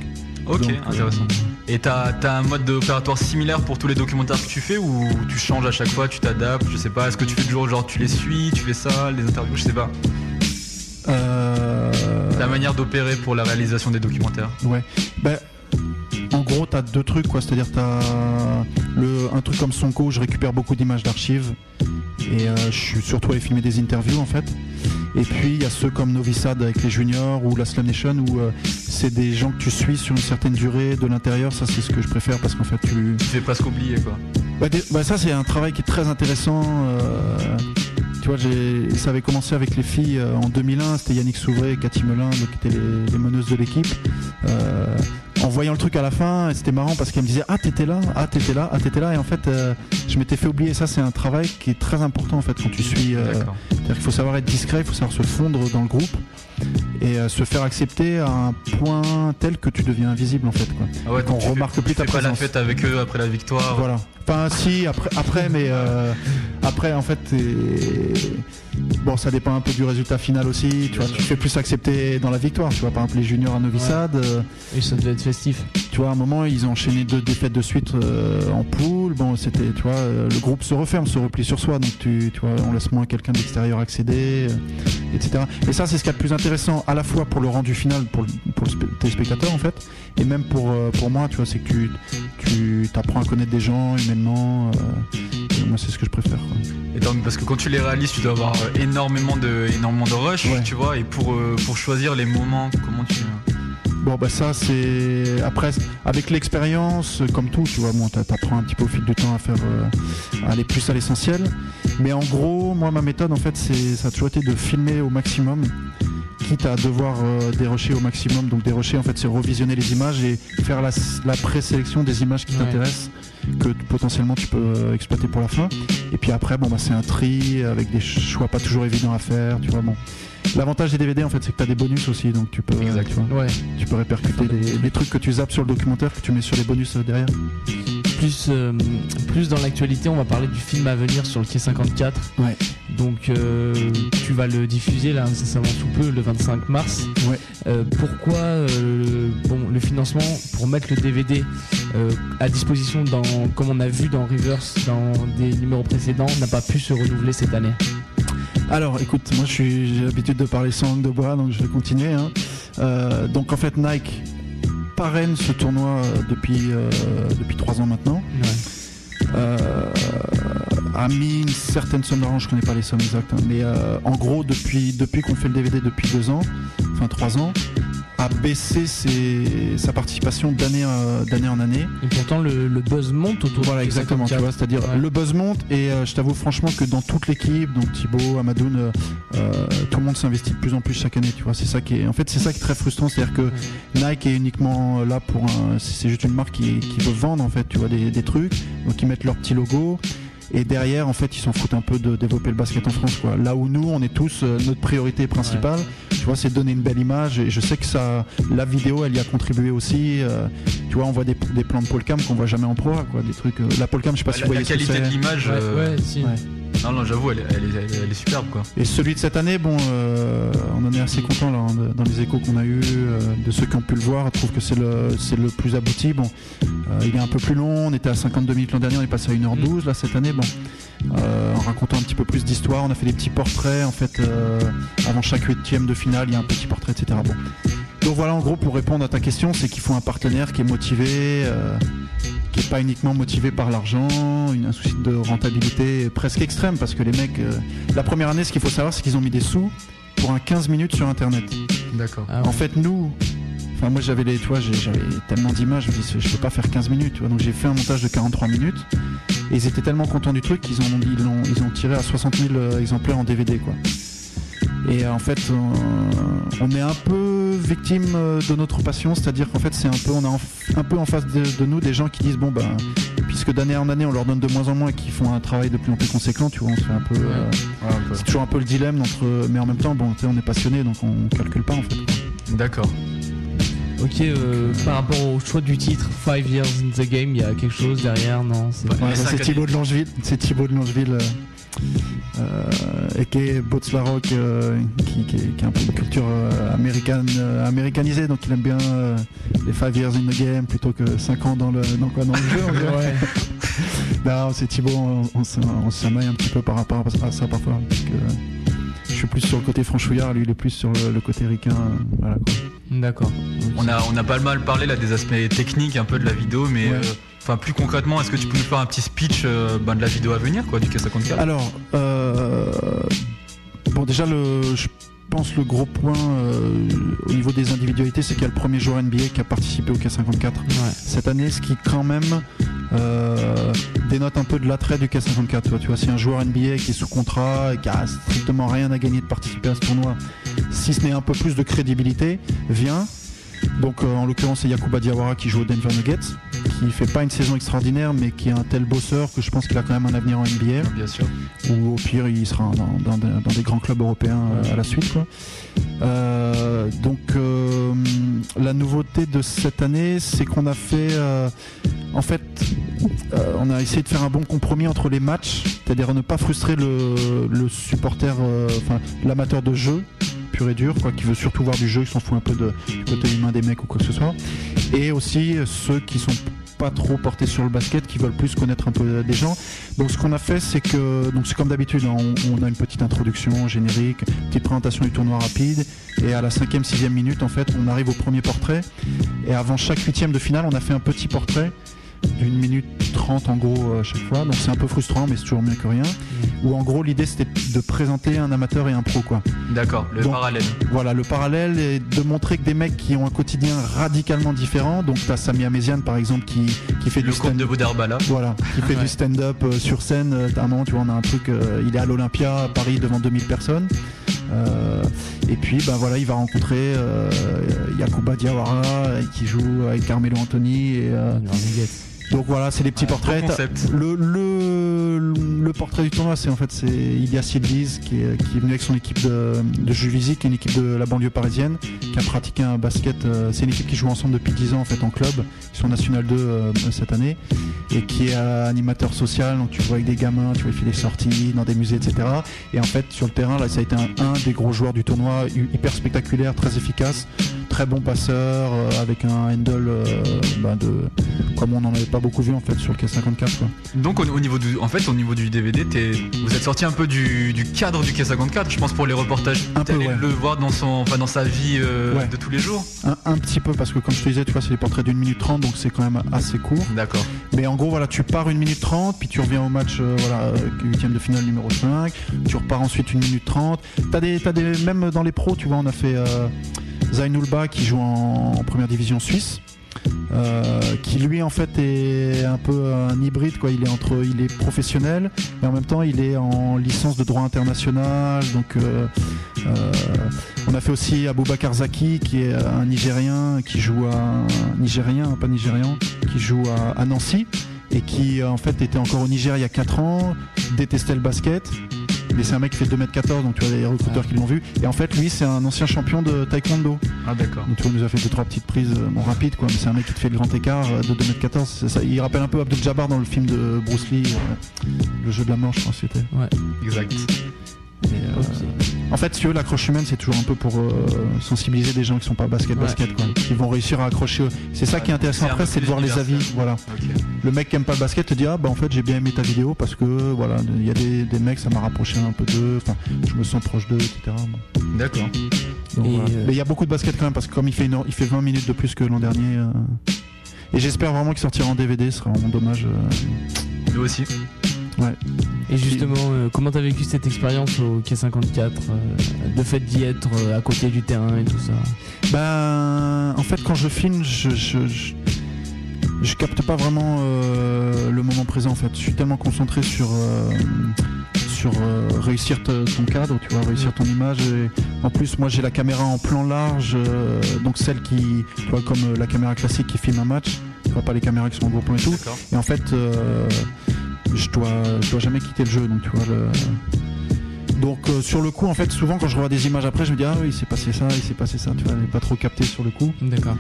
Ok, Donc, euh, intéressant. Et t'as as un mode opératoire similaire pour tous les documentaires que tu fais ou tu changes à chaque fois, tu t'adaptes, je sais pas, est-ce que tu fais toujours genre tu les suis, tu fais ça, les interviews, je sais pas. Euh, Ta manière d'opérer pour la réalisation des documentaires. Ouais. Ben, en gros, t'as deux trucs, quoi. C'est-à-dire, t'as le, un truc comme Sonko où je récupère beaucoup d'images d'archives. Et euh, je suis surtout allé filmer des interviews, en fait. Et puis, il y a ceux comme Novisad avec les juniors ou la Slam Nation où euh, c'est des gens que tu suis sur une certaine durée de l'intérieur. Ça, c'est ce que je préfère parce qu'en fait, tu. Tu fais presque oublier quoi. Bah, des- bah, ça c'est un travail qui est très intéressant. euh, tu vois, ça avait commencé avec les filles en 2001. C'était Yannick Souvray et Cathy Melin, donc, qui étaient les, les meneuses de l'équipe. En voyant le truc à la fin, c'était marrant parce qu'elles me disaient ah t'étais là, ah t'étais là, ah t'étais là. Et en fait, euh, je m'étais fait oublier. Ça c'est un travail qui est très important en fait quand tu suis. euh, c'est-à-dire qu'il faut savoir être discret, il faut savoir se fondre dans le groupe et euh, se faire accepter à un point tel que tu deviens invisible en fait. Quoi. Ah ouais, fais- remarque plus tu ta fais pas la fête avec eux après la victoire. Voilà. Enfin, si, après, après mais euh, après, en fait, bon, ça dépend un peu du résultat final aussi. Tu vois, tu te fais plus accepter dans la victoire. Tu vois, par exemple, les juniors à Novi Sad. euh, Et ça devait être festif. tu vois, à un moment, ils ont enchaîné deux défaites de suite euh, en poule. Bon, c'était, tu vois, euh, le groupe se referme, se replie sur soi. Donc, tu, tu vois, on laisse moins quelqu'un d'extérieur accéder, euh, etc. Et ça, c'est ce qu'il y a de plus intéressant, à la fois pour le rendu final, pour le, pour le spé- téléspectateur, en fait, et même pour, euh, pour moi, tu vois, c'est que tu, tu apprends à connaître des gens humainement. euh, moi, c'est ce que je préfère. quoi. Et donc, parce que quand tu les réalises, tu dois avoir énormément de, énormément de rush, tu vois, et pour, pour choisir les moments, comment tu. Bon bah ça c'est après avec l'expérience comme tout tu vois bon t'a- t'apprends un petit peu au fil du temps à faire euh, à aller plus à l'essentiel. Mais en gros moi ma méthode en fait c'est ça a toujours été de filmer au maximum quitte à devoir euh, dérocher au maximum. Donc dérocher en fait c'est revisionner les images et faire la, la présélection des images qui Ouais. t'intéressent que potentiellement tu peux euh, exploiter pour la fin. Et puis après bon bah c'est un tri avec des choix pas toujours évidents à faire tu vois bon L'avantage des DVD en fait c'est que tu as des bonus aussi donc tu peux tu, vois, Ouais. tu peux répercuter les, les trucs que tu zappes sur le documentaire que tu mets sur les bonus euh, derrière. Plus, euh, plus dans l'actualité, on va parler du film à venir sur le quai 54. Ouais. Donc euh, tu vas le diffuser là incessamment sous peu, le 25 mars. Ouais. Euh, pourquoi bon, le financement pour mettre le DVD à disposition dans, comme on a vu dans Reverse dans des numéros précédents, n'a pas pu se renouveler cette année? Alors écoute, moi j'ai l'habitude de parler sans langue de bois donc je vais continuer. hein. Euh, donc en fait Nike parraine ce tournoi euh, depuis, euh, depuis 3 ans maintenant. Euh, a mis une certaine somme d'argent, je connais pas les sommes exactes, hein, mais euh, en gros depuis, depuis qu'on fait le DVD depuis 2 ans, enfin 3 ans, a baissé ses- sa participation d'année euh, d'année en année. Et pourtant le, le buzz monte autour Voilà, quai exactement, tu 54. vois, c'est-à-dire Ouais. le buzz monte et euh, je t'avoue franchement que dans toute l'équipe, donc Thibaut, Amadoun, euh, euh, tout le monde s'investit de plus en plus chaque année, tu vois. C'est ça qui est, en fait, c'est ça qui est très frustrant, c'est-à-dire que Nike est uniquement là pour un, c'est c'est juste une marque qui, qui veut vendre en fait, tu vois, des, des trucs, donc ils mettent leur petit logo. Et derrière, en fait, ils s'en foutent un peu de développer le basket en France, quoi. Là où nous, on est tous, euh, notre priorité principale, tu vois, c'est de donner une belle image. Et je sais que ça, la vidéo, elle y a contribué aussi. euh, tu vois, on voit des, des plans de Polcam qu'on voit jamais en pro, quoi. Des trucs. euh, la Polcam, je sais pas si la, vous la voyez ce que qualité de l'image. Ouais, euh, ouais, si. Non, non, j'avoue, elle, est- elle elle est- elle est superbe quoi. Et celui de cette année, bon, euh, on en est assez content là, hein, dans les échos qu'on a eu, euh, de ceux qui ont pu le voir, je trouve que c'est le, c'est le plus abouti. Bon, euh, il est un peu plus long, on était à 52 minutes l'an dernier, on est passé à 1h12 là cette année. Bon, en racontant un petit peu plus d'histoire, on a fait des petits portraits en fait avant chaque huitième de finale, il y a un petit portrait, etc. Bon. Donc voilà, en gros, pour répondre à ta question, c'est qu'il faut un partenaire qui est motivé, euh, qui est pas uniquement motivé par l'argent, une- un souci de rentabilité presque extrême, parce que les mecs, euh, la première année, ce qu'il faut savoir, c'est qu'ils ont mis des sous pour un 15 minutes sur Internet. D'accord. Ah En fait, nous, enfin moi j'avais les, j'avais tellement d'images, je me dis, je peux pas faire 15 minutes, tu vois, donc j'ai fait un montage de 43 minutes. Et ils étaient tellement contents du truc qu'ils ont, ils l'ont- ils ont tiré à 60 000 euh, exemplaires en DVD quoi. Et en fait, on est un peu victime euh, de notre passion, c'est-à-dire qu'en fait, c'est un peu, on a en- un peu en face de, de nous des gens qui disent bon ben, puisque d'année en année on leur donne de moins en moins et qu'ils font un travail de plus en plus conséquent, tu vois, on se fait un peu, euh, c'est toujours un peu le dilemme entre, mais en même temps, bon, on est passionné donc on calcule pas en fait. D'accord. Ok, euh, par rapport au choix du titre, Five Years in the Game, il y a quelque chose derrière, non c'est- Ouais, c'est Thibaut de Langeville, c'est Thibaut de Langeville, euh, euh, et qui est Botslarok, euh, qui, qui, est- qui a un peu une culture euh, américaine, euh, américanisée, donc il aime bien euh, les 5 years in the game plutôt que 5 ans dans le, dans quoi, dans le jeu. on non, c'est Thibaut, on, on, s'en- on un petit peu par rapport à ça parfois. parce que, euh, je suis plus sur le côté franchouillard, lui il est plus sur le, le côté ricain. euh, voilà, quoi. D'accord. On a, on a pas mal parlé là des aspects techniques un peu de la vidéo, mais Ouais. euh, enfin plus concrètement, est-ce que tu peux nous faire un petit speech euh, ben, de la vidéo à venir quoi du K54 Alors, euh, bon, déjà, le, je pense le gros point euh, au niveau des individualités, c'est qu'il y a le premier joueur NBA qui a participé au K54 cette année, ce qui quand même euh, dénote un peu de l'attrait du K54. Tu vois, tu vois, si un joueur NBA qui est sous contrat et qui a strictement rien à gagner de participer à ce tournoi, si ce n'est un peu plus de crédibilité, vient. Donc euh, en l'occurrence c'est Yakuba Diawara qui joue au Denver Nuggets, qui fait pas une saison extraordinaire mais qui est un tel bosseur que je pense qu'il a quand même un avenir en NBA. Bien sûr. Ou au pire il sera dans, dans des- dans des grands clubs européens euh, à la suite. Quoi. Euh, donc la nouveauté de cette année c'est qu'on a fait en fait on a essayé de faire un bon compromis entre les matchs, c'est-à-dire ne pas frustrer le, le supporter, enfin l'amateur de jeu et dur, quoi, qui veut surtout voir du jeu, qui s'en fout un peu de, du côté humain des mecs ou quoi que ce soit, et aussi euh, ceux qui sont pas trop portés sur le basket, qui veulent plus connaître un peu des gens. Donc ce qu'on a fait, c'est que donc c'est comme d'habitude, hein, on, on a une petite introduction générique, petite présentation du tournoi rapide, et à la cinquième, sixième minute, en fait, on arrive au premier portrait, et avant chaque huitième de finale, on a fait un petit portrait d'une minute trente en gros euh, à chaque fois, donc c'est un peu frustrant, mais c'est toujours mieux que rien. Où en gros l'idée c'était de présenter un amateur et un pro quoi. D'accord, le Donc, parallèle. Voilà, le parallèle est de montrer que des mecs qui ont un quotidien radicalement différent. Donc, tu as Sami Améziane, par exemple, qui, qui fait Le du comte stand de Boudarbala. Voilà, qui fait Ouais. du stand-up euh, sur scène. Euh, À un moment, tu vois, on a un truc, euh, il est à l'Olympia à Paris devant 2000 personnes. Euh, et puis, ben voilà, il va rencontrer euh, Yakuba Diawara qui joue avec Carmelo Anthony. Et, euh, donc voilà, c'est des petits portraits. Le, le, le portrait du tournoi, c'est en fait c'est Yildiz qui est, qui est venu avec son équipe de, de Juvisy, qui est une équipe de la banlieue parisienne, qui a pratiqué un basket. euh, c'est une équipe qui joue ensemble depuis 10 ans en fait en club. Ils sont national 2 euh, cette année et qui est animateur social. Donc tu vois avec des gamins, tu vois il fait des sorties dans des musées, etc. Et en fait sur le terrain là, ça a été un, un des gros joueurs du tournoi, hy- hyper spectaculaire, très efficace, très bon passeur, euh, avec un handle bah, de comme on n'en avait pas beaucoup vu en fait sur le K54 quoi. Donc au, au niveau du, en fait au niveau du DVD, t'es- vous êtes sorti un peu du, du cadre du K54, je pense pour les reportages. Un peu, ouais. le voir dans son, enfin dans sa vie euh, Ouais. de tous les jours. Un, un petit peu parce que comme je te disais, tu vois, c'est des portraits d'une minute trente, donc c'est quand même assez court. D'accord. Mais en gros, voilà, tu pars une minute trente, puis tu reviens au match, euh, voilà, huitième de finale numéro 5, tu repars ensuite une minute trente. T'as des, t'as des, même dans les pros, tu vois, on a fait euh, Zainulba qui joue en, en première division suisse. Euh, qui lui en fait est un peu un hybride quoi. Il est entre il est professionnel et en même temps il est en licence de droit international. Donc euh, euh, on a fait aussi Aboubacar Zaki qui est un Nigérien qui joue à Nigérien pas Nigérian qui joue à, à Nancy et qui en fait était encore au Niger il y a 4 ans détestait le basket mais c'est un mec qui fait 2m14 donc tu vois les recruteurs qui l'ont vu et en fait lui c'est un ancien champion de taekwondo Ah d'accord. donc tu vois, il nous a fait deux trois petites prises euh, bon, rapides quoi mais c'est un mec qui te fait le grand écart euh, de 2m14 c'est ça. il rappelle un peu Abdul Jabbar dans le film de Bruce Lee euh, le jeu de la mort je pense que c'était Ouais. Exact. En fait, si tu veux, l'accroche humaine, c'est toujours un peu pour euh, sensibiliser des gens qui sont pas basket, Ouais. basket, quoi, qui vont réussir à accrocher. eux. C'est ça qui est intéressant après, c'est de voir les avis. Voilà. Le mec qui aime pas le basket te dit ah bah en fait j'ai bien aimé ta vidéo parce que voilà il y a des, des mecs ça m'a rapproché un peu d'eux. Enfin, je me sens proche d'eux, etc. Bon. D'accord. Voilà. euh, Mais il y a beaucoup de basket quand même parce que comme il fait, une heure- il fait 20 minutes de plus que l'an dernier. euh, Et j'espère vraiment qu'il sortira en DVD, ce sera vraiment dommage. euh, Nous aussi. Ouais. Et justement, euh, comment t'as vécu cette expérience au K54 euh, Le fait d'y être euh, à côté du terrain et tout ça Ben, en fait, quand je filme, je, je- je- je capte pas vraiment euh, le moment présent en fait. Je suis tellement concentré sur euh, sur euh, réussir te- ton cadre, tu vois, réussir ton image. Et en plus, moi j'ai la caméra en plan large, euh, donc celle qui, tu vois, comme euh, la caméra classique qui filme un match, tu vois pas les caméras qui sont en gros plan et tout. Et en fait, euh, je dois je dois jamais quitter le jeu, donc tu vois le. Donc euh, sur le coup, en fait, souvent quand je revois des images après, je me dis ah oui, il s'est passé ça, il s'est passé ça, tu vois, j'ai pas trop capté sur le coup. D'accord.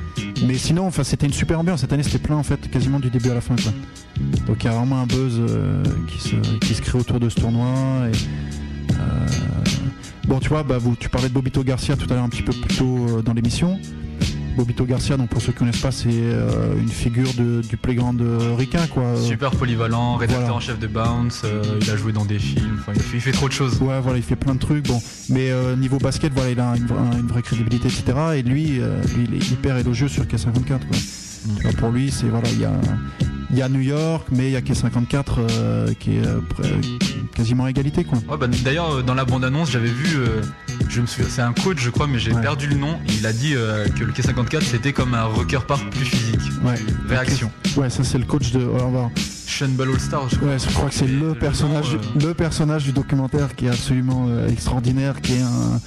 Mais sinon, enfin, c'était une super ambiance. Cette année, c'était plein en fait, quasiment du début à la fin. Quoi. Donc il y a vraiment un buzz euh, qui, se, qui se crée autour de ce tournoi. Et, euh, bon, tu vois, bah, vous, tu parlais de Bobito Garcia tout à l'heure un petit peu plus tôt dans l'émission. Bobito Garcia, donc pour ceux qui connaissent pas, c'est euh, une figure de- du playground euh, ricain, quoi. Super polyvalent, rédacteur Voilà. en chef de Bounce, euh, il a joué dans des films, enfin il fait, il fait trop de choses. Ouais, voilà, il fait plein de trucs. Bon, mais euh, niveau basket, voilà, il a une, vra- une vraie crédibilité, etc. Et lui, lui, il est hyper élogieux sur K54. Quoi. Tu vois, pour lui, c'est voilà, il y a, il y a New York, mais il y a K54 euh, qui est euh, quasiment à égalité, quoi. Ouais, bah, D'ailleurs, dans la bande-annonce, j'avais vu, euh, je me souviens, c'est un coach, je crois, mais j'ai perdu le nom. Il a dit euh, que le K54 c'était comme un rocker park plus physique. Ouais. Réaction. Ouais, ça c'est le coach de. on va voir. Sean Ball All Star, je crois. Ouais, je crois que c'est le personnage, euh, le personnage du documentaire qui est absolument euh, extraordinaire, qui est un,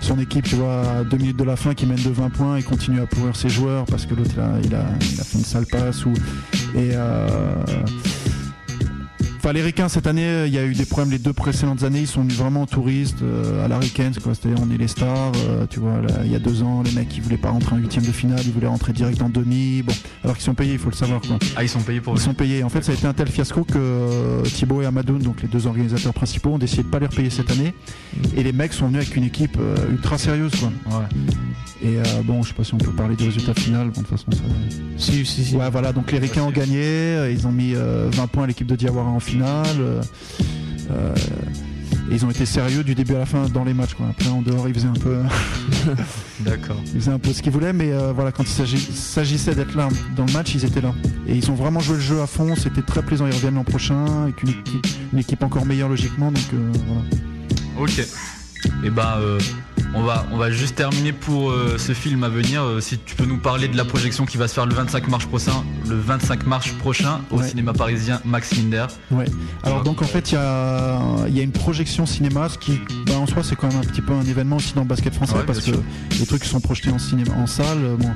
son équipe, tu vois, à deux minutes de la fin, qui mène de 20 points et continue à pourrir ses joueurs parce que l'autre il a, il a, il a fait une sale passe ou et euh, Enfin, les Ricains, cette année, il y a eu des problèmes les deux précédentes années. Ils sont venus vraiment en touristes euh, à la Ricains, quoi. C'est-à-dire, on est les stars. euh, tu vois, là, il y a deux ans, les mecs, ils voulaient pas rentrer en huitième de finale, ils voulaient rentrer direct en demi. Bon, alors qu'ils sont payés, il faut le savoir, quoi. Ah, ils sont payés pour Ils sont payés. En fait, ça a été un tel fiasco que euh, Thibaut et Amadoun, donc les deux organisateurs principaux, ont décidé de pas les repayer cette année. Et les mecs sont venus avec une équipe euh, ultra sérieuse, quoi. Et euh, bon, je sais pas si on peut parler du résultat final. Bon, de toute façon, ça. Si, si, si. Ouais, voilà. Donc les Ricains ont gagné. Ils ont mis euh, 20 points à l'équipe de Diawara en finale. Euh, euh, et ils ont été sérieux du début à la fin dans les matchs. Quoi. Après, en dehors, ils faisaient un peu. D'accord. Ils faisaient un peu ce qu'ils voulaient, mais euh, voilà, quand il s'agissait d'être là dans le match, ils étaient là. Et ils ont vraiment joué le jeu à fond, c'était très plaisant, ils reviennent l'an prochain, avec une équipe, une équipe encore meilleure logiquement, donc euh, voilà. Ok. Et bah, euh, on, va, on va juste terminer pour euh, ce film à venir. Euh, si tu peux nous parler de la projection qui va se faire le 25 mars prochain, le 25 mars prochain au Ouais. cinéma parisien Max Linder. Ouais. Alors donc en fait il y a, il y a une projection cinéma, ce qui bah, en soi c'est quand même un petit peu un événement aussi dans le basket français Ouais, parce que les trucs qui sont projetés en cinéma, en salle, euh, bon,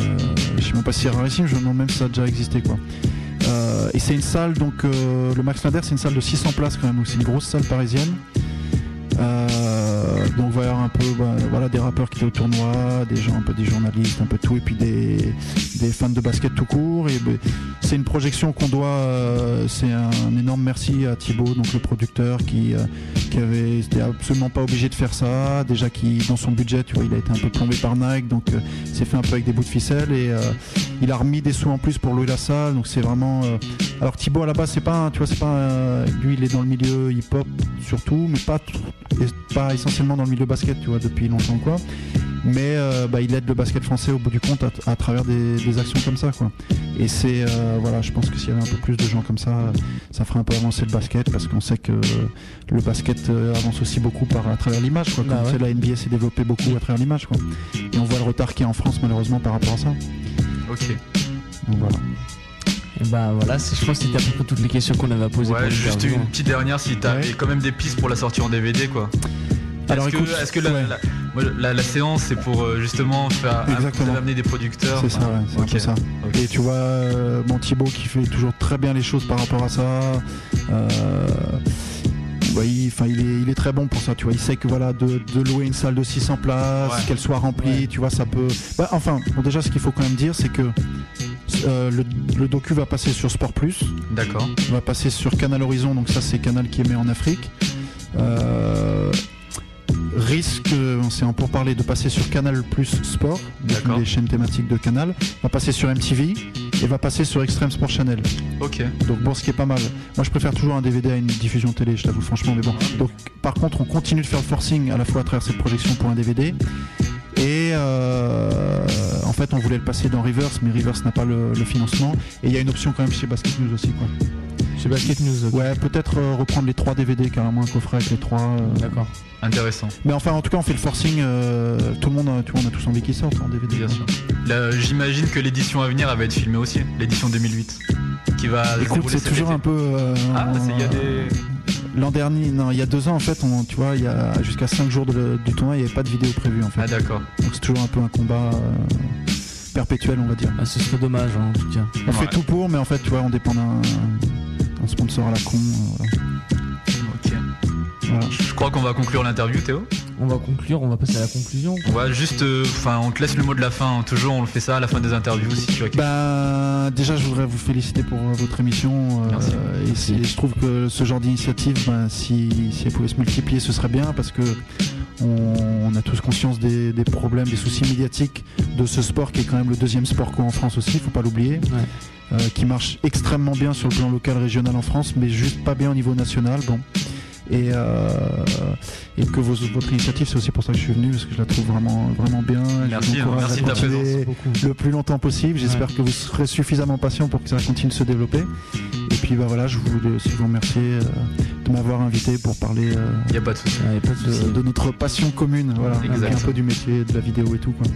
euh, je sais même pas si c'est rarissime, je me demande même si ça a déjà existé quoi. Et c'est une salle donc le Max Linder c'est une salle de 600 places quand même, donc c'est une grosse salle parisienne. Euh, donc avoir un peu bah, voilà, des rappeurs qui étaient au tournoi, des gens un peu des journalistes, un peu tout, et puis des, des fans de basket tout court. Et ben, c'est une projection qu'on doit. euh, c'est un, énorme merci à Thibaut, donc le producteur, qui, euh, qui avait était absolument pas obligé de faire ça. Déjà qui dans son budget, tu vois, il a été un peu plombé par Nike, donc euh, c'est fait un peu avec des bouts de ficelle et euh, il a remis des sous en plus pour louer la salle. Donc c'est vraiment. euh, alors Thibaut à la base, c'est pas, tu vois, c'est pas. lui, il est dans le milieu hip-hop surtout, mais pas et pas essentiellement dans le milieu basket, tu vois, depuis longtemps quoi. Mais euh, bah, il aide le basket français au bout du compte à, à travers des, des actions comme ça quoi. Et c'est euh, voilà, je pense que s'il y avait un peu plus de gens comme ça, ça ferait un peu avancer le basket parce qu'on sait que le basket euh, avance aussi beaucoup par à travers l'image quoi. Comme Bah ouais. tu sais, la NBA s'est développée beaucoup à travers l'image quoi. Et on voit le retard qu'il y a en France malheureusement par rapport à ça. Ok. Donc voilà. Et bah voilà, je pense que c'était à peu près toutes les questions qu'on avait à poser. Ouais, juste une petite dernière si t'as quand même des pistes pour la sortie en DVD quoi. Alors, est-ce que, la, la- moi, la- la séance c'est pour euh, justement faire amené des producteurs C'est ça, ouais, c'est ça. Et tu vois, euh, mon Thibaut qui fait toujours très bien les choses par rapport à ça. euh, ouais, il, est, il est très bon pour ça, tu vois. Il sait que voilà, de, de louer une salle de 600 places, Ouais. qu'elle soit remplie, tu vois, ça peut. Bah, enfin, bon, déjà, ce qu'il faut quand même dire, c'est que euh, le, le docu va passer sur Sport Plus. D'accord. va passer sur Canal Horizon, donc ça, c'est Canal qui émet en Afrique. Euh, risque, euh, c'est en pour parler de passer sur Canal Plus Sport, des chaînes thématiques de Canal, va passer sur MTV et va passer sur Extreme Sport Channel. Ok. Donc bon, ce qui est pas mal. Moi, je préfère toujours un DVD à une diffusion télé, je t'avoue franchement, mais bon. Donc par contre, on continue de faire le forcing à la fois à travers cette projection pour un DVD. Et euh, en fait, on voulait le passer dans Reverse, mais Reverse n'a pas le, le financement. Et il y a une option quand même chez Basket News aussi, quoi. Chez Basket News. Ouais, peut-être euh, reprendre les trois DVD, carrément un coffret avec les trois. euh. D'accord. Intéressant. Mais enfin, en tout cas, on fait le forcing. euh, tout le monde, tu vois, on a tous envie qu'ils sortent en DVD. Bien sûr. J'imagine que l'édition à venir elle va être filmée aussi, l'édition 2008, qui va. Écoute, c'est toujours été. un peu. Ah, c'est- il y a des. L'an dernier, non, il y a deux ans en fait, on, tu vois, il y a jusqu'à 5 jours de- du tournoi, il n'y avait pas de vidéo prévue en fait. Ah d'accord. Donc c'est toujours un peu un combat euh, perpétuel, on va dire. Ah, ce serait dommage hein, en tout cas. On fait tout pour, mais en fait, tu vois, on dépend d'un un sponsor à la con. euh, voilà. Ok. Voilà. Je crois qu'on va conclure l'interview, Théo. On va conclure, on va passer à la conclusion. On va juste, euh, enfin, on te laisse le mot de la fin. hein. Toujours, on le fait ça à la fin des interviews si tu as quelque Bah, déjà, je voudrais vous féliciter pour euh, votre émission. euh, Merci. et je trouve que ce genre d'initiative, ben, si, si elle pouvait se multiplier, ce serait bien parce que on, on a tous conscience des, des problèmes, des soucis médiatiques de ce sport qui est quand même le deuxième sport co en France aussi, il faut pas l'oublier. Euh, qui marche extrêmement bien sur le plan local, régional en France, mais juste pas bien au niveau national. Bon. Et, euh, et que vos- votre initiative, c'est aussi pour ça que je suis venu, parce que je la trouve vraiment, vraiment bien. Je Merci, vous merci de continuer présence. le plus longtemps possible. J'espère que vous serez suffisamment patient pour que ça continue de se développer. Et puis bah voilà, je voulais aussi vous remercier euh, de m'avoir invité pour parler euh, Il n'y a pas de souci. de, de notre passion commune, voilà, un peu du métier, de la vidéo et tout. Quoi.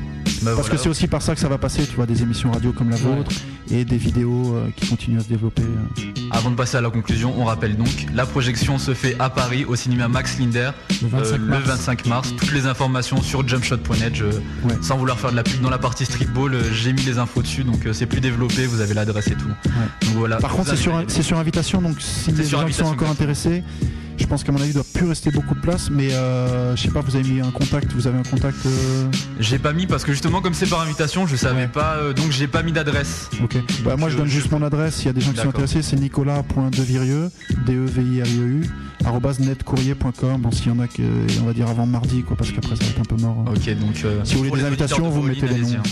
Bah Parce voilà. que c'est aussi par ça que ça va passer, tu vois, des émissions radio comme la Ouais. vôtre et des vidéos euh, qui continuent à se développer. euh. Avant de passer à la conclusion, on rappelle donc, la projection se fait à Paris au cinéma Max Linder Le 25 euh, le mars. 25 mars. Toutes les informations sur jumpshot.net. Ouais. Sans vouloir faire de la pub dans la partie streetball, j'ai mis les infos dessus, donc c'est plus développé. Vous avez l'adresse et tout. Donc voilà. Par contre, c'est sur, avez- c'est sur invitation, donc si les gens qui sont encore intéressés, je pense qu'à mon avis, il doit plus rester beaucoup de place, mais euh, je sais pas, vous avez mis un contact, vous avez un contact. euh, J'ai pas mis parce que justement comme c'est par invitation, je savais pas, euh, donc j'ai pas mis d'adresse. Ok. Bah, moi, je, Je- donne je- juste mon adresse. S'il y a des gens qui sont intéressés, c'est nicolas.devirieux, d e v i r i e u netcourrier.com. Bon, s'il y en a que, on va dire avant mardi, quoi, parce qu'après ça va être un peu mort. Ok, donc euh, Si vous voulez des invitations, de vous mettez les noms. hein.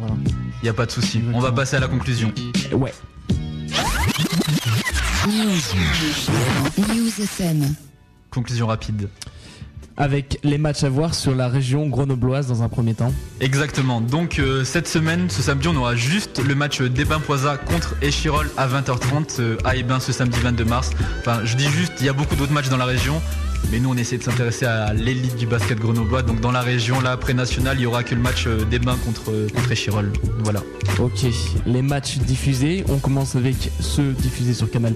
Voilà. Y a pas de souci. On va passer à la conclusion. Ouais. News. News FM. Conclusion rapide. Avec les matchs à voir sur la région grenobloise dans un premier temps. Exactement. Donc euh, cette semaine, ce samedi, on aura juste le match d'Ebin-Poisa contre Échirol à 20h30 euh, à Ebin ce samedi 22 mars. Enfin, je dis juste, il y a beaucoup d'autres matchs dans la région. Mais nous, on essaie de s'intéresser à l'élite du basket grenoblois. Donc dans la région, là, pré-national, il y aura que le match euh, d'Ebin contre, euh, contre Échirol. Voilà. Ok, les matchs diffusés, on commence avec ceux diffusés sur Canal+.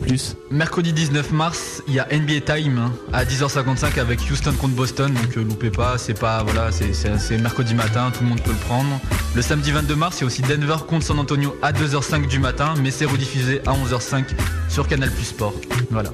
Mercredi 19 mars, il y a NBA Time hein, à 10h55 avec Houston contre Boston. Donc euh, loupez pas, c'est pas voilà, c'est- mercredi matin, tout le monde peut le prendre. Le samedi 22 mars, il y a aussi Denver contre San Antonio à 2h05 du matin, mais c'est rediffusé à 11h05 sur Canal Plus Sport. Voilà.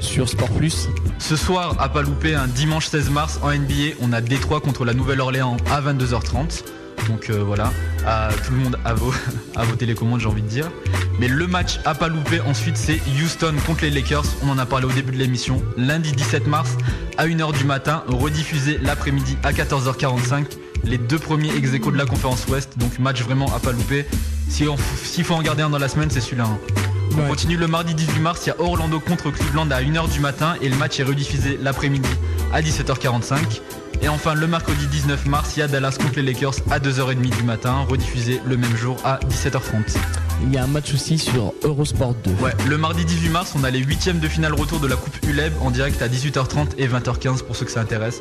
Sur Sport Plus. Ce soir, à pas louper, un dimanche 16 mars en NBA, on a Détroit contre la Nouvelle-Orléans à 22h30. Donc euh, voilà, à tout le monde à vos, à vos télécommandes, j'ai envie de dire. Mais le match à pas louper ensuite, c'est Houston contre les Lakers. On en a parlé au début de l'émission. Lundi 17 mars à 1h du matin, rediffusé l'après-midi à 14h45. Les deux premiers ex de la conférence Ouest. Donc match vraiment à pas louper. Si S'il faut en garder un dans la semaine, c'est celui-là. hein. On Ouais. continue le mardi 18 mars, il y a Orlando contre Cleveland à 1h du matin et le match est rediffusé l'après-midi à 17h45. Et enfin le mercredi 19 mars, il y a Dallas contre les Lakers à 2h30 du matin, rediffusé le même jour à 17h30. Il y a un match aussi sur Eurosport 2. Ouais, le mardi 18 mars, on a les huitièmes de finale retour de la Coupe ULEB en direct à 18h30 et 20h15 pour ceux que ça intéresse.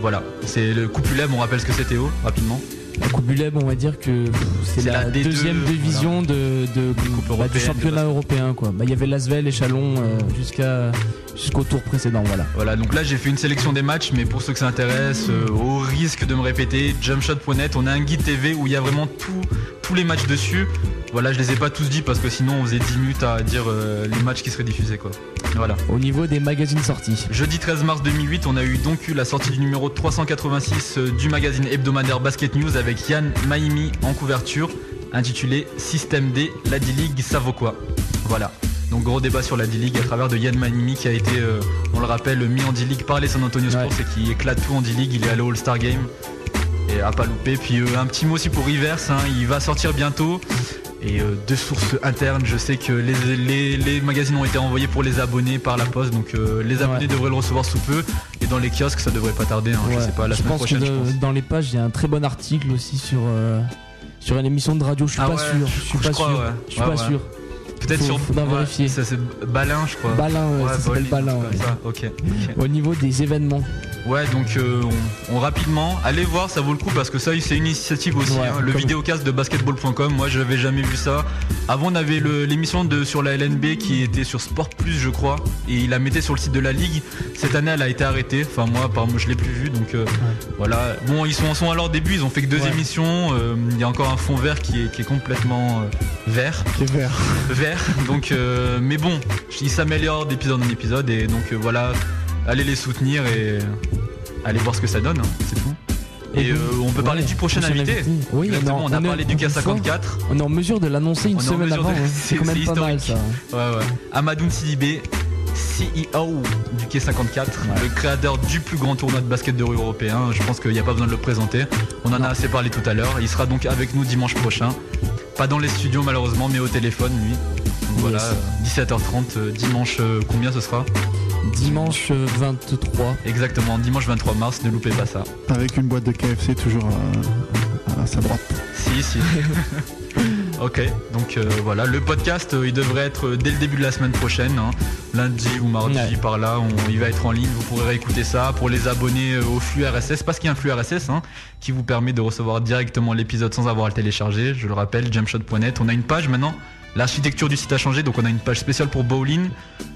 Voilà, c'est le Coupe ULEB, on rappelle ce que c'est Théo, rapidement. La Coupe Buleb, on va dire que c'est la, la D2, deuxième division de, de- bah, du championnat européen. Quoi. Bah, il y avait Lasvel et Chalon euh, jusqu'à jusqu'au tour précédent. Voilà. Voilà, donc là j'ai fait une sélection des matchs, mais pour ceux que ça intéresse, euh, au risque de me répéter, jumpshot.net, on a un guide TV où il y a vraiment tout- tous les matchs dessus. Voilà, je les ai pas tous dit parce que sinon on faisait 10 minutes à dire euh, les matchs qui seraient diffusés quoi. Voilà. Au niveau des magazines sortis. Jeudi 13 mars 2008, on a eu donc la sortie du numéro 386 euh, du magazine hebdomadaire Basket News avec Yann Maimi en couverture, intitulé Système D, la D-League, ça vaut quoi Voilà. Donc gros débat sur la D-League à travers de Yann Maimi qui a été, euh, on le rappelle, mis en D-League par les San Antonio Spurs et qui éclate tout en D-League. Il est allé au All-Star Game et à pas louper. Puis euh, un petit mot aussi pour Rivers, hein, il va sortir bientôt. Et euh, de sources internes, je sais que les, les- les magazines ont été envoyés pour les abonnés par la poste, donc euh, les abonnés devraient le recevoir sous peu. Et dans les kiosques, ça devrait pas tarder, hein, je sais pas, la je semaine pense prochaine, que je pense. dans les pages, il y a un très bon article aussi sur, euh, sur une émission de radio. Je suis Ah pas ouais, sûr. Je suis pas crois, sûr. Je suis pas sûr. Peut-être sur. faudra vérifier. Ça c'est Balin, je crois. Balin, ça s'appelle Balin, ça. Au niveau des événements. Ouais, donc euh, on, on- rapidement, allez voir, ça vaut le coup parce que ça, c'est une initiative aussi. Ouais, hein, le vidéocast de basketball.com, moi, je n'avais jamais vu ça. Avant, on avait l'émission de sur la LNB qui était sur Sport Plus, je crois, et il la mettait sur le site de la ligue. Cette année, elle a été arrêtée. Enfin, moi, par moi, je l'ai plus vu, donc euh, voilà. Bon, ils sont, sont à leur début, ils ont fait que deux Ouais. émissions. euh, Il y a encore un fond vert qui est, qui est complètement vert. Qui est vert. Vert. Donc, mais bon, ils s'améliorent d'épisode en épisode, et donc voilà, allez les soutenir et allez voir ce que ça donne, hein, c'est tout. Et, euh, on peut parler du prochain invité. Oui, Exactement, on, a parlé du une fois, K54. On est en mesure de l'annoncer une On semaine avant. de- hein. c'est- quand même pas mal ça. historique. Ouais, ouais. Amadoun Sidibé, CEO du K54, le créateur du plus grand tournoi de basket de rue européen. Je pense qu'il n'y a pas besoin de le présenter. On en a assez parlé tout à l'heure. Il sera donc avec nous dimanche prochain. Pas dans les studios malheureusement, mais au téléphone lui. Donc voilà, Yes. euh, 17h30, euh, dimanche, combien ce sera? Dimanche euh, 23. Exactement, dimanche 23 mars, ne loupez pas ça. Avec une boîte de KFC toujours à, à sa droite. Si, si. ok, donc euh, voilà, le podcast, euh, il devrait être euh, dès le début de la semaine prochaine, hein. lundi ou mardi, Ouais. par là, on- il va être en ligne, vous pourrez réécouter ça pour les abonnés euh, au flux RSS, parce qu'il y a un flux RSS hein, qui vous permet de recevoir directement l'épisode sans avoir à le télécharger, je le rappelle, jamshot.net, on a une page maintenant. L'architecture du site a changé, donc on a une page spéciale pour bowling.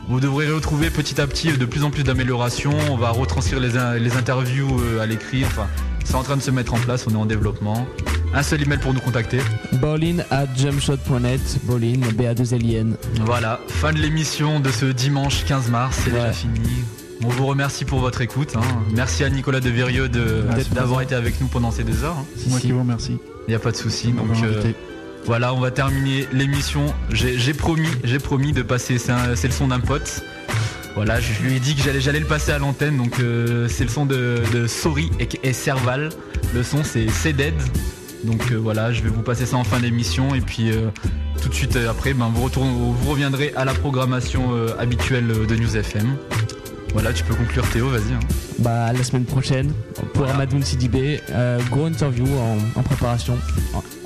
Vous devrez retrouver petit à petit de plus en plus d'améliorations. On va retranscrire les, in- les interviews euh, à l'écrit. Enfin, c'est en train de se mettre en place, on est en développement. Un seul email pour nous contacter. Bowlin at jumpshot.net. Bowlin, B-A-2-L-I-N. Voilà, fin de l'émission de ce dimanche 15 mars, c'est déjà fini. On vous remercie pour votre écoute. hein. Merci à Nicolas de d'avoir été avec nous pendant ces deux heures. hein. C'est moi qui vous remercie. Il n'y a pas de souci. Donc euh. Voilà, on va terminer l'émission. J'ai promis, j'ai promis de passer. C'est le son d'un pote. Voilà, je lui ai dit que j'allais le passer à l'antenne. Donc euh, c'est le son de, de Sorry et, et Serval. Le son c'est C'est Dead. Donc euh, voilà, je vais vous passer ça en fin d'émission et puis euh, tout de suite après, ben, vous, retourne- vous reviendrez à la programmation habituelle de News FM. Voilà, tu peux conclure Théo, vas-y. hein. Bah, la semaine prochaine, pour Amadoun Sidibé, euh, gros interview en, en préparation.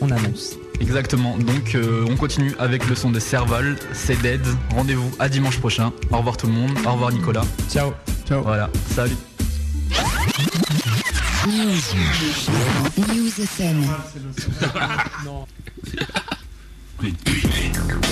On annonce. Exactement, donc euh, on continue avec le son de Serval, c'est Dead. Rendez-vous à dimanche prochain. Au revoir tout le monde, au revoir Nicolas. Ciao. Ciao. Voilà, salut. News. News FM.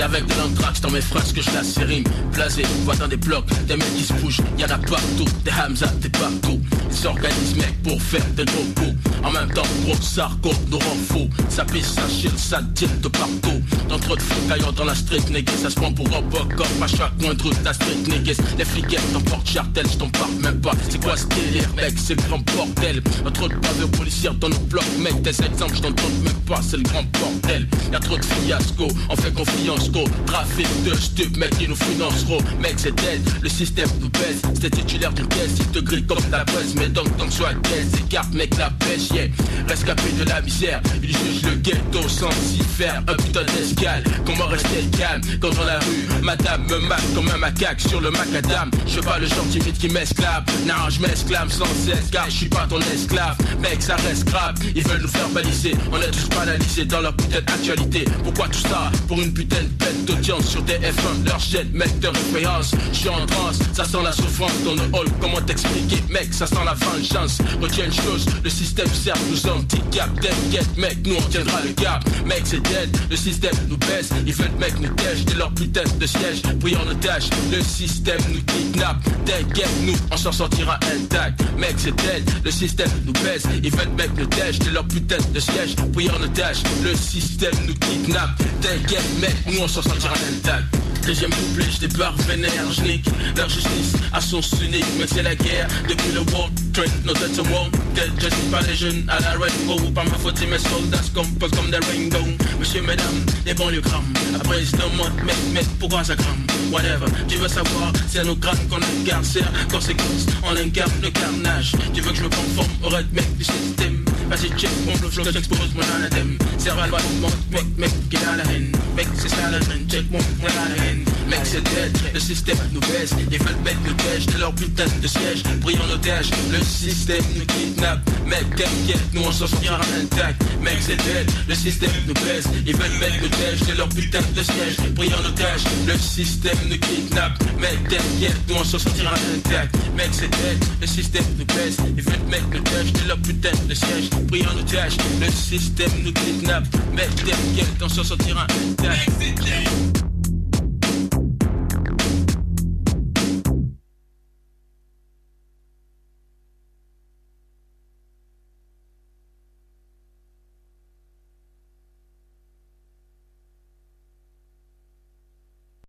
C'est avec de l'anthrax dans mes phrases que je la série Blasé, vois dans des blocs, des mecs qui se bougent. Y'en a partout, des Hamza, des partout Ils s'organisent mec pour faire des gros coups En même temps, gros sarco, nous rend Ça pisse, ça chille, ça tire de partout. Dans trop de flics dans la street nigga Ça se prend pour Robocop. À chaque moindre de la street nigga Les fliquettes t'emportent chartel, je t'en parle même pas. C'est quoi ce délire mec, c'est le grand bordel. Y'a trop de baveux policiers dans nos blocs mec. Tes exemples, je t'en même pas, c'est le grand bordel. Y'a trop de fiasco, on fait confiance go Trafic de stup, mec qui nous finance gros. Mec c'est dead, le système nous baisse. C'était titulaire d'une caisse, il te grille comme la presse. Mais donc comme soit caisse, écarte mec la pêche yeah. Rescapé de la misère, il juge le ghetto sans s'y faire. Un putain d'escale, comment rester calme Quand dans la rue, madame me mate comme un macaque sur le macadam. Je suis pas le genre timide qui m'esclave. Non je m'esclame sans cesse car je suis pas ton esclave. Mec ça reste grave, ils veulent nous faire baliser. On est tous banalisés dans leur putain d'actualité. Pourquoi tout ça Pour une putain de bête d'audience sur TF1 Leur chaîne, mec de référence Je suis en transe, ça sent la souffrance dans le hall. Comment t'expliquer mec, ça sent la vengeance. Retiens une chose, le système sert nous handicap. T'inquiète mec, nous on tiendra le cap. Mec c'est dead, le système nous baisse. Ils veulent mec nous tèche de leur putain de siège. Pris en otage, le système nous kidnappe. T'inquiète nous, on s'en sortira intact. Mec c'est dead, le système nous baisse. Ils veulent mec nous tèche de leur putain de siège. Pris en otage, le système nous kidnappe. T'inquiète mec, nous on s'en sortira intact. Deuxième couplet, je vénère, je leur justice à son unique, mais c'est la guerre depuis le World Trade, nos têtes se won't get je suis pas les jeunes à la rainbow, par ma faute mes soldats se composent comme des rainbow, monsieur, mesdames, les banlieues crament, après ils se demandent, mec, mec, pourquoi ça crame, whatever, tu veux savoir, c'est nos crânes qu'on incarcère, conséquence, on incarne le carnage, tu veux que je me conforme au rythme du système, Vas-y check mon flow, flow, j'expose mon anathème Cerval, mec, mec, mec, qui a la haine. Mec, c'est ça la haine, check mon la haine. Mec, c'est dead, le système nous baisse. Ils veulent mettre le piège de leur putain de siège. Pris en otage, le système nous kidnappe. Mec, t'inquiète, nous on s'en sortira intact Mec, c'est dead, le système nous baisse. Ils veulent mettre le piège de leur putain de siège. Pris en otage, le système nous kidnappe. Mec, t'inquiète, nous on s'en sortira intact Mec, c'est dead, le système nous baisse. Ils veulent mettre le piège de leur putain de siège Pris en otage, le système nous kidnappe. Mec, t'inquiète, on s'en sortira